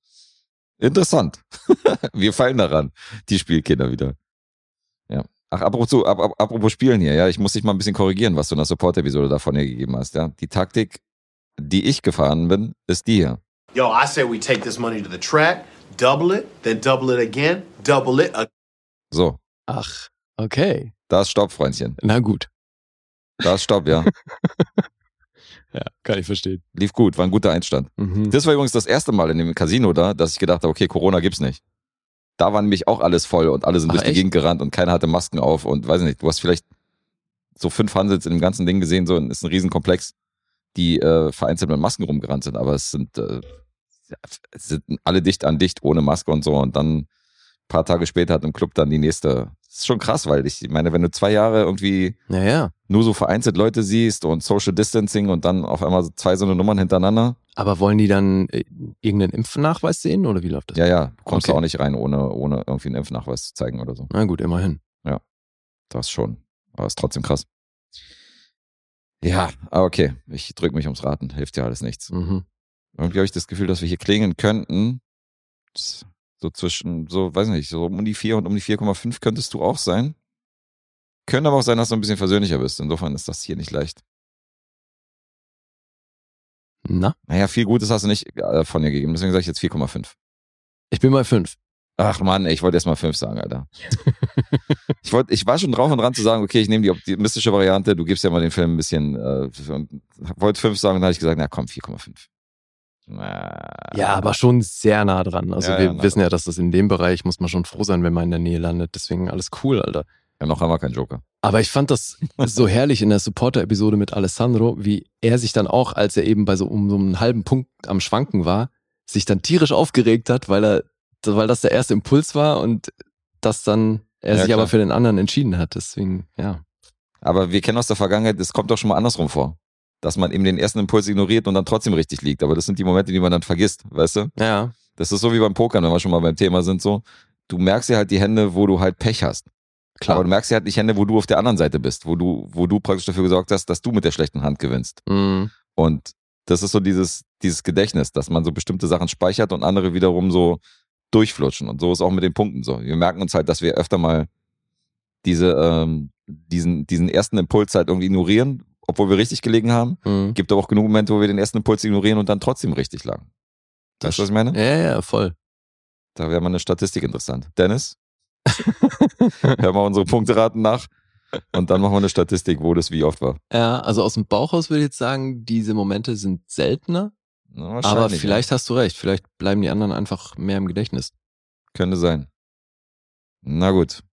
Interessant. <laughs> Wir fallen daran, die Spielkinder wieder. Ja. Ach, apropos, zu- ap, ap, apropos Spielen hier, ja, ich muss dich mal ein bisschen korrigieren, was du in der Support-Episode davon hier gegeben hast, ja. Die Taktik, die ich gefahren bin, ist die hier. Yo, I say we take this money to the track, double it, then double it again, double it. ag- So, Ach, okay. da ist Stopp, Freundchen. Na gut. Da ist Stopp, ja. <laughs> Ja, kann ich verstehen. Lief gut, war ein guter Einstand. Mhm. Das war übrigens das erste Mal in dem Casino da, dass ich gedacht habe, okay, Corona gibt's nicht. Da war nämlich auch alles voll und alle sind Ach, durch die echt? Gegend gerannt und keiner hatte Masken auf und weiß nicht, du hast vielleicht so fünf Hansels in dem ganzen Ding gesehen, so ist ein Riesenkomplex, die äh, vereinzelt mit Masken rumgerannt sind, aber es sind, äh, es sind alle dicht an dicht ohne Maske und so und dann paar Tage später hat im Club dann die nächste. Das ist schon krass, weil ich meine, wenn du zwei Jahre irgendwie Ja, ja. nur so vereinzelt Leute siehst und Social Distancing und dann auf einmal zwei so eine Nummern hintereinander, Aber wollen die dann äh, irgendeinen Impfnachweis sehen oder wie läuft das? Ja, ja, du kommst Okay. auch nicht rein, ohne, ohne irgendwie einen Impfnachweis zu zeigen oder so. Na gut, immerhin. Das schon. Aber ist trotzdem krass. Ja, aber okay. Ich drücke mich ums Raten. Hilft ja alles nichts. Mhm. Irgendwie habe ich das Gefühl, dass wir hier klingen könnten. So zwischen, so, weiß nicht, so um die 4 und um die 4,5 könntest du auch sein. Könnte aber auch sein, dass du ein bisschen versöhnlicher bist. Insofern ist das hier nicht leicht. Na, Naja, viel Gutes hast du nicht äh, von dir gegeben. Deswegen sage ich jetzt 4,5. ich bin bei fünf. Ach Mann, ey, ich wollte erst mal 5 sagen, Alter. <laughs> ich, wollte, ich war schon drauf und dran zu sagen, okay, ich nehme die optimistische Variante, du gibst ja mal den Film ein bisschen, äh, wollte 5 sagen, dann habe ich gesagt, na komm, 4,5. Na, Ja, aber schon sehr nah dran. Also Ja, wir ja, wissen ja, dass das in dem Bereich muss man schon froh sein, wenn man in der Nähe landet. Deswegen alles cool, Alter. Ja, noch wir keinen Joker. Aber ich fand das <laughs> so herrlich in der Supporter-Episode mit Alessandro, wie er sich dann auch, als er eben bei so um so einen halben Punkt am Schwanken war, sich dann tierisch aufgeregt hat, weil er, weil das der erste Impuls war und dass dann er Ja, sich aber klar. für den anderen entschieden hat. Deswegen, ja. Aber wir kennen aus der Vergangenheit, es kommt doch schon mal andersrum vor. Dass man eben den ersten Impuls ignoriert und dann trotzdem richtig liegt. Aber das sind die Momente, die man dann vergisst, weißt du? Ja, Das ist so wie beim Pokern, wenn wir schon mal beim Thema sind, so. Du merkst ja halt die Hände, wo du halt Pech hast. klar. Aber du merkst ja halt nicht Hände, wo du auf der anderen Seite bist, wo du, wo du praktisch dafür gesorgt hast, dass du mit der schlechten Hand gewinnst. Mhm. Und das ist so dieses, dieses Gedächtnis, dass man so bestimmte Sachen speichert und andere wiederum so durchflutschen. Und so ist auch mit den Punkten so. Wir merken uns halt, dass wir öfter mal diese, ähm, diesen, diesen ersten Impuls halt irgendwie ignorieren, obwohl wir richtig gelegen haben. Mhm. Gibt aber auch genug Momente, wo wir den ersten Impuls ignorieren und dann trotzdem richtig lagen. Weißt du, was ich meine? Ja, ja, voll. Da wäre mal eine Statistik interessant. Dennis, <laughs> hör mal unsere Punkteraten nach und dann machen wir eine Statistik, wo das wie oft war. Ja, also aus dem Bauchhaus würde ich jetzt sagen, diese Momente sind seltener, Na, aber vielleicht hast du recht. Vielleicht bleiben die anderen einfach mehr im Gedächtnis. Ja. Könnte sein. Na gut.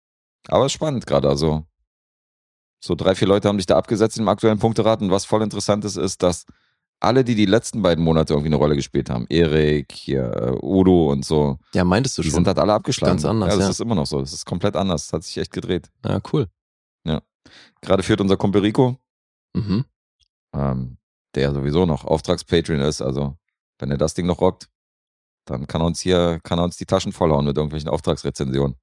Aber spannend gerade. Also, so drei, vier Leute haben sich da abgesetzt im aktuellen Punkteraten. Und was voll interessant ist, ist, dass alle, die die letzten beiden Monate irgendwie eine Rolle gespielt haben, Erik, hier, äh, Udo und so, Ja, meintest du die schon? sind halt alle abgeschlagen. Ganz anders, Ja, das ja. ist immer noch so. Das ist komplett anders. Das hat sich echt gedreht. Ja, cool. Gerade führt unser Kumpel Rico, Mhm. ähm, der sowieso noch Auftrags-Patreon ist. Also, wenn er das Ding noch rockt, Dann kann er uns hier, kann er uns die Taschen vollhauen mit irgendwelchen Auftragsrezensionen.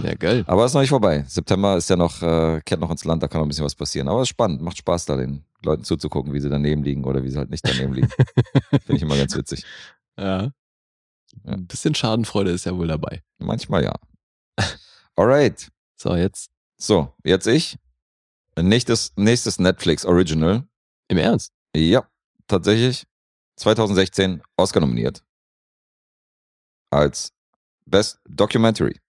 Ja, geil. Aber es ist noch nicht vorbei. September ist ja noch, äh, kehrt noch ins Land, da kann noch ein bisschen was passieren. Aber es ist spannend, macht Spaß, da den Leuten zuzugucken, wie sie daneben liegen oder wie sie halt nicht daneben liegen. <laughs> Finde ich immer ganz witzig. Ja. Ein bisschen Schadenfreude ist ja wohl dabei. Manchmal ja. Alright. So, jetzt So, jetzt ich. Nächstes, nächstes Netflix Original. im Ernst. Ja, tatsächlich. 2016 Oscar nominiert. Als Best Documentary.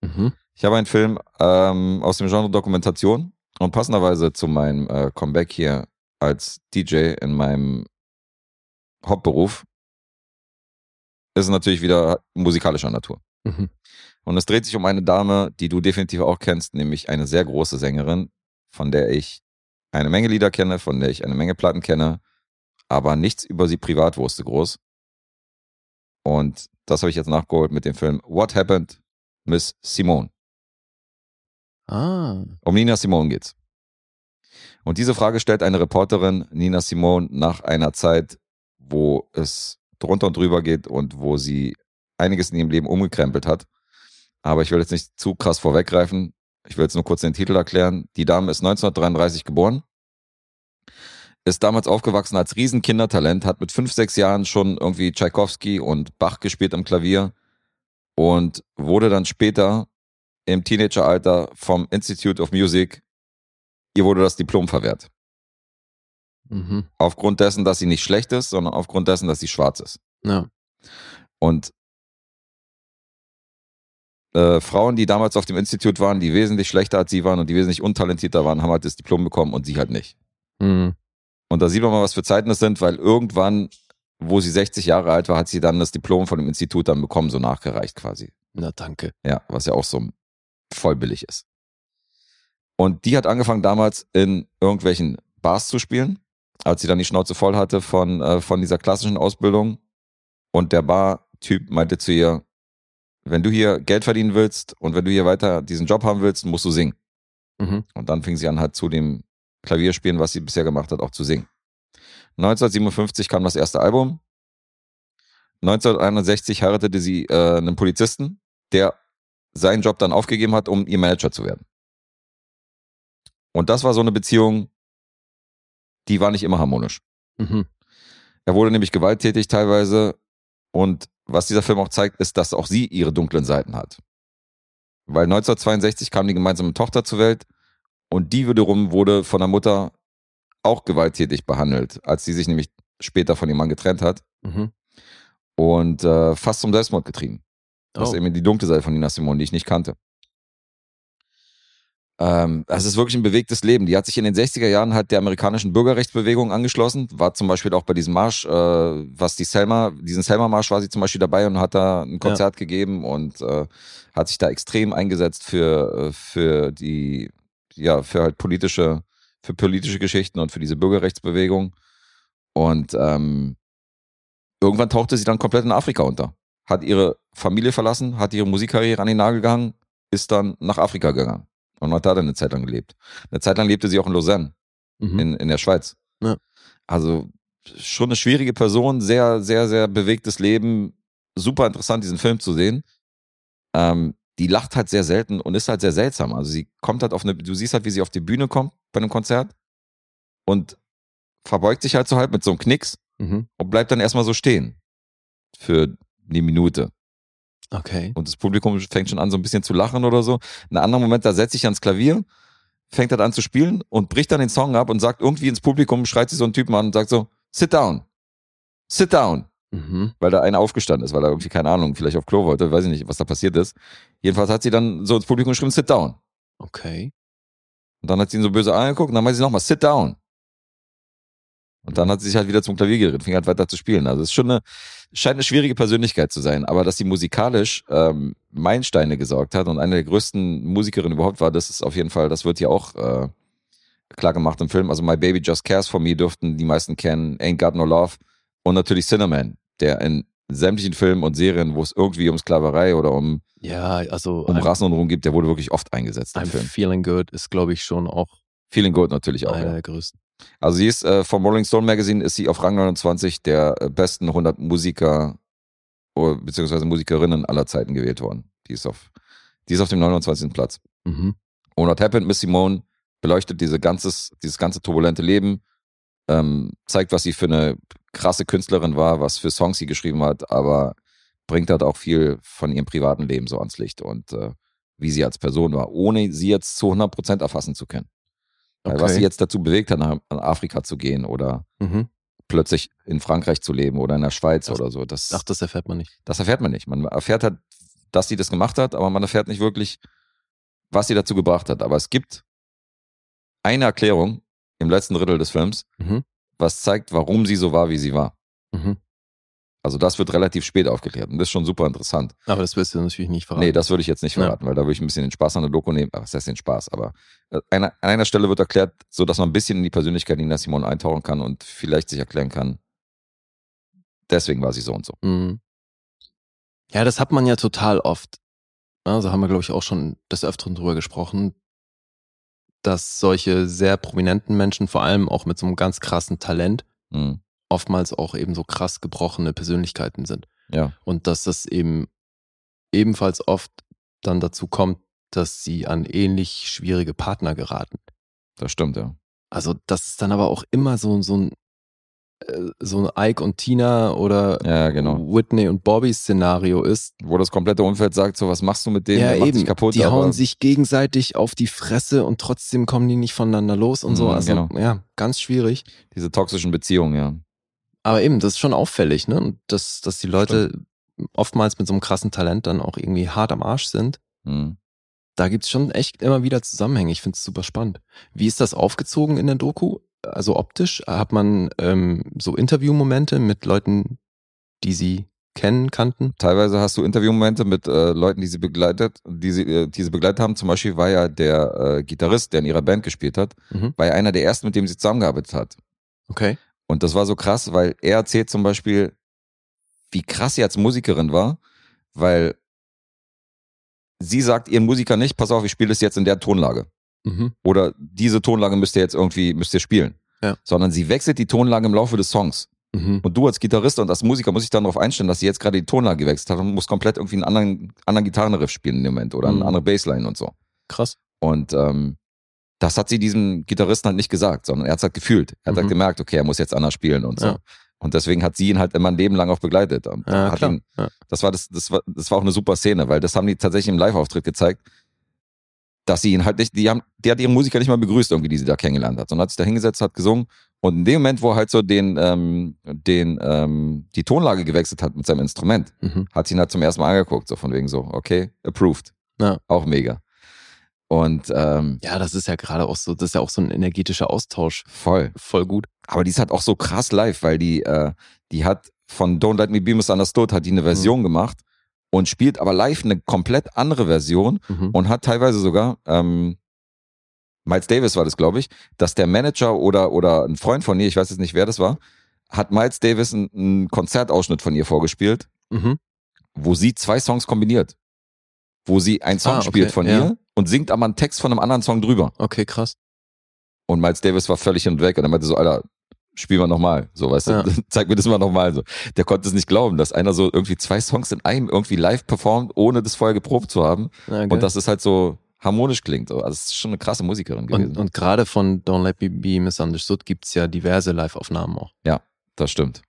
Mhm. Ich habe einen Film ähm, aus dem Genre Dokumentation und passenderweise zu meinem äh, Comeback hier als DJ in meinem Hauptberuf ist es natürlich wieder musikalischer Natur. Mhm. Und es dreht sich um eine Dame, die du definitiv auch kennst, nämlich eine sehr große Sängerin, von der ich eine Menge Lieder kenne, von der ich eine Menge Platten kenne, aber nichts über sie privat wusste groß. Und das habe ich jetzt nachgeholt mit dem Film What Happened, Miss Simone. Ah. Um Nina Simone geht's. Und diese Frage stellt eine Reporterin Nina Simone nach einer Zeit, wo es drunter und drüber geht und wo sie einiges in ihrem Leben umgekrempelt hat. Aber ich will jetzt nicht zu krass vorweggreifen. Ich will jetzt nur kurz den Titel erklären. Die Dame ist 1933 geboren, ist damals aufgewachsen als Riesenkindertalent, hat mit fünf, sechs Jahren schon irgendwie Tchaikovsky und Bach gespielt am Klavier und wurde dann später im Teenageralter vom Institute of Music, ihr wurde das Diplom verwehrt. Mhm. Aufgrund dessen, dass sie nicht schlecht ist, sondern aufgrund dessen, dass sie schwarz ist. Ja. Und äh, Frauen, die damals auf dem Institut waren, die wesentlich schlechter als sie waren und die wesentlich untalentierter waren, haben halt das Diplom bekommen und sie halt nicht. Mhm. Und da sieht man mal, was für Zeiten es sind, weil irgendwann, wo sie 60 Jahre alt war, hat sie dann das Diplom von dem Institut dann bekommen, so nachgereicht quasi. Na, danke. Ja, was ja auch so voll billig ist. Und die hat angefangen damals in irgendwelchen Bars zu spielen, als sie dann die Schnauze voll hatte von, äh, von dieser klassischen Ausbildung. Und der Bar-Typ meinte zu ihr, wenn du hier Geld verdienen willst und wenn du hier weiter diesen Job haben willst, musst du singen. Mhm. Und dann fing sie an halt zu dem Klavierspielen, was sie bisher gemacht hat, auch zu singen. 1957 kam das erste Album. 1961 heiratete sie äh, einen Polizisten, der seinen Job dann aufgegeben hat, um ihr Manager zu werden. Und das war so eine Beziehung, die war nicht immer harmonisch. Mhm. Er wurde nämlich gewalttätig teilweise. Und was dieser Film auch zeigt, ist, dass auch sie ihre dunklen Seiten hat. Weil 1962 kam die gemeinsame Tochter zur Welt und die wiederum wurde von der Mutter auch gewalttätig behandelt, als sie sich nämlich später von ihrem Mann getrennt hat Mhm. und äh, fast zum Selbstmord getrieben. Das Oh. ist eben die dunkle Seite von Nina Simone, die ich nicht kannte. Ähm, es ist wirklich ein bewegtes Leben. Die hat sich in den 60er Jahren halt der amerikanischen Bürgerrechtsbewegung angeschlossen, war zum Beispiel auch bei diesem Marsch, äh, was die Selma, diesen Selma-Marsch war sie zum Beispiel dabei und hat da ein Konzert gegeben und äh, hat sich da extrem eingesetzt für, äh, für die, ja, für halt politische, für politische Geschichten und für diese Bürgerrechtsbewegung. Und ähm, irgendwann tauchte sie dann komplett in Afrika unter. Hat ihre Familie verlassen, hat ihre Musikkarriere an den Nagel gehangen, ist dann nach Afrika gegangen und hat da dann eine Zeit lang gelebt. Eine Zeit lang lebte sie auch in Lausanne, Mhm. in, in der Schweiz. Ja. Also schon eine schwierige Person, sehr, sehr, sehr bewegtes Leben. Super interessant, diesen Film zu sehen. Ähm, die lacht halt sehr selten und ist halt sehr seltsam. Also sie kommt halt auf eine, du siehst halt, wie sie auf die Bühne kommt bei einem Konzert und verbeugt sich halt so halb mit so einem Knicks Mhm. und bleibt dann erstmal so stehen. Für eine Minute. Okay. Und das Publikum fängt schon an, so ein bisschen zu lachen oder so. In einem anderen Moment, da setzt sich ans Klavier, fängt halt an zu spielen und bricht dann den Song ab und sagt irgendwie ins Publikum, schreit sie so einen Typen an und sagt so, sit down. Sit down. Mhm. Weil da einer aufgestanden ist, weil er irgendwie, keine Ahnung, vielleicht auf Klo wollte, weiß ich nicht, was da passiert ist. Jedenfalls hat sie dann so ins Publikum geschrieben, sit down. Okay. Und dann hat sie ihn so böse angeguckt und dann meinte sie nochmal, sit down. Und dann hat sie sich halt wieder zum Klavier gedreht, fing halt weiter zu spielen. Also es ist schon eine, scheint eine schwierige Persönlichkeit zu sein, aber dass sie musikalisch ähm, Meilensteine gesorgt hat und eine der größten Musikerinnen überhaupt war, das ist auf jeden Fall, das wird hier auch äh, klar gemacht im Film. Also My Baby Just Cares for Me dürften die meisten kennen, Ain't Got No Love und natürlich Cinnamon, der in sämtlichen Filmen und Serien, wo es irgendwie um Sklaverei oder um, Ja, also um I'm, Rassenunruhen gibt, der wurde wirklich oft eingesetzt im Film. Feeling Good ist, glaube ich, schon auch Feeling Good natürlich auch. einer Ja. der größten. Also sie ist äh, vom Rolling Stone Magazine ist sie auf Rang 29 der äh, besten 100 Musiker oder, beziehungsweise Musikerinnen aller Zeiten gewählt worden. Die ist auf, die ist auf dem 29. Platz. Mhm. Und What Happened, Miss Simone beleuchtet diese ganzes, dieses ganze turbulente Leben, ähm, zeigt, was sie für eine krasse Künstlerin war, was für Songs sie geschrieben hat, aber bringt halt auch viel von ihrem privaten Leben so ans Licht und äh, wie sie als Person war, ohne sie jetzt zu 100% erfassen zu können. Weil was Okay. sie jetzt dazu bewegt hat, nach nach Afrika zu gehen oder Mhm. plötzlich in Frankreich zu leben oder in der Schweiz Das- oder so, das, Ach, das erfährt man nicht. das erfährt man nicht. Man erfährt halt, dass sie das gemacht hat, aber man erfährt nicht wirklich, was sie dazu gebracht hat. Aber es gibt eine Erklärung im letzten Drittel des Films, Mhm. Was zeigt, warum sie so war, wie sie war. Mhm. Also das wird relativ spät aufgeklärt und das ist schon super interessant. Aber das wirst du natürlich nicht verraten. Nee, das würde ich jetzt nicht Ja. verraten, weil da würde ich ein bisschen den Spaß an der Doku nehmen. Ach, was heißt den Spaß? Aber äh, an einer Stelle wird erklärt, so dass man ein bisschen in die Persönlichkeit Nina Simone eintauchen kann und vielleicht sich erklären kann, deswegen war sie so und so. Mhm. Ja, das hat man ja total oft. Also haben wir, glaube ich, auch schon des Öfteren drüber gesprochen, dass solche sehr prominenten Menschen, vor allem auch mit so einem ganz krassen Talent, Mhm. oftmals auch eben so krass gebrochene Persönlichkeiten sind. Ja, Und dass das eben ebenfalls oft dann dazu kommt, dass sie an ähnlich schwierige Partner geraten. das stimmt, ja. Also, dass es dann aber auch immer so, so ein so ein Ike und Tina oder Ja, genau. Whitney und Bobby Szenario ist, Wo das komplette Umfeld sagt, so, was machst du mit denen? ja, Der eben. kaputt. die hauen sich gegenseitig auf die Fresse und trotzdem kommen die nicht voneinander los und so. Mhm, Also, genau. ja, ganz schwierig. Diese toxischen Beziehungen, ja. Aber eben, das ist schon auffällig, ne? Und dass, dass die Leute oftmals mit so einem krassen Talent dann auch irgendwie hart am Arsch sind. Mhm. Da gibt's schon echt immer wieder Zusammenhänge. Ich finde es super spannend. Wie ist das aufgezogen in der Doku? Also optisch? Hat man ähm, so Interviewmomente mit Leuten, die sie kennen, kannten? Teilweise hast du Interviewmomente mit äh, Leuten, die sie begleitet, die sie, äh, die sie begleitet haben. Zum Beispiel war ja der äh, Gitarrist, der in ihrer Band gespielt hat, Mhm. war ja einer der ersten, mit dem sie zusammengearbeitet hat. Okay. Und das war so krass, weil er erzählt zum Beispiel, wie krass sie als Musikerin war, weil sie sagt ihren Musiker nicht, pass auf, ich spiele das jetzt in der Tonlage. Mhm. Oder diese Tonlage müsst ihr jetzt irgendwie, müsst ihr spielen. Ja. Sondern sie wechselt die Tonlage im Laufe des Songs. Mhm. Und du als Gitarrist und als Musiker muss ich dann darauf einstellen, dass sie jetzt gerade die Tonlage gewechselt hat und muss komplett irgendwie einen anderen, anderen Gitarrenriff spielen dem Moment oder eine Mhm. andere Bassline und so. Krass. Und ähm, das hat sie diesem Gitarristen halt nicht gesagt, sondern er hat es halt gefühlt. Er hat Mhm. halt gemerkt, okay, er muss jetzt anders spielen und so. Ja. Und deswegen hat sie ihn halt immer ein Leben lang auch begleitet. Und Ja, ihn, Ja. das war das, das war, das war auch eine super Szene, weil das haben die tatsächlich im Live-Auftritt gezeigt, dass sie ihn halt nicht, die haben, die hat ihren Musiker nicht mal begrüßt irgendwie, die sie da kennengelernt hat, sondern hat sich da hingesetzt, hat gesungen und in dem Moment, wo er halt so den, ähm, den, ähm, die Tonlage gewechselt hat mit seinem Instrument, Mhm. hat sie ihn halt zum ersten Mal angeguckt, so von wegen so, okay, approved. Ja. Auch mega. Und ähm, Ja, das ist ja gerade auch so, das ist ja auch so ein energetischer Austausch. voll. Voll gut. Aber die ist halt auch so krass live, weil die, äh, die hat von Don't Let Me Be Misunderstood hat die eine Version gemacht und spielt aber live eine komplett andere Version Mhm. und hat teilweise sogar, ähm, Miles Davis war das, glaube ich, dass der Manager oder, oder ein Freund von ihr, ich weiß jetzt nicht, wer das war, hat Miles Davis einen, Konzertausschnitt von ihr vorgespielt, Mhm. wo sie zwei Songs kombiniert. Wo sie einen Song Ah, okay, spielt von ja. ihr und singt aber einen Text von einem anderen Song drüber. Okay, krass. Und Miles Davis war völlig hin und weg und er meinte so, Alter, spiel mal nochmal. So, weißt Ja. du, <laughs> zeig mir das mal nochmal. So. Der konnte es nicht glauben, dass einer so irgendwie zwei Songs in einem irgendwie live performt, ohne das vorher geprobt zu haben. Ja, geil. Und dass es halt so harmonisch klingt. Also, es ist schon eine krasse Musikerin gewesen. und, und gerade von Don't Let Me Be Misunderstood gibt's ja diverse Live-Aufnahmen auch. das stimmt.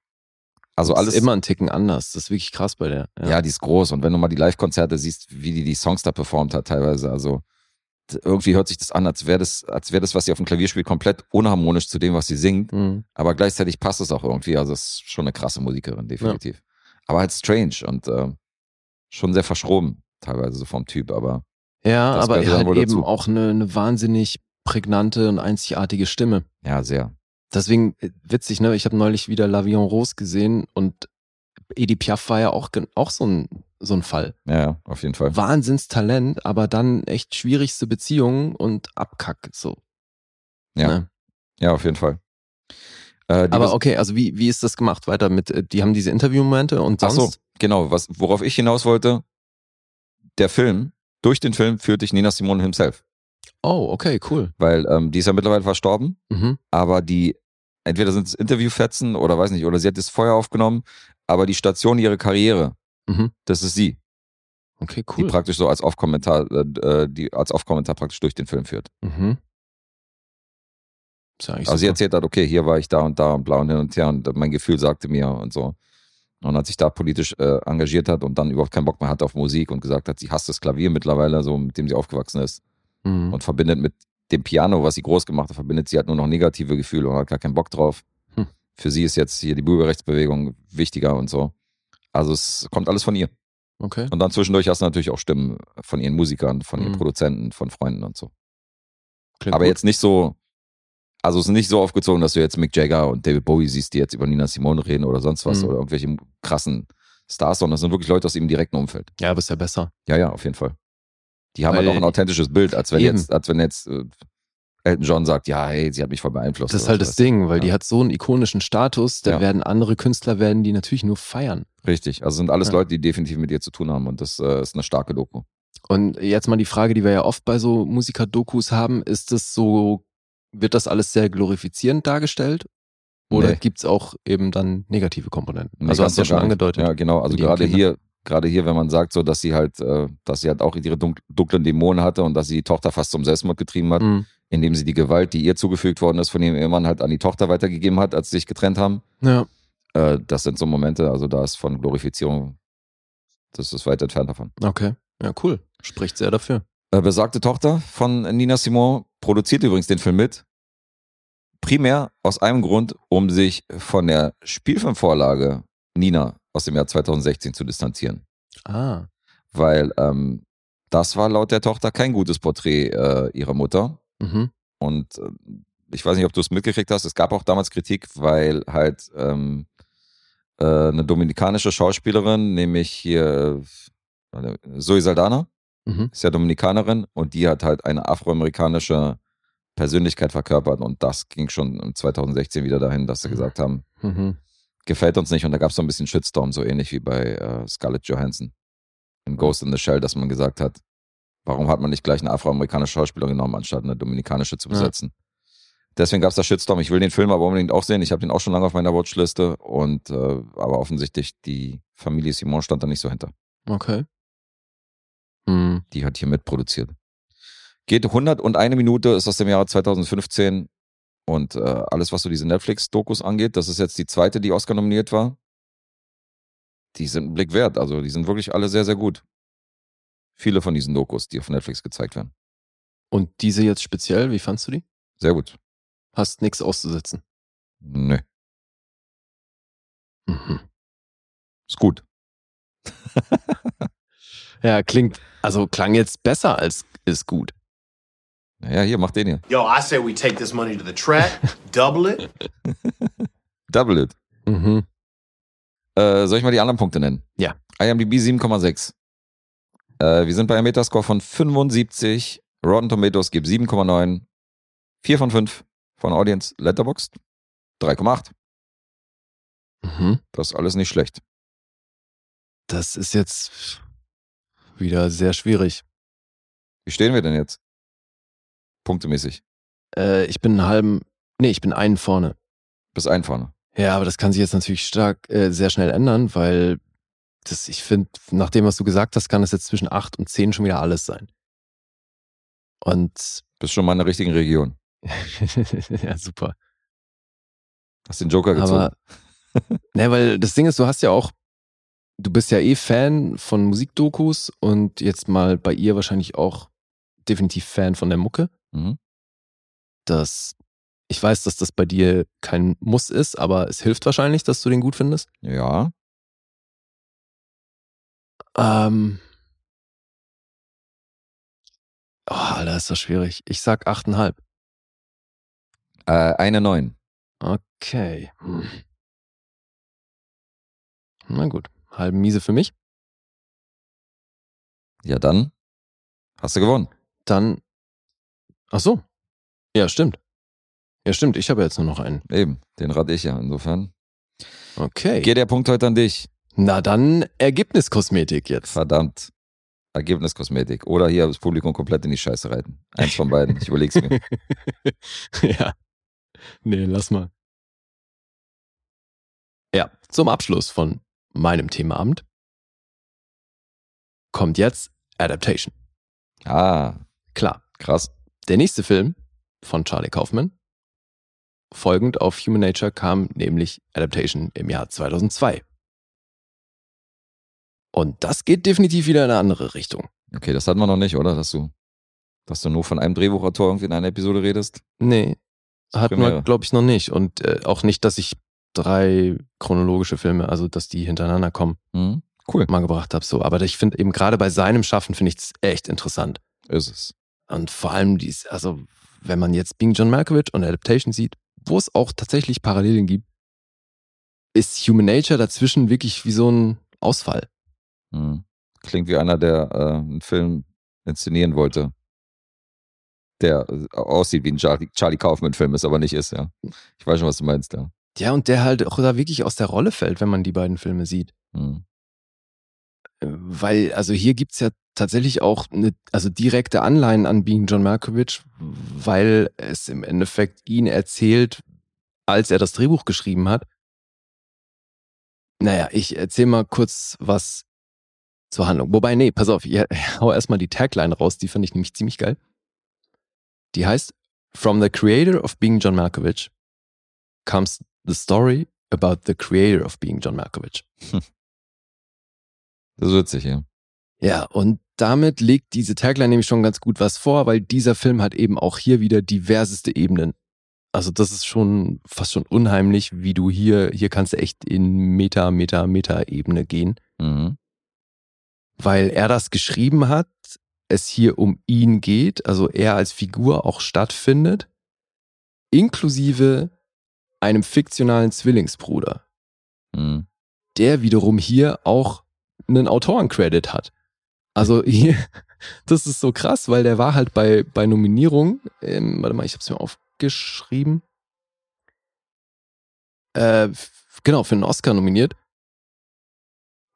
Also Das alles. ist immer ein Ticken anders. Das ist wirklich krass bei der. ja. die ist groß. Und wenn du mal die Live-Konzerte siehst, wie die die Songs da performt hat, teilweise, also irgendwie hört sich das an, als wäre das, als wäre das, was sie auf dem Klavier spielt, komplett unharmonisch zu dem, was sie singt. Mhm. Aber gleichzeitig passt es auch irgendwie. Also es ist schon eine krasse Musikerin, definitiv. Aber halt strange und äh, schon sehr verschroben, teilweise so vom Typ. Aber Ja, aber halt eben dazu. auch eine, eine wahnsinnig prägnante und einzigartige Stimme. ja, sehr. Deswegen äh, witzig, ne? Ich habe neulich wieder L'Avion Rose gesehen und Edith Piaf war ja auch, auch so ein, so ein Fall. Ja, auf jeden Fall. Wahnsinnstalent, aber dann echt schwierigste Beziehungen und Abkack, so. Ja, Ne? ja, auf jeden Fall. Äh, Aber okay, also wie, wie ist das gemacht? Weiter mit, äh, die haben diese Interviewmomente und Ach sonst? so, genau. Was, worauf ich hinaus wollte, der Film, durch den Film führt dich Nina Simone himself. Oh, okay, cool. Weil ähm, die ist ja mittlerweile verstorben, Mhm. aber die, entweder sind es Interviewfetzen oder weiß nicht, oder sie hat das Feuer aufgenommen, aber die Station ihrer Karriere Mhm. Das ist sie, Okay, die cool. praktisch so als Off-Kommentar, äh, die als Off-Kommentar praktisch durch den Film führt. Mhm. Also sie erzählt hat, okay, hier war ich da und da und bla und hin und her und mein Gefühl sagte mir und so. Und als sich da politisch äh, engagiert hat und dann überhaupt keinen Bock mehr hatte auf Musik und gesagt hat, sie hasst das Klavier mittlerweile, so mit dem sie aufgewachsen ist Mhm. und verbindet mit dem Piano, was sie groß gemacht hat, verbindet sie halt nur noch negative Gefühle und hat gar keinen Bock drauf. Hm. Für sie ist jetzt hier die Bürgerrechtsbewegung wichtiger und so. Also es kommt alles von ihr. Okay. Und dann zwischendurch hast du natürlich auch Stimmen von ihren Musikern, von ihren Mhm. Produzenten, von Freunden und so. Klingt Aber gut. jetzt nicht so, also es ist nicht so aufgezogen, dass du jetzt Mick Jagger und David Bowie siehst, die jetzt über Nina Simone reden oder sonst was Mhm. oder irgendwelche krassen Stars, sondern das sind wirklich Leute aus ihrem direkten Umfeld. Ja, aber ist ja besser. Ja, ja, auf jeden Fall. Die haben Weil- halt auch ein authentisches Bild, als wenn Eben. jetzt, als wenn jetzt äh, Elton John sagt, ja, hey, sie hat mich voll beeinflusst. Das ist halt das. Ding, weil Ja. die hat so einen ikonischen Status, da Ja. werden andere Künstler werden die natürlich nur feiern. Richtig. Also sind alles Ja. Leute, die definitiv mit ihr zu tun haben und das äh, ist eine starke Doku. Und jetzt mal die Frage, die wir ja oft bei so Musiker-Dokus haben, ist das so, wird das alles sehr glorifizierend dargestellt? Oder Nee. gibt's auch eben dann negative Komponenten? Nee, also hast du ja schon nicht. angedeutet. Ja, genau. Also gerade hier, gerade hier, wenn man sagt, so, dass sie halt, äh, dass sie halt auch ihre dunk dunklen Dämonen hatte und dass sie die Tochter fast zum Selbstmord getrieben hat, Mhm. Indem sie die Gewalt, die ihr zugefügt worden ist, von ihrem Ehemann halt an die Tochter weitergegeben hat, als sie sich getrennt haben. Ja. Äh, das sind so Momente, also da ist von Glorifizierung, das ist weit entfernt davon. Okay. Ja, cool. Spricht sehr dafür. Äh, besagte Tochter von Nina Simon produziert übrigens den Film mit. Primär aus einem Grund, um sich von der Spielfilmvorlage Nina aus dem Jahr 2016 zu distanzieren. Ah. Weil ähm, das war laut der Tochter kein gutes Porträt äh, ihrer Mutter. Mhm. Und äh, ich weiß nicht, ob du es mitgekriegt hast. Es gab auch damals Kritik, weil halt ähm, äh, eine dominikanische Schauspielerin, nämlich hier äh, Zoe Saldana, Mhm. ist ja Dominikanerin und die hat halt eine afroamerikanische Persönlichkeit verkörpert und das ging schon im 2016 wieder dahin, dass sie Mhm. gesagt haben, Mhm. gefällt uns nicht und da gab es so ein bisschen Shitstorm, so ähnlich wie bei äh, Scarlett Johansson in Ghost in the Shell, dass man gesagt hat, warum hat man nicht gleich eine afroamerikanische Schauspielerin genommen, anstatt eine dominikanische zu Ja. besetzen. Deswegen gab es da Shitstorm. Ich will den Film aber unbedingt auch sehen. Ich habe den auch schon lange auf meiner Watchliste und äh, aber offensichtlich die Familie Simon stand da nicht so hinter. Okay. Mhm. Die hat hier mitproduziert. Geht 101 Minute, ist aus dem Jahre 2015 und äh, alles, was so diese Netflix-Dokus angeht, das ist jetzt die zweite, die Oscar nominiert war. Die sind einen Blick wert. Also die sind wirklich alle sehr, sehr gut. Viele von diesen Dokus, die auf Netflix gezeigt werden. Und diese jetzt speziell, wie fandst du die? Sehr gut. Hast nichts auszusetzen. Nö, Mhm. ist gut. <laughs> Ja, klingt, also klang jetzt besser als ist gut. Naja, hier, mach den hier. Yo, I say we take this money to the track, <laughs> double it, <laughs> Double it. Mhm. Äh, soll ich mal die anderen Punkte nennen? Ja. IMDb 7,6. Äh, wir sind bei einem Metascore von 75. Rotten Tomatoes gibt 7,9. 4 von 5 von Audience Letterboxd. 3,8. Mhm. Das ist alles nicht schlecht. Das ist jetzt wieder sehr schwierig. Wie stehen wir denn jetzt? Punktemäßig. Äh, ich bin einen halben, nee, ich bin einen vorne. Bis ein vorne. Ja, aber das kann sich jetzt natürlich stark, äh, sehr schnell ändern, weil das, ich finde, nach dem, was du gesagt hast, kann es jetzt zwischen 8 und 10 schon wieder alles sein. Und Bist schon mal in der richtigen Region. <laughs> ja, super. Hast den Joker gezogen. Aber, <laughs> ne, weil das Ding ist, du hast ja auch, du bist ja eh Fan von Musikdokus und jetzt mal bei ihr wahrscheinlich auch definitiv Fan von der Mucke. Mhm. Das, ich weiß, dass das bei dir kein Muss ist, aber es hilft wahrscheinlich, dass du den gut findest. Ja. Ähm. Oh, Alter, ist das schwierig. Ich sag 8,5. Äh, eine 9. Okay. Hm. Na gut. Halben Miese für mich. Ja, dann hast du gewonnen. Dann. Ach so. Ja, stimmt. Ja, stimmt. Ich habe jetzt nur noch einen. Eben. Den rate ich ja. Insofern. Okay. Geht der Punkt heute an dich. Na dann Ergebniskosmetik jetzt. Verdammt. Ergebniskosmetik. Oder hier das Publikum komplett in die Scheiße reiten. Eins von beiden. Ich überleg's mir. <laughs> ja. Nee, lass mal. Ja, zum Abschluss von meinem Themaabend kommt jetzt Adaptation. Ah, Klar, krass. der nächste Film von Charlie Kaufman, folgend auf Human Nature, kam nämlich Adaptation im Jahr 2002. Und das geht definitiv wieder in eine andere Richtung. Okay, das hatten wir noch nicht, oder? Dass du, dass du nur von einem Drehbuchautor irgendwie in einer Episode redest. Nee, hatten wir, glaube ich, noch nicht. Und äh, auch nicht, dass ich drei chronologische Filme, also dass die hintereinander kommen, Hm? Cool. mal gebracht habe. So. Aber ich finde eben gerade bei seinem Schaffen finde ich es echt interessant. Ist es. Und vor allem dies, also wenn man jetzt Being John Malkovich und Adaptation sieht, wo es auch tatsächlich Parallelen gibt, ist Human Nature dazwischen wirklich wie so ein Ausfall. Hm. Klingt wie einer, der äh, einen Film inszenieren wollte. Der äh, aussieht wie ein Charlie, Charlie Kaufman-Film ist, aber nicht ist, ja. Ich weiß schon, was du meinst, ja. Ja, und der halt auch da wirklich aus der Rolle fällt, wenn man die beiden Filme sieht. Hm. Äh, Weil, also hier gibt's ja tatsächlich auch eine, also direkte Anleihen an Being John Malkovich, weil es im Endeffekt ihn erzählt, als er das Drehbuch geschrieben hat. Naja, ich erzähl mal kurz was zur Handlung. Wobei, nee, pass auf, ich <laughs> hau erstmal die Tagline raus, die fand ich nämlich ziemlich geil. Die heißt, From the creator of Being John Malkovich comes the story about the creator of Being John Malkovich. <laughs> Das ist witzig, ja. Ja, und damit legt diese Tagline nämlich schon ganz gut was vor, weil dieser Film hat eben auch hier wieder diverseste Ebenen. Also das ist schon fast schon unheimlich, wie du hier, hier kannst du echt in Meta, Meta, Meta-Ebene gehen, Mhm. Weil er das geschrieben hat, es hier um ihn geht, also er als Figur auch stattfindet, inklusive einem fiktionalen Zwillingsbruder, Mhm. der wiederum hier auch einen Autorencredit hat. Also hier, <laughs> das ist so krass, weil der war halt bei, bei Nominierung, ähm, warte mal, ich hab's mir aufgeschrieben. Äh, genau, für einen Oscar nominiert.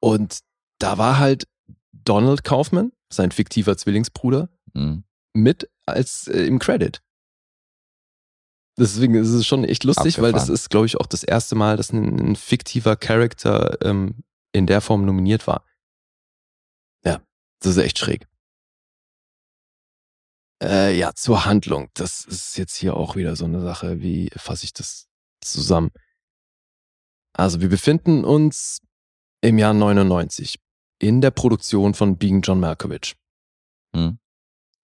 Und da war halt Donald Kaufman, sein fiktiver Zwillingsbruder, Mhm. mit als äh, im Credit. Deswegen ist es schon echt lustig, weil das Abgefahren. ist, glaube ich, auch das erste Mal, dass ein, ein fiktiver Charakter ähm, in der Form nominiert war. Ja, das ist echt schräg. Äh, ja, zur Handlung. Das ist jetzt hier auch wieder so eine Sache. Wie fasse ich das zusammen? Also, wir befinden uns im Jahr 99 in der Produktion von Being John Malkovich. Mhm.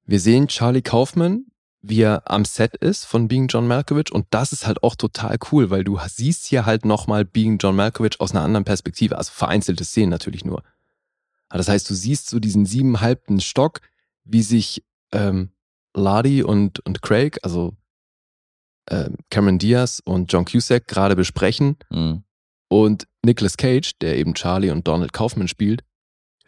Wir sehen Charlie Kaufman, wie er am Set ist von Being John Malkovich und das ist halt auch total cool, weil du siehst hier halt nochmal Being John Malkovich aus einer anderen Perspektive, also vereinzelte Szenen natürlich nur. Aber das heißt, du siehst so diesen siebenhalbten Stock, wie sich ähm, Ladi und, und Craig, also ähm, Cameron Diaz und John Cusack gerade besprechen Mhm. und Nicolas Cage, der eben Charlie und Donald Kaufman spielt,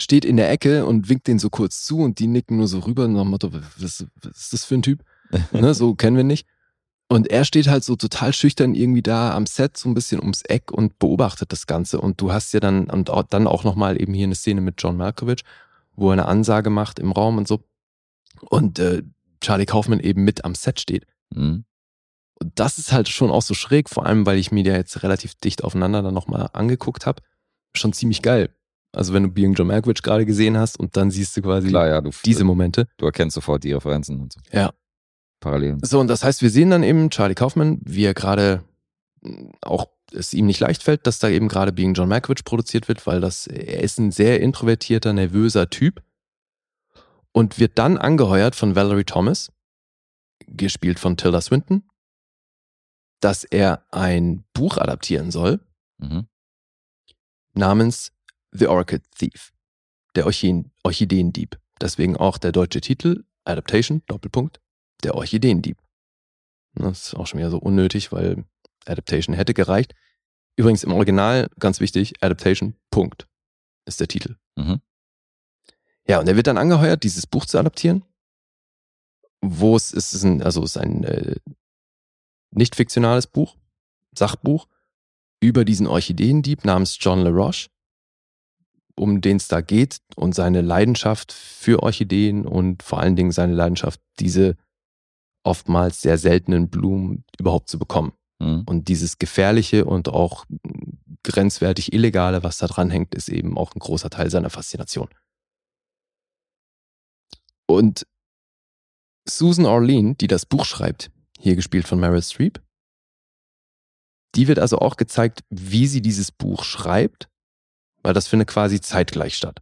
steht in der Ecke und winkt den so kurz zu und die nicken nur so rüber nach dem Motto, was, was ist das für ein Typ? <laughs> ne, so kennen wir nicht. Und er steht halt so total schüchtern irgendwie da am Set so ein bisschen ums Eck und beobachtet das Ganze. Und du hast ja dann, und auch- dann auch nochmal eben hier eine Szene mit John Malkovich, wo er eine Ansage macht im Raum und so. Und äh, Charlie Kaufman eben mit am Set steht. Mhm. Und das ist halt schon auch so schräg, vor allem, weil ich mir die jetzt relativ dicht aufeinander dann nochmal angeguckt habe. Schon ziemlich geil. Also wenn du Being John Malkovich gerade gesehen hast und dann siehst du quasi Klar, ja, du, diese Momente. du erkennst sofort die Referenzen und so. Ja. Parallelen. So, und das heißt, wir sehen dann eben Charlie Kaufman, wie er gerade mh, auch es ihm nicht leicht fällt, dass da eben gerade Being John Malkovich produziert wird, weil das, er ist ein sehr introvertierter, nervöser Typ und wird dann angeheuert von Valerie Thomas, gespielt von Tilda Swinton, dass er ein Buch adaptieren soll Mhm. namens The Orchid Thief, der Orchideen, Orchideendieb. Deswegen auch der deutsche Titel, Adaptation, Doppelpunkt, der Orchideendieb. Das ist auch schon wieder so unnötig, weil Adaptation hätte gereicht. Übrigens im Original, ganz wichtig, Adaptation, Punkt, ist der Titel. Mhm. Ja, und er wird dann angeheuert, dieses Buch zu adaptieren, wo es ist, es ein, also es ist ein äh, nicht fiktionales Buch, Sachbuch, über diesen Orchideendieb namens John LaRoche, um den es da geht und seine Leidenschaft für Orchideen und vor allen Dingen seine Leidenschaft, diese oftmals sehr seltenen Blumen überhaupt zu bekommen. Mhm. Und dieses gefährliche und auch grenzwertig illegale, was da dran hängt, ist eben auch ein großer Teil seiner Faszination. Und Susan Orlean, die das Buch schreibt, hier gespielt von Meryl Streep, die wird also auch gezeigt, wie sie dieses Buch schreibt, weil das findet quasi zeitgleich statt.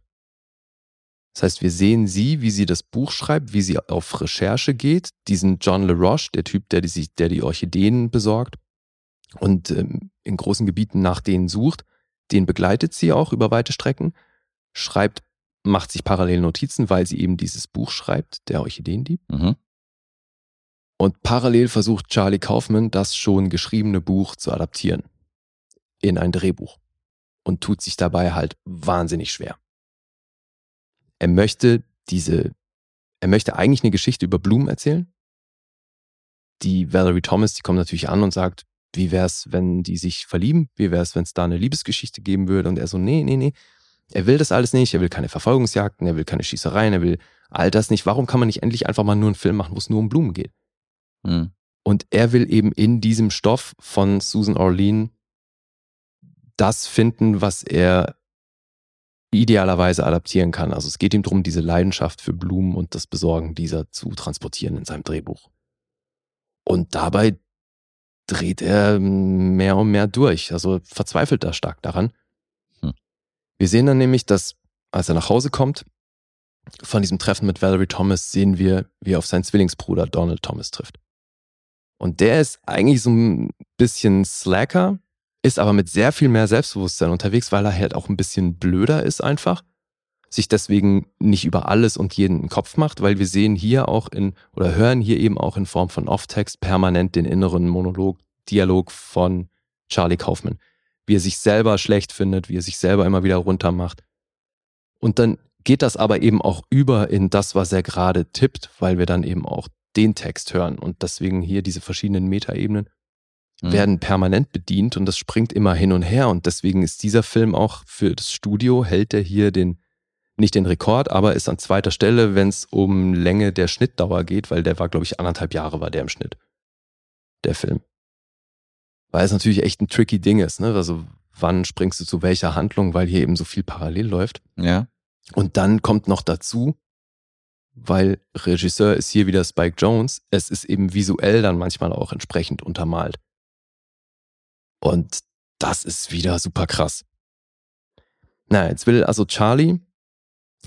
Das heißt, wir sehen sie, wie sie das Buch schreibt, wie sie auf Recherche geht, diesen John LaRoche, der Typ, der die, der die Orchideen besorgt und ähm, in großen Gebieten nach denen sucht, den begleitet sie auch über weite Strecken, schreibt, macht sich parallel Notizen, weil sie eben dieses Buch schreibt, der Orchideendieb. Mhm. Und parallel versucht Charlie Kaufman, das schon geschriebene Buch zu adaptieren in ein Drehbuch und tut sich dabei halt wahnsinnig schwer. Er möchte diese, er möchte eigentlich eine Geschichte über Blumen erzählen. Die Valerie Thomas, die kommt natürlich an und sagt, wie wär's, wenn die sich verlieben? Wie wär's, wenn es da eine Liebesgeschichte geben würde? Und er so, nee, nee, nee. Er will das alles nicht. Er will keine Verfolgungsjagden, er will keine Schießereien, er will all das nicht. Warum kann man nicht endlich einfach mal nur einen Film machen, wo es nur um Blumen geht? Mhm. Und er will eben in diesem Stoff von Susan Orlean das finden, was er idealerweise adaptieren kann. Also es geht ihm darum, diese Leidenschaft für Blumen und das Besorgen dieser zu transportieren in seinem Drehbuch. Und dabei dreht er mehr und mehr durch, also verzweifelt da stark daran. Hm. Wir sehen dann nämlich, dass als er nach Hause kommt, von diesem Treffen mit Valerie Thomas sehen wir, wie er auf seinen Zwillingsbruder Donald Thomas trifft. Und der ist eigentlich so ein bisschen slacker, ist aber mit sehr viel mehr Selbstbewusstsein unterwegs, weil er halt auch ein bisschen blöder ist einfach, sich deswegen nicht über alles und jeden Kopf macht, weil wir sehen hier auch in oder hören hier eben auch in Form von Off-Text permanent den inneren Monolog, Dialog von Charlie Kaufman, wie er sich selber schlecht findet, wie er sich selber immer wieder runtermacht. Und dann geht das aber eben auch über in das, was er gerade tippt, weil wir dann eben auch den Text hören und deswegen hier diese verschiedenen Metaebenen Mhm. werden permanent bedient und das springt immer hin und her und deswegen ist dieser Film auch für das Studio hält er hier den nicht den Rekord, aber ist an zweiter Stelle, wenn es um Länge der Schnittdauer geht, weil der war glaube ich anderthalb Jahre war der im Schnitt der Film, weil es natürlich echt ein tricky Ding ist, ne? Also wann springst du zu welcher Handlung, weil hier eben so viel parallel läuft. Ja. Und dann kommt noch dazu, weil Regisseur ist hier wieder Spike Jones, es ist eben visuell dann manchmal auch entsprechend untermalt. Und das ist wieder super krass. Na, jetzt will also Charlie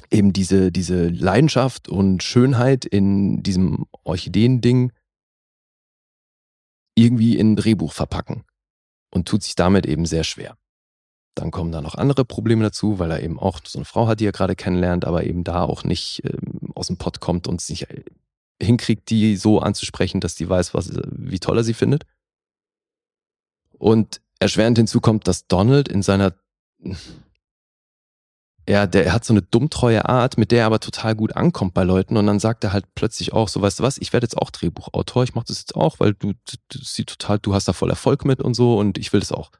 eben diese, diese Leidenschaft und Schönheit in diesem Orchideen-Ding irgendwie in ein Drehbuch verpacken und tut sich damit eben sehr schwer. Dann kommen da noch andere Probleme dazu, weil er eben auch so eine Frau hat, die er gerade kennenlernt, aber eben da auch nicht ähm, aus dem Pott kommt und sich äh, hinkriegt, die so anzusprechen, dass die weiß, was, wie toll er sie findet. Und erschwerend hinzu kommt, dass Donald in seiner, ja, der hat so eine dummtreue Art, mit der er aber total gut ankommt bei Leuten und dann sagt er halt plötzlich auch so, weißt du was, ich werde jetzt auch Drehbuchautor, ich mache das jetzt auch, weil du, du sie total, du hast da voll Erfolg mit und so und ich will das auch.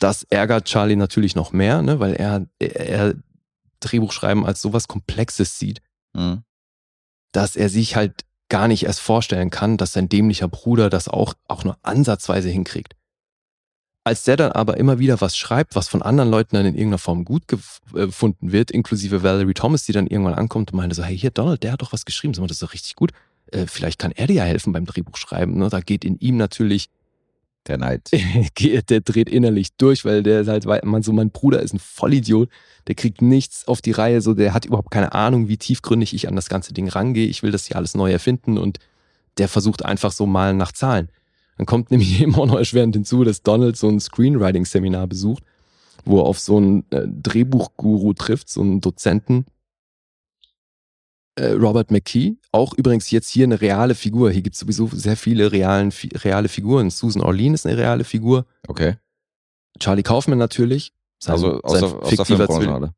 Das ärgert Charlie natürlich noch mehr, ne, weil er, er Drehbuchschreiben als sowas Komplexes sieht, Mhm. dass er sich halt gar nicht erst vorstellen kann, dass sein dämlicher Bruder das auch, auch nur ansatzweise hinkriegt. Als der dann aber immer wieder was schreibt, was von anderen Leuten dann in irgendeiner Form gut äh, gefunden wird, inklusive Valerie Thomas, die dann irgendwann ankommt und meinte so, hey, hier, Donald, der hat doch was geschrieben, das ist doch richtig gut. Äh, vielleicht kann er dir ja helfen beim Drehbuchschreiben. Ne? Da geht in ihm natürlich Der Neid. <laughs> der dreht innerlich durch, weil der ist halt, man so, mein Bruder ist ein Vollidiot, der kriegt nichts auf die Reihe, so, der hat überhaupt keine Ahnung, wie tiefgründig ich an das ganze Ding rangehe. Ich will das hier alles neu erfinden und der versucht einfach so mal nach Zahlen. Dann kommt <laughs> nämlich auch noch erschwerend hinzu, dass Donald so ein Screenwriting-Seminar besucht, wo er auf so einen äh, Drehbuchguru trifft, so einen Dozenten, Robert McKee, auch übrigens jetzt hier eine reale Figur. Hier gibt es sowieso sehr viele realen, reale Figuren. Susan Orlean ist eine reale Figur. Okay. Charlie Kaufman natürlich. Sein, Also aus der, aus der Filmbranche alle.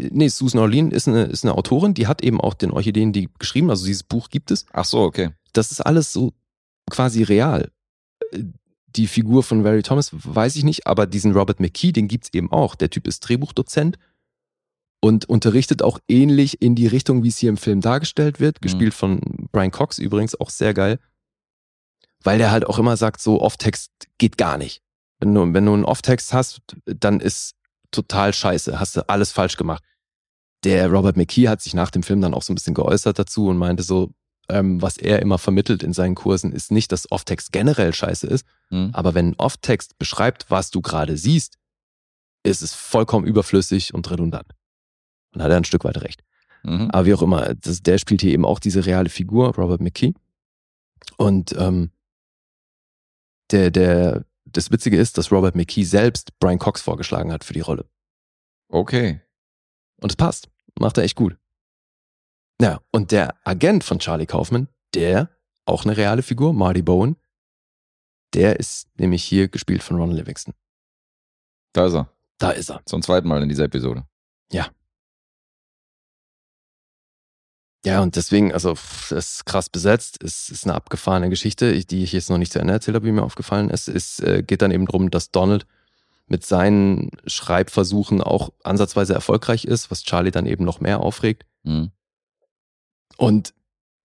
Nee, Susan Orlean ist eine, ist eine Autorin, die hat eben auch den Orchideen die geschrieben, also dieses Buch gibt es. Ach so, okay. Das ist alles so quasi real. Äh, Die Figur von Barry Thomas weiß ich nicht, aber diesen Robert McKee, den gibt's eben auch. Der Typ ist Drehbuchdozent und unterrichtet auch ähnlich in die Richtung, wie es hier im Film dargestellt wird. Gespielt von Brian Cox übrigens, auch sehr geil. Weil der halt auch immer sagt, so Off-Text geht gar nicht. Wenn du, wenn du einen Off-Text hast, dann ist total scheiße, hast du alles falsch gemacht. der Robert McKee hat sich nach dem Film dann auch so ein bisschen geäußert dazu und meinte so, ähm, was er immer vermittelt in seinen Kursen, ist nicht, dass Off-Text generell scheiße ist, Mhm. aber wenn Off-Text beschreibt, was du gerade siehst, ist es vollkommen überflüssig und redundant. Und hat er ein Stück weit recht. Mhm. Aber wie auch immer, das, der spielt hier eben auch diese reale Figur, Robert McKee. Und ähm, der, der, das Witzige ist, dass Robert McKee selbst Brian Cox vorgeschlagen hat für die Rolle. Okay. Und es passt. Macht er echt gut. Ja, und der Agent von Charlie Kaufman, der, auch eine reale Figur, Marty Bowen, der ist nämlich hier gespielt von Ron Livingston. Da ist er. Da ist er. Zum zweiten Mal in dieser Episode. Ja, und deswegen, also, es ist krass besetzt. Es ist eine abgefahrene Geschichte, die ich jetzt noch nicht zu Ende erzählt habe, wie mir aufgefallen ist. Es äh, geht dann eben darum, dass Donald mit seinen Schreibversuchen auch ansatzweise erfolgreich ist, was Charlie dann eben noch mehr aufregt. Mhm. Und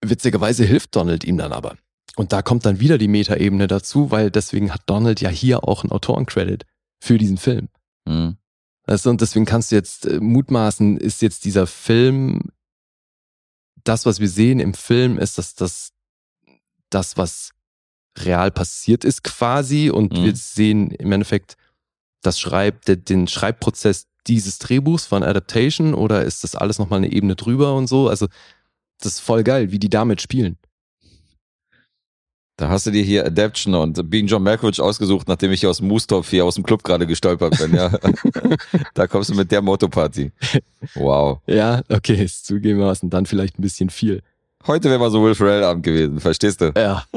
witzigerweise hilft Donald ihm dann aber. Und da kommt dann wieder die Metaebene dazu, weil deswegen hat Donald ja hier auch einen Autorencredit für diesen Film. Mhm. Du, und deswegen kannst du jetzt äh, mutmaßen, ist jetzt dieser Film, das, was wir sehen im Film, ist das, das, das was real passiert ist quasi und Mhm. wir sehen im Endeffekt das Schreib, de- den Schreibprozess dieses Drehbuchs von Adaptation oder ist das alles nochmal eine Ebene drüber und so? Also, das ist voll geil, wie die damit spielen. Da hast du dir hier Adaption und Being John Malkovich ausgesucht, nachdem ich hier aus dem Moostopf hier aus dem Club gerade gestolpert bin, ja. <laughs> da kommst du mit der Motoparty. Wow. Ja, okay, ist zugegebenermaßen dann vielleicht ein bisschen viel. Heute wäre mal so Will Ferrell Abend gewesen, verstehst du? Ja. <laughs>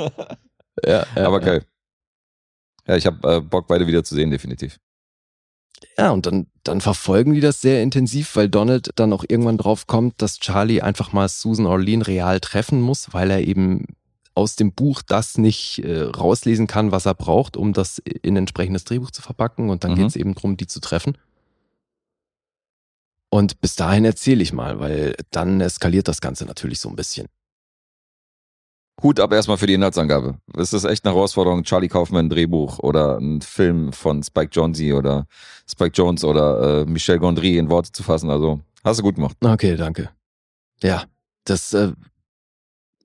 ja, ja Aber ja. geil. Ja, ich habe äh, Bock, beide wieder zu sehen, definitiv. Ja, und dann, dann verfolgen die das sehr intensiv, weil Donald dann auch irgendwann drauf kommt, dass Charlie einfach mal Susan Orlean real treffen muss, weil er eben aus dem Buch das nicht äh, rauslesen kann, was er braucht, um das in ein entsprechendes Drehbuch zu verpacken. Und dann Mhm. geht es eben darum, die zu treffen. Und bis dahin erzähle ich mal, weil dann eskaliert das Ganze natürlich so ein bisschen. Hut ab erstmal für die Inhaltsangabe. Es ist echt eine Herausforderung, Charlie Kaufman ein Drehbuch oder ein Film von Spike Jonze oder Spike Jones oder äh, Michel Gondry in Worte zu fassen. Also hast du gut gemacht. Okay, danke. Ja, das äh,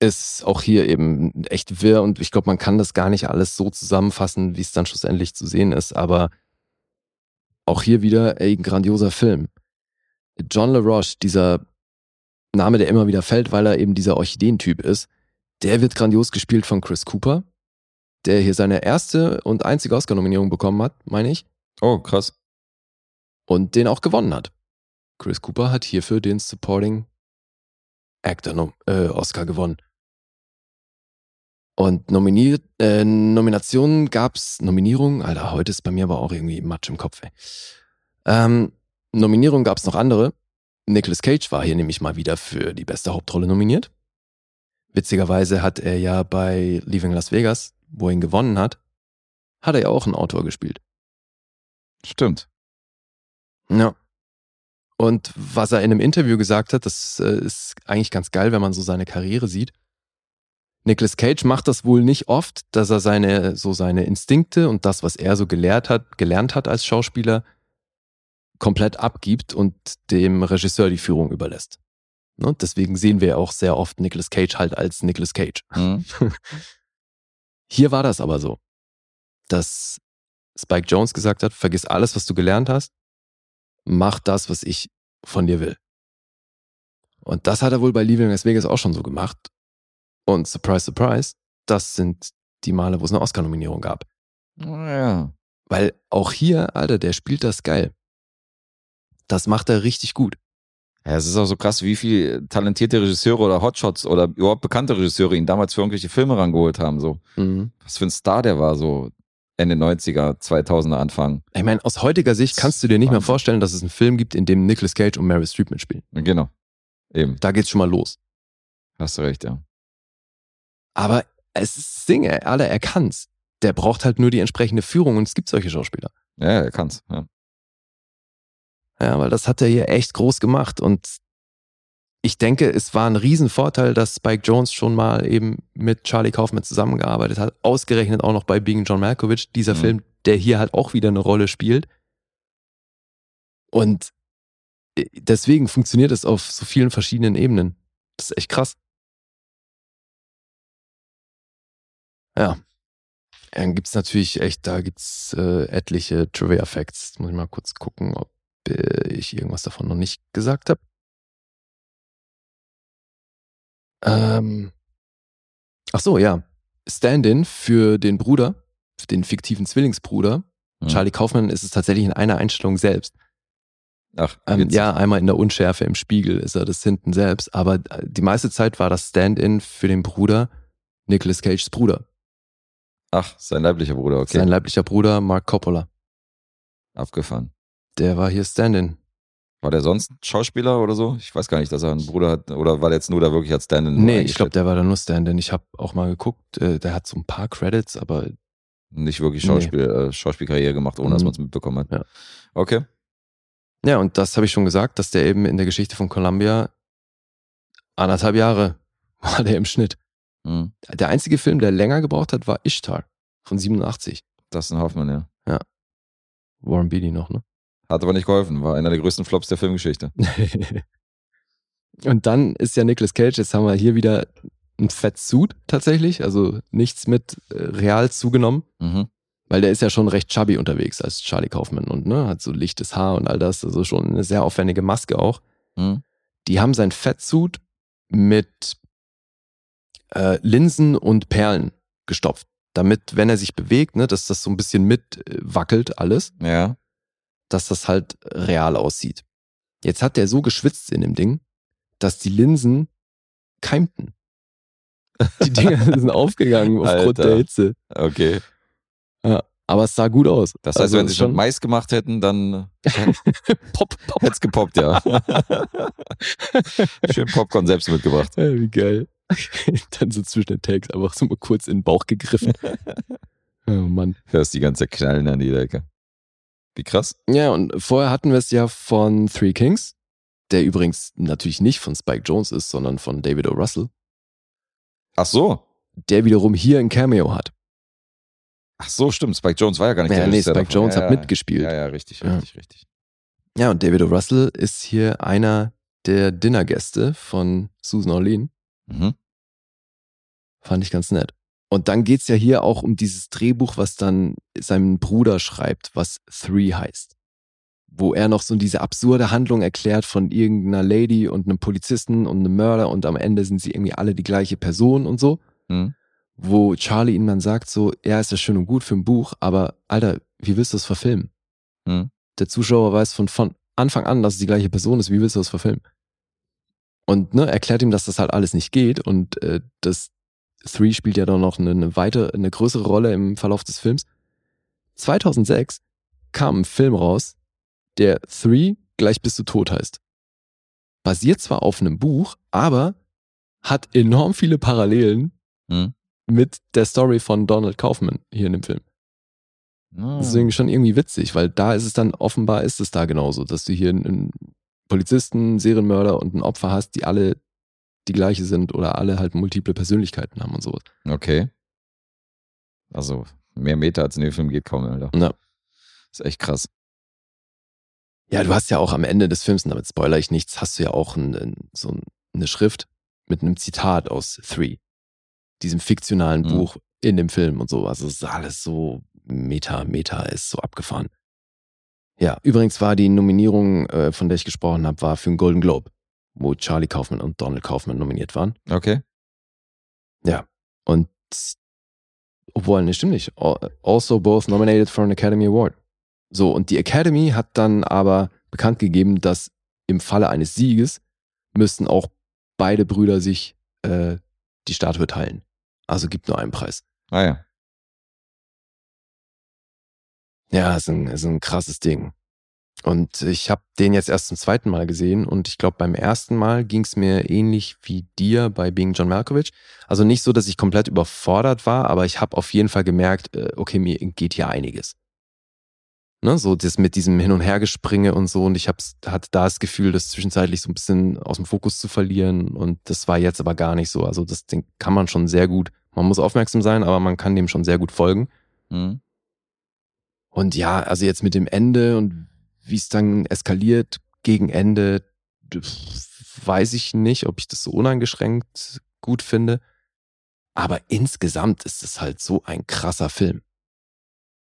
ist auch hier eben echt wirr und ich glaube, man kann das gar nicht alles so zusammenfassen, wie es dann schlussendlich zu sehen ist, aber auch hier wieder ey, ein grandioser Film. John LaRoche, dieser Name, der immer wieder fällt, weil er eben dieser Orchideentyp ist, der wird grandios gespielt von Chris Cooper, der hier seine erste und einzige Oscar-Nominierung bekommen hat, meine ich, Oh, krass. und den auch gewonnen hat. Chris Cooper hat hierfür den Supporting Actor äh, Oscar gewonnen. Und nominiert, äh, Nominationen gab's, Nominierungen, Alter, heute ist bei mir aber auch irgendwie Matsch im Kopf, ey. Ähm, Nominierungen gab's noch andere. Nicolas Cage war hier nämlich mal wieder für die beste Hauptrolle nominiert. Witzigerweise hat er ja bei Leaving Las Vegas, wo er ihn gewonnen hat, hat er ja auch einen Autor gespielt. Stimmt. Ja. Und was er in einem Interview gesagt hat, das äh, ist eigentlich ganz geil, wenn man so seine Karriere sieht. Nicolas Cage macht das wohl nicht oft, dass er seine, so seine Instinkte und das, was er so gelehrt hat, gelernt hat als Schauspieler, komplett abgibt und dem Regisseur die Führung überlässt. Ne? Deswegen sehen wir auch sehr oft Nicolas Cage halt als Nicolas Cage. Mhm. <laughs> Hier war das aber so, dass Spike Jones gesagt hat, vergiss alles, was du gelernt hast, mach das, was ich von dir will. Und das hat er wohl bei Leaving Las Vegas auch schon so gemacht. Und surprise, surprise, das sind die Male, wo es eine Oscar-Nominierung gab. Ja. Weil auch hier, Alter, der spielt das geil. Das macht er richtig gut. Ja, es ist auch so krass, wie viel talentierte Regisseure oder Hotshots oder überhaupt bekannte Regisseure ihn damals für irgendwelche Filme rangeholt haben. So, Mhm. was für ein Star der war, so Ende 90er, 2000er Anfang. Ich meine, aus heutiger Sicht kannst du dir nicht mehr vorstellen, dass es einen Film gibt, in dem Nicolas Cage und Meryl Streep mitspielen. Genau. Eben. Da geht's schon mal los. Hast du recht, ja. Aber es ist er, Alter, er kann's. Der braucht halt nur die entsprechende Führung und es gibt solche Schauspieler. Ja, er kann's. Ja. Ja, weil das hat er hier echt groß gemacht und ich denke, es war ein Riesenvorteil, dass Spike Jones schon mal eben mit Charlie Kaufman zusammengearbeitet hat. Ausgerechnet auch noch bei Being John Malkovich, dieser Mhm. Film, der hier halt auch wieder eine Rolle spielt. Und äh, deswegen funktioniert es auf so vielen verschiedenen Ebenen. Das ist echt krass. Ja. Dann gibt's natürlich echt, da gibt's äh, etliche Trivia Facts. Muss ich mal kurz gucken, ob äh, ich irgendwas davon noch nicht gesagt habe. Ähm, ach so, ja. Stand-in für den Bruder, für den fiktiven Zwillingsbruder, Hm. Charlie Kaufman, ist es tatsächlich in einer Einstellung selbst. Ach, Ähm, ja, einmal in der Unschärfe im Spiegel ist er das hinten selbst, aber äh, die meiste Zeit war das Stand-in für den Bruder, Nicolas Cages Bruder. Ach, sein leiblicher Bruder, okay. Sein leiblicher Bruder, Mark Coppola. Abgefahren. Der war hier Stand-in. War der sonst Schauspieler oder so? Ich weiß gar nicht, dass er einen Bruder hat. Oder war der jetzt nur da wirklich als Stand-in? Nee, ich glaube, der war da nur Stand-in. Ich habe auch mal geguckt, äh, der hat so ein paar Credits, aber Nicht wirklich Nee. Schauspiel, äh, Schauspielkarriere gemacht, ohne dass Mhm. man es mitbekommen hat. Ja. Okay. ja, und das habe ich schon gesagt, dass der eben in der Geschichte von Columbia anderthalb Jahre <laughs> war der im Schnitt. Mhm. Der einzige Film, der länger gebraucht hat, war Ishtar von 87. Dustin Hoffman, ja. Warren Beatty noch, ne? Hat aber nicht geholfen. War einer der größten Flops der Filmgeschichte. <laughs> Und dann ist ja Nicolas Cage, jetzt haben wir hier wieder ein Fettsuit tatsächlich, also nichts mit äh, real zugenommen, Mhm. weil der ist ja schon recht chubby unterwegs als Charlie Kaufman und ne, hat so lichtes Haar und all das, also schon eine sehr aufwendige Maske auch. Mhm. Die haben sein Fettsuit mit äh, Linsen und Perlen gestopft, damit, wenn er sich bewegt, ne, dass das so ein bisschen mitwackelt alles, Ja. dass das halt real aussieht. Jetzt hat der so geschwitzt in dem Ding, dass die Linsen keimten. Die Dinger <laughs> sind aufgegangen aufgrund Alter. der Hitze. Okay. Aber es sah gut aus. Das heißt, Also wenn sie schon Mais gemacht hätten, dann <laughs> Pop, Pop. hätte es gepoppt, ja. <laughs> Schön Popcorn selbst mitgebracht. Ja, wie geil. <laughs> Dann so zwischen den Takes einfach so mal kurz in den Bauch gegriffen. <laughs> Oh Mann. Hörst die ganze Knallen an die Decke. Wie krass. Ja, und vorher hatten wir es ja von Three Kings, der übrigens natürlich nicht von Spike Jones ist, sondern von David O. Russell, Ach so. der wiederum hier ein Cameo hat. Ach so, stimmt. Spike Jones war ja gar nicht Ja, der nee, Spike davon. Jones ja, hat ja. mitgespielt. Ja, ja, richtig, Ja. richtig, richtig. Ja, und David O. Russell ist hier einer der Dinnergäste von Susan Orlean. Mhm. Fand ich ganz nett. Und dann geht's ja hier auch um dieses Drehbuch, was dann sein Bruder schreibt, was Three heißt. Wo er noch so diese absurde Handlung erklärt von irgendeiner Lady und einem Polizisten und einem Mörder und am Ende sind sie irgendwie alle die gleiche Person und so. Mhm. Wo Charlie ihm dann sagt so, ja, ist ja schön und gut für ein Buch, aber Alter, wie willst du das verfilmen? Mhm. Der Zuschauer weiß von, von Anfang an, dass es die gleiche Person ist, wie willst du das verfilmen? Und ne, erklärt ihm, dass das halt alles nicht geht und äh, das Three spielt ja dann noch eine, eine weitere, eine größere Rolle im Verlauf des Films. 2006 kam ein Film raus, der Three gleich bis du tot heißt. Basiert zwar auf einem Buch, aber hat enorm viele Parallelen Mhm. mit der Story von Donald Kaufman hier in dem Film. Ah. Deswegen schon irgendwie witzig, weil da ist es dann offenbar ist es da genauso, dass du hier einen Polizisten, Serienmörder und ein Opfer hast, die alle die gleiche sind oder alle halt multiple Persönlichkeiten haben und sowas. Okay. Also, mehr Meter als in dem Film geht kaum, Alter. Ja. ist echt krass. Ja, du hast ja auch am Ende des Films, und damit spoiler ich nichts, hast du ja auch ein, ein, so ein- eine Schrift mit einem Zitat aus Three, diesem fiktionalen Mhm. Buch in dem Film und so. Also es ist alles so Meta, Meta ist so abgefahren. Ja, übrigens war die Nominierung, äh, von der ich gesprochen habe, war für einen Golden Globe, wo Charlie Kaufman und Donald Kaufman nominiert waren. Okay. Und obwohl, ne, stimmt nicht. Al- Also both nominated for an Academy Award. So, und die Academy hat dann aber bekannt gegeben, dass im Falle eines Sieges müssten auch beide Brüder sich äh, die Statue teilen. Also gibt nur einen Preis. Ah ja. Ja, ist ein, ist ein krasses Ding. Und ich habe den jetzt erst zum zweiten Mal gesehen und ich glaube, beim ersten Mal ging es mir ähnlich wie dir bei Being John Malkovich. Also nicht so, dass ich komplett überfordert war, aber ich habe auf jeden Fall gemerkt, äh, okay, mir geht hier einiges. Ne, so das mit diesem Hin- und Hergespringe und so und ich hab's, hatte da das Gefühl, das zwischenzeitlich so ein bisschen aus dem Fokus zu verlieren und das war jetzt aber gar nicht so. Also das Ding kann man schon sehr gut, man muss aufmerksam sein, aber man kann dem schon sehr gut folgen. Mhm. Und ja, also jetzt mit dem Ende und wie es dann eskaliert, gegen Ende weiß ich nicht, ob ich das so uneingeschränkt gut finde. Aber insgesamt ist es halt so ein krasser Film.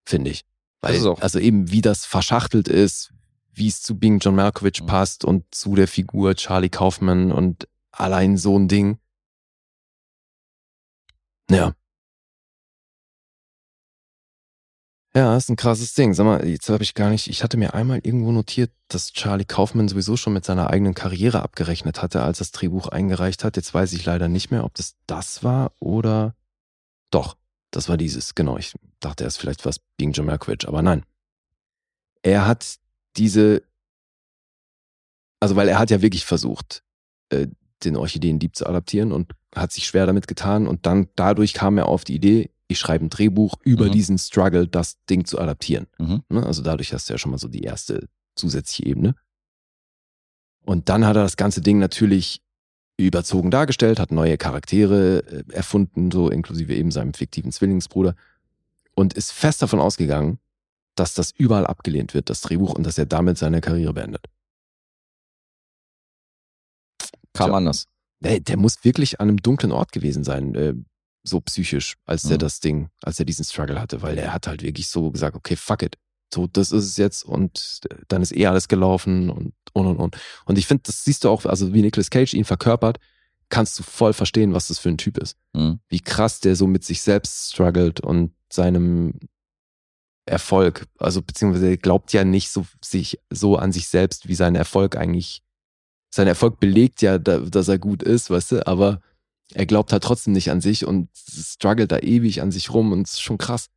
Finde ich. Weil, also eben, wie das verschachtelt ist, wie es zu Bing John Malkovich mhm. passt und zu der Figur Charlie Kaufman und allein so ein Ding. Ja. Ja, ist ein krasses Ding. Sag mal, jetzt habe ich gar nicht, ich hatte mir einmal irgendwo notiert, dass Charlie Kaufman sowieso schon mit seiner eigenen Karriere abgerechnet hatte, als das Drehbuch eingereicht hat. Jetzt weiß ich leider nicht mehr, ob das das war oder doch, das war dieses, genau. Ich dachte erst vielleicht was Bing John Malkovich, aber nein. Er hat diese, also weil er hat ja wirklich versucht, äh, den Orchideendieb zu adaptieren und hat sich schwer damit getan und dann dadurch kam er auf die Idee, ich schreibe ein Drehbuch über mhm. diesen Struggle, das Ding zu adaptieren. Mhm. Ne, also dadurch hast du ja schon mal so die erste zusätzliche Ebene. Und dann hat er das ganze Ding natürlich überzogen dargestellt, hat neue Charaktere äh, erfunden, so inklusive eben seinem fiktiven Zwillingsbruder und ist fest davon ausgegangen, dass das überall abgelehnt wird, das Drehbuch, und dass er damit seine Karriere beendet. Kam Tja. anders. Der, der, muss wirklich an einem dunklen Ort gewesen sein, äh, so psychisch, als der mhm. das Ding, als er diesen Struggle hatte, weil er hat halt wirklich so gesagt, okay, fuck it. So, das ist es jetzt und dann ist eh alles gelaufen und und und und. Und ich finde, das siehst du auch, also wie Nicolas Cage ihn verkörpert, kannst du voll verstehen, was das für ein Typ ist. Mhm. Wie krass der so mit sich selbst struggelt und seinem Erfolg, also beziehungsweise er glaubt ja nicht so sich so an sich selbst, wie sein Erfolg eigentlich. Sein Erfolg belegt ja, dass er gut ist, weißt du, aber er glaubt halt trotzdem nicht an sich und struggelt da ewig an sich rum und ist schon krass.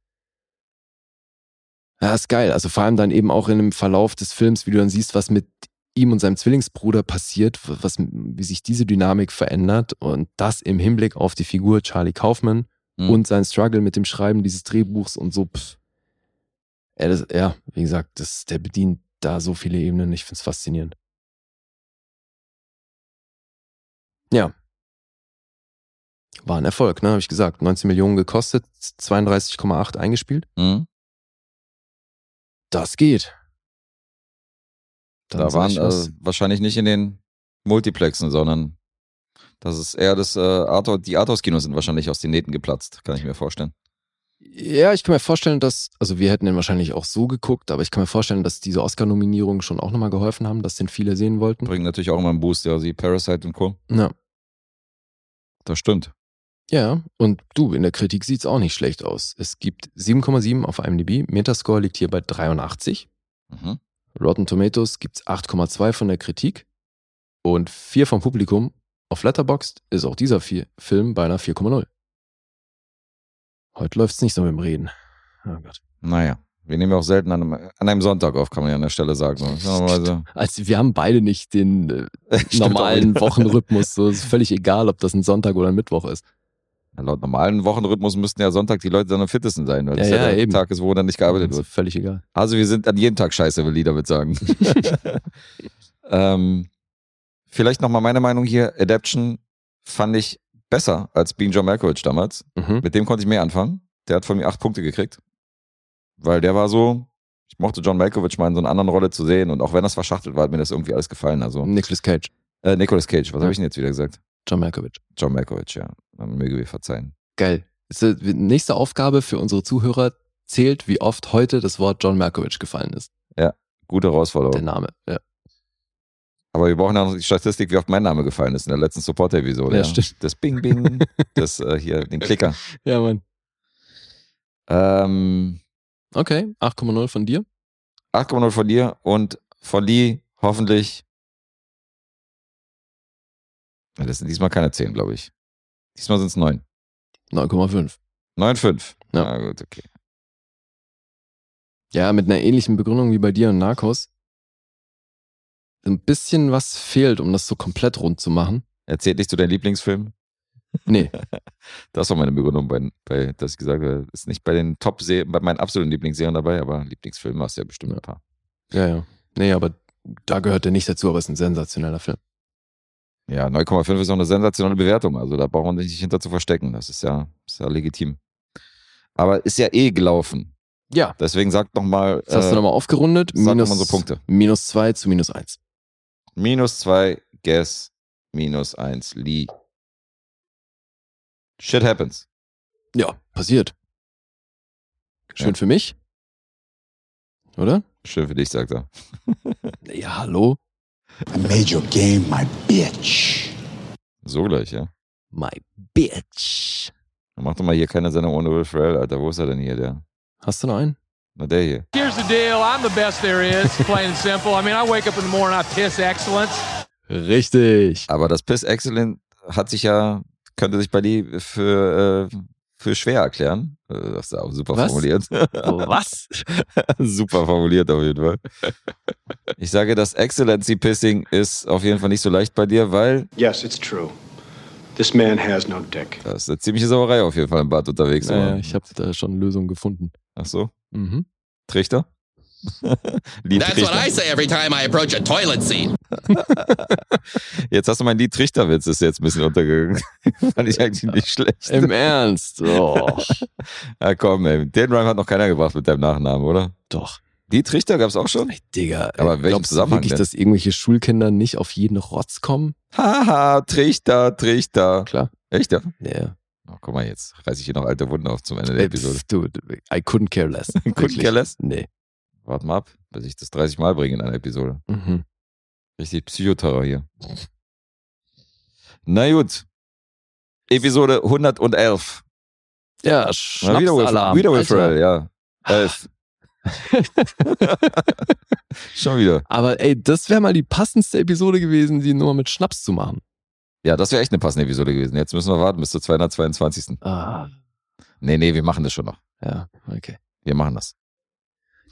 Ja, ist geil. Also vor allem dann eben auch in dem Verlauf des Films, wie du dann siehst, was mit ihm und seinem Zwillingsbruder passiert, was, wie sich diese Dynamik verändert und das im Hinblick auf die Figur Charlie Kaufman mhm. und sein Struggle mit dem Schreiben dieses Drehbuchs und so. Pff. Ja, das, ja, wie gesagt, das, der bedient da so viele Ebenen. Ich finde es faszinierend. Ja, war ein Erfolg, ne? Habe ich gesagt. 19 Millionen gekostet, 32,8 eingespielt. Mhm. Das geht. Dann da waren äh, wahrscheinlich nicht in den Multiplexen, sondern das ist eher das äh, Arthur, die Arthouse-Kinos sind wahrscheinlich aus den Nähten geplatzt, kann ich mir vorstellen. Ja, ich kann mir vorstellen, dass, also wir hätten den wahrscheinlich auch so geguckt, aber ich kann mir vorstellen, dass diese Oscar-Nominierungen schon auch nochmal geholfen haben, dass den viele sehen wollten. Bringen natürlich auch immer einen Boost, ja, sie Parasite und Co. Ja. Das stimmt. Ja, und du, in der Kritik sieht's auch nicht schlecht aus. Es gibt 7,7 auf IMDb, Metascore liegt hier bei 83. Mhm. Rotten Tomatoes gibt's 8,2 von der Kritik und 4 vom Publikum. Auf Letterboxd ist auch dieser Film bei einer 4,0. Heute läuft's nicht so mit dem Reden. Oh Gott. Naja, wir nehmen ja auch selten an einem, an einem, Sonntag auf, kann man ja an der Stelle sagen. Also wir haben beide nicht den äh, <laughs> normalen Wochenrhythmus. So ist völlig egal, ob das ein Sonntag oder ein Mittwoch ist. Laut normalen Wochenrhythmus müssten ja Sonntag die Leute dann am fittesten sein, weil ja, das ja, ja der eben. Tag ist, wo dann nicht gearbeitet wird. Völlig egal. Also wir sind an jedem Tag scheiße, will ich damit sagen. <laughs> ähm, vielleicht nochmal meine Meinung hier. Adaption fand ich besser als Bean John Malkovich damals. Mhm. Mit dem konnte ich mehr anfangen. Der hat von mir acht Punkte gekriegt. Weil der war so, ich mochte John Malkovich mal in so einer anderen Rolle zu sehen und auch wenn das verschachtelt war, hat mir das irgendwie alles gefallen. Also, Nicolas Cage. Äh, Nicolas Cage, was ja. habe ich denn jetzt wieder gesagt? John Malkovich. John Malkovich, ja. Dann möge wir verzeihen. Geil. Nächste Aufgabe für unsere Zuhörer zählt, wie oft heute das Wort John Malkovich gefallen ist. Ja, gute Herausforderung. Der Name, ja. Aber wir brauchen ja noch die Statistik, wie oft mein Name gefallen ist in der letzten Support-Episode. Ja, ja, stimmt. Das Bing Bing, <laughs> das äh, hier, den Klicker. Ja, Mann. Ähm, okay, 8,0 von dir. 8,0 von dir und von Lee hoffentlich das sind diesmal keine 10, glaube ich. Diesmal sind es 9. 9,5. 9,5. Ja. Na gut, okay. Ja, mit einer ähnlichen Begründung wie bei dir und Narcos. Ein bisschen was fehlt, um das so komplett rund zu machen. Erzählt nicht zu deinem Lieblingsfilm? Nee. <laughs> Das war meine Begründung, bei, bei, dass ich gesagt habe, ist nicht bei den Top-Serien, bei meinen absoluten Lieblingsserien dabei, aber Lieblingsfilme hast du ja bestimmt ein paar. Ja, ja. Nee, aber da gehört der nicht dazu, aber es ist ein sensationeller Film. Ja, 9,5 ist auch eine sensationelle Bewertung. Also da braucht man sich nicht hinter zu verstecken. Das ist ja, ist ja legitim. Aber ist ja eh gelaufen. Ja. Deswegen sagt nochmal. Das hast äh, du nochmal aufgerundet. Minus, so Punkte. minus 2 zu minus 1. Minus zwei, Guess. Minus eins, Lee. Shit happens. Ja, passiert. Schön Ja. für mich. Oder? Schön für dich, sagt er. <laughs> Ja, hallo. I made your game my bitch. So gleich, ja. My bitch. Dann Mach doch mal hier keine Sendung ohne Will Ferrell, Alter. Wo ist er denn hier, der? Hast du noch einen? Na, der hier. Here's the deal. I'm the best there is, <laughs> plain and simple. I mean, I wake up in the morning, I piss excellence. Richtig. Aber das Piss Excellent hat sich ja, könnte sich bei dir für, äh, für schwer erklären. Äh, Das ist auch super Was? formuliert. Was? <laughs> super formuliert auf jeden Fall. Ich sage, das Excellency Pissing ist auf jeden Fall nicht so leicht bei dir, weil Yes, it's true. This man has no dick. da ist eine ziemliche Sauerei auf jeden Fall im Bad unterwegs. Naja, ich habe da schon Lösungen gefunden. Ach so. Mhm. Trichter? <laughs> Lied That's what Trichter. I say every time I approach a toilet seat. <laughs> Jetzt hast du mein Lied Trichterwitz, ist jetzt ein bisschen untergegangen. <laughs> Fand ich eigentlich nicht schlecht. Im Ernst? Oh. Ja, komm, ey. Den Rhyme hat noch keiner gebracht mit deinem Nachnamen, oder? Doch. Die Trichter gab's auch schon? Ey, Digga, Aber ey, du Zusammenhang wirklich, denn? dass irgendwelche Schulkinder nicht auf jeden Rotz kommen? Haha, Trichter, Trichter. Klar. Echt, ja? Ja. Oh, guck mal, jetzt reiße ich hier noch alte Wunden auf zum Ende der Episode. pff, du, I couldn't care less. Couldn't care less? Nee. Warte mal ab, bis ich das 30 Mal bringe in einer Episode. Mhm. Richtig Psychoterror hier. Na gut. Episode 111. Ja, Mal wieder Schnapsalarm. wieder Will. Ferrell, ja. Elf. <laughs> Schon wieder. Aber ey, das wäre mal die passendste Episode gewesen, die nur mit Schnaps zu machen. Ja, das wäre echt eine passende Episode gewesen. Jetzt müssen wir warten bis zur 222. Ah, Nee, nee, wir machen das schon noch. ja, okay. Wir machen das.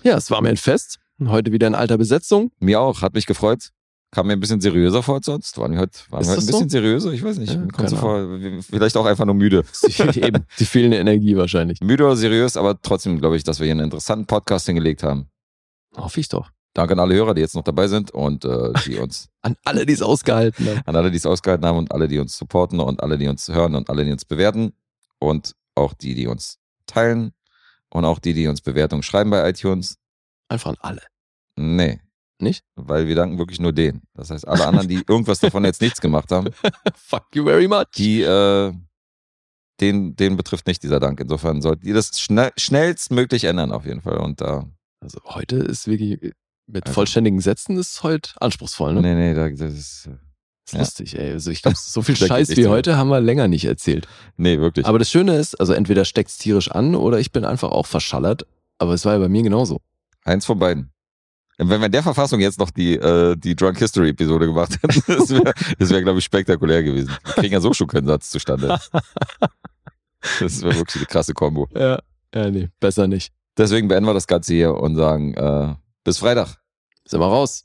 Ja, es war mir ein Fest. Heute wieder in alter Besetzung. Mir auch, hat mich gefreut. Kam mir ein bisschen seriöser vor als sonst. Waren wir heute, waren wir heute ein bisschen so? seriöser? Ich weiß nicht. Ja, kommt so vor, vielleicht auch einfach nur müde. <laughs> Eben, die fehlende Energie wahrscheinlich. Müde oder seriös, aber trotzdem glaube ich, dass wir hier einen interessanten Podcast hingelegt haben. Hoffe ich doch. Danke an alle Hörer, die jetzt noch dabei sind und äh, die <laughs> uns, An alle, die es ausgehalten haben. an alle, die es ausgehalten haben und alle, die uns supporten und alle, die uns hören und alle, die uns bewerten und auch die, die uns teilen und auch die, die uns Bewertungen schreiben bei iTunes. Einfach an alle. Nee. Nicht? Weil wir danken wirklich nur denen. Das heißt, alle anderen, die irgendwas davon jetzt nichts gemacht haben, <laughs> Fuck you very much. die, äh, den, den betrifft nicht dieser Dank. Insofern solltet ihr das schnell, schnellstmöglich ändern auf jeden Fall. Und da, Also heute ist wirklich mit Also- vollständigen Sätzen ist heute anspruchsvoll, ne? nee, nee, da, das ist, äh, ist ja. lustig, ey. Also ich glaube, <laughs> so viel Scheiß wie mehr. heute haben wir länger nicht erzählt. nee, wirklich. Aber das Schöne ist, also entweder steckt's tierisch an oder ich bin einfach auch verschallert. Aber es war ja bei mir genauso. Eins von beiden. Wenn wir in der Verfassung jetzt noch die, äh, die Drunk History Episode gemacht hätten, das <laughs> wäre, das wär, glaube ich, spektakulär gewesen. Wir kriegen ja so schon keinen Satz zustande. <laughs> Das wäre wirklich eine krasse Kombo. Ja. Ja, nee, besser nicht. Deswegen beenden wir das Ganze hier und sagen, äh, bis Freitag. Sind wir raus.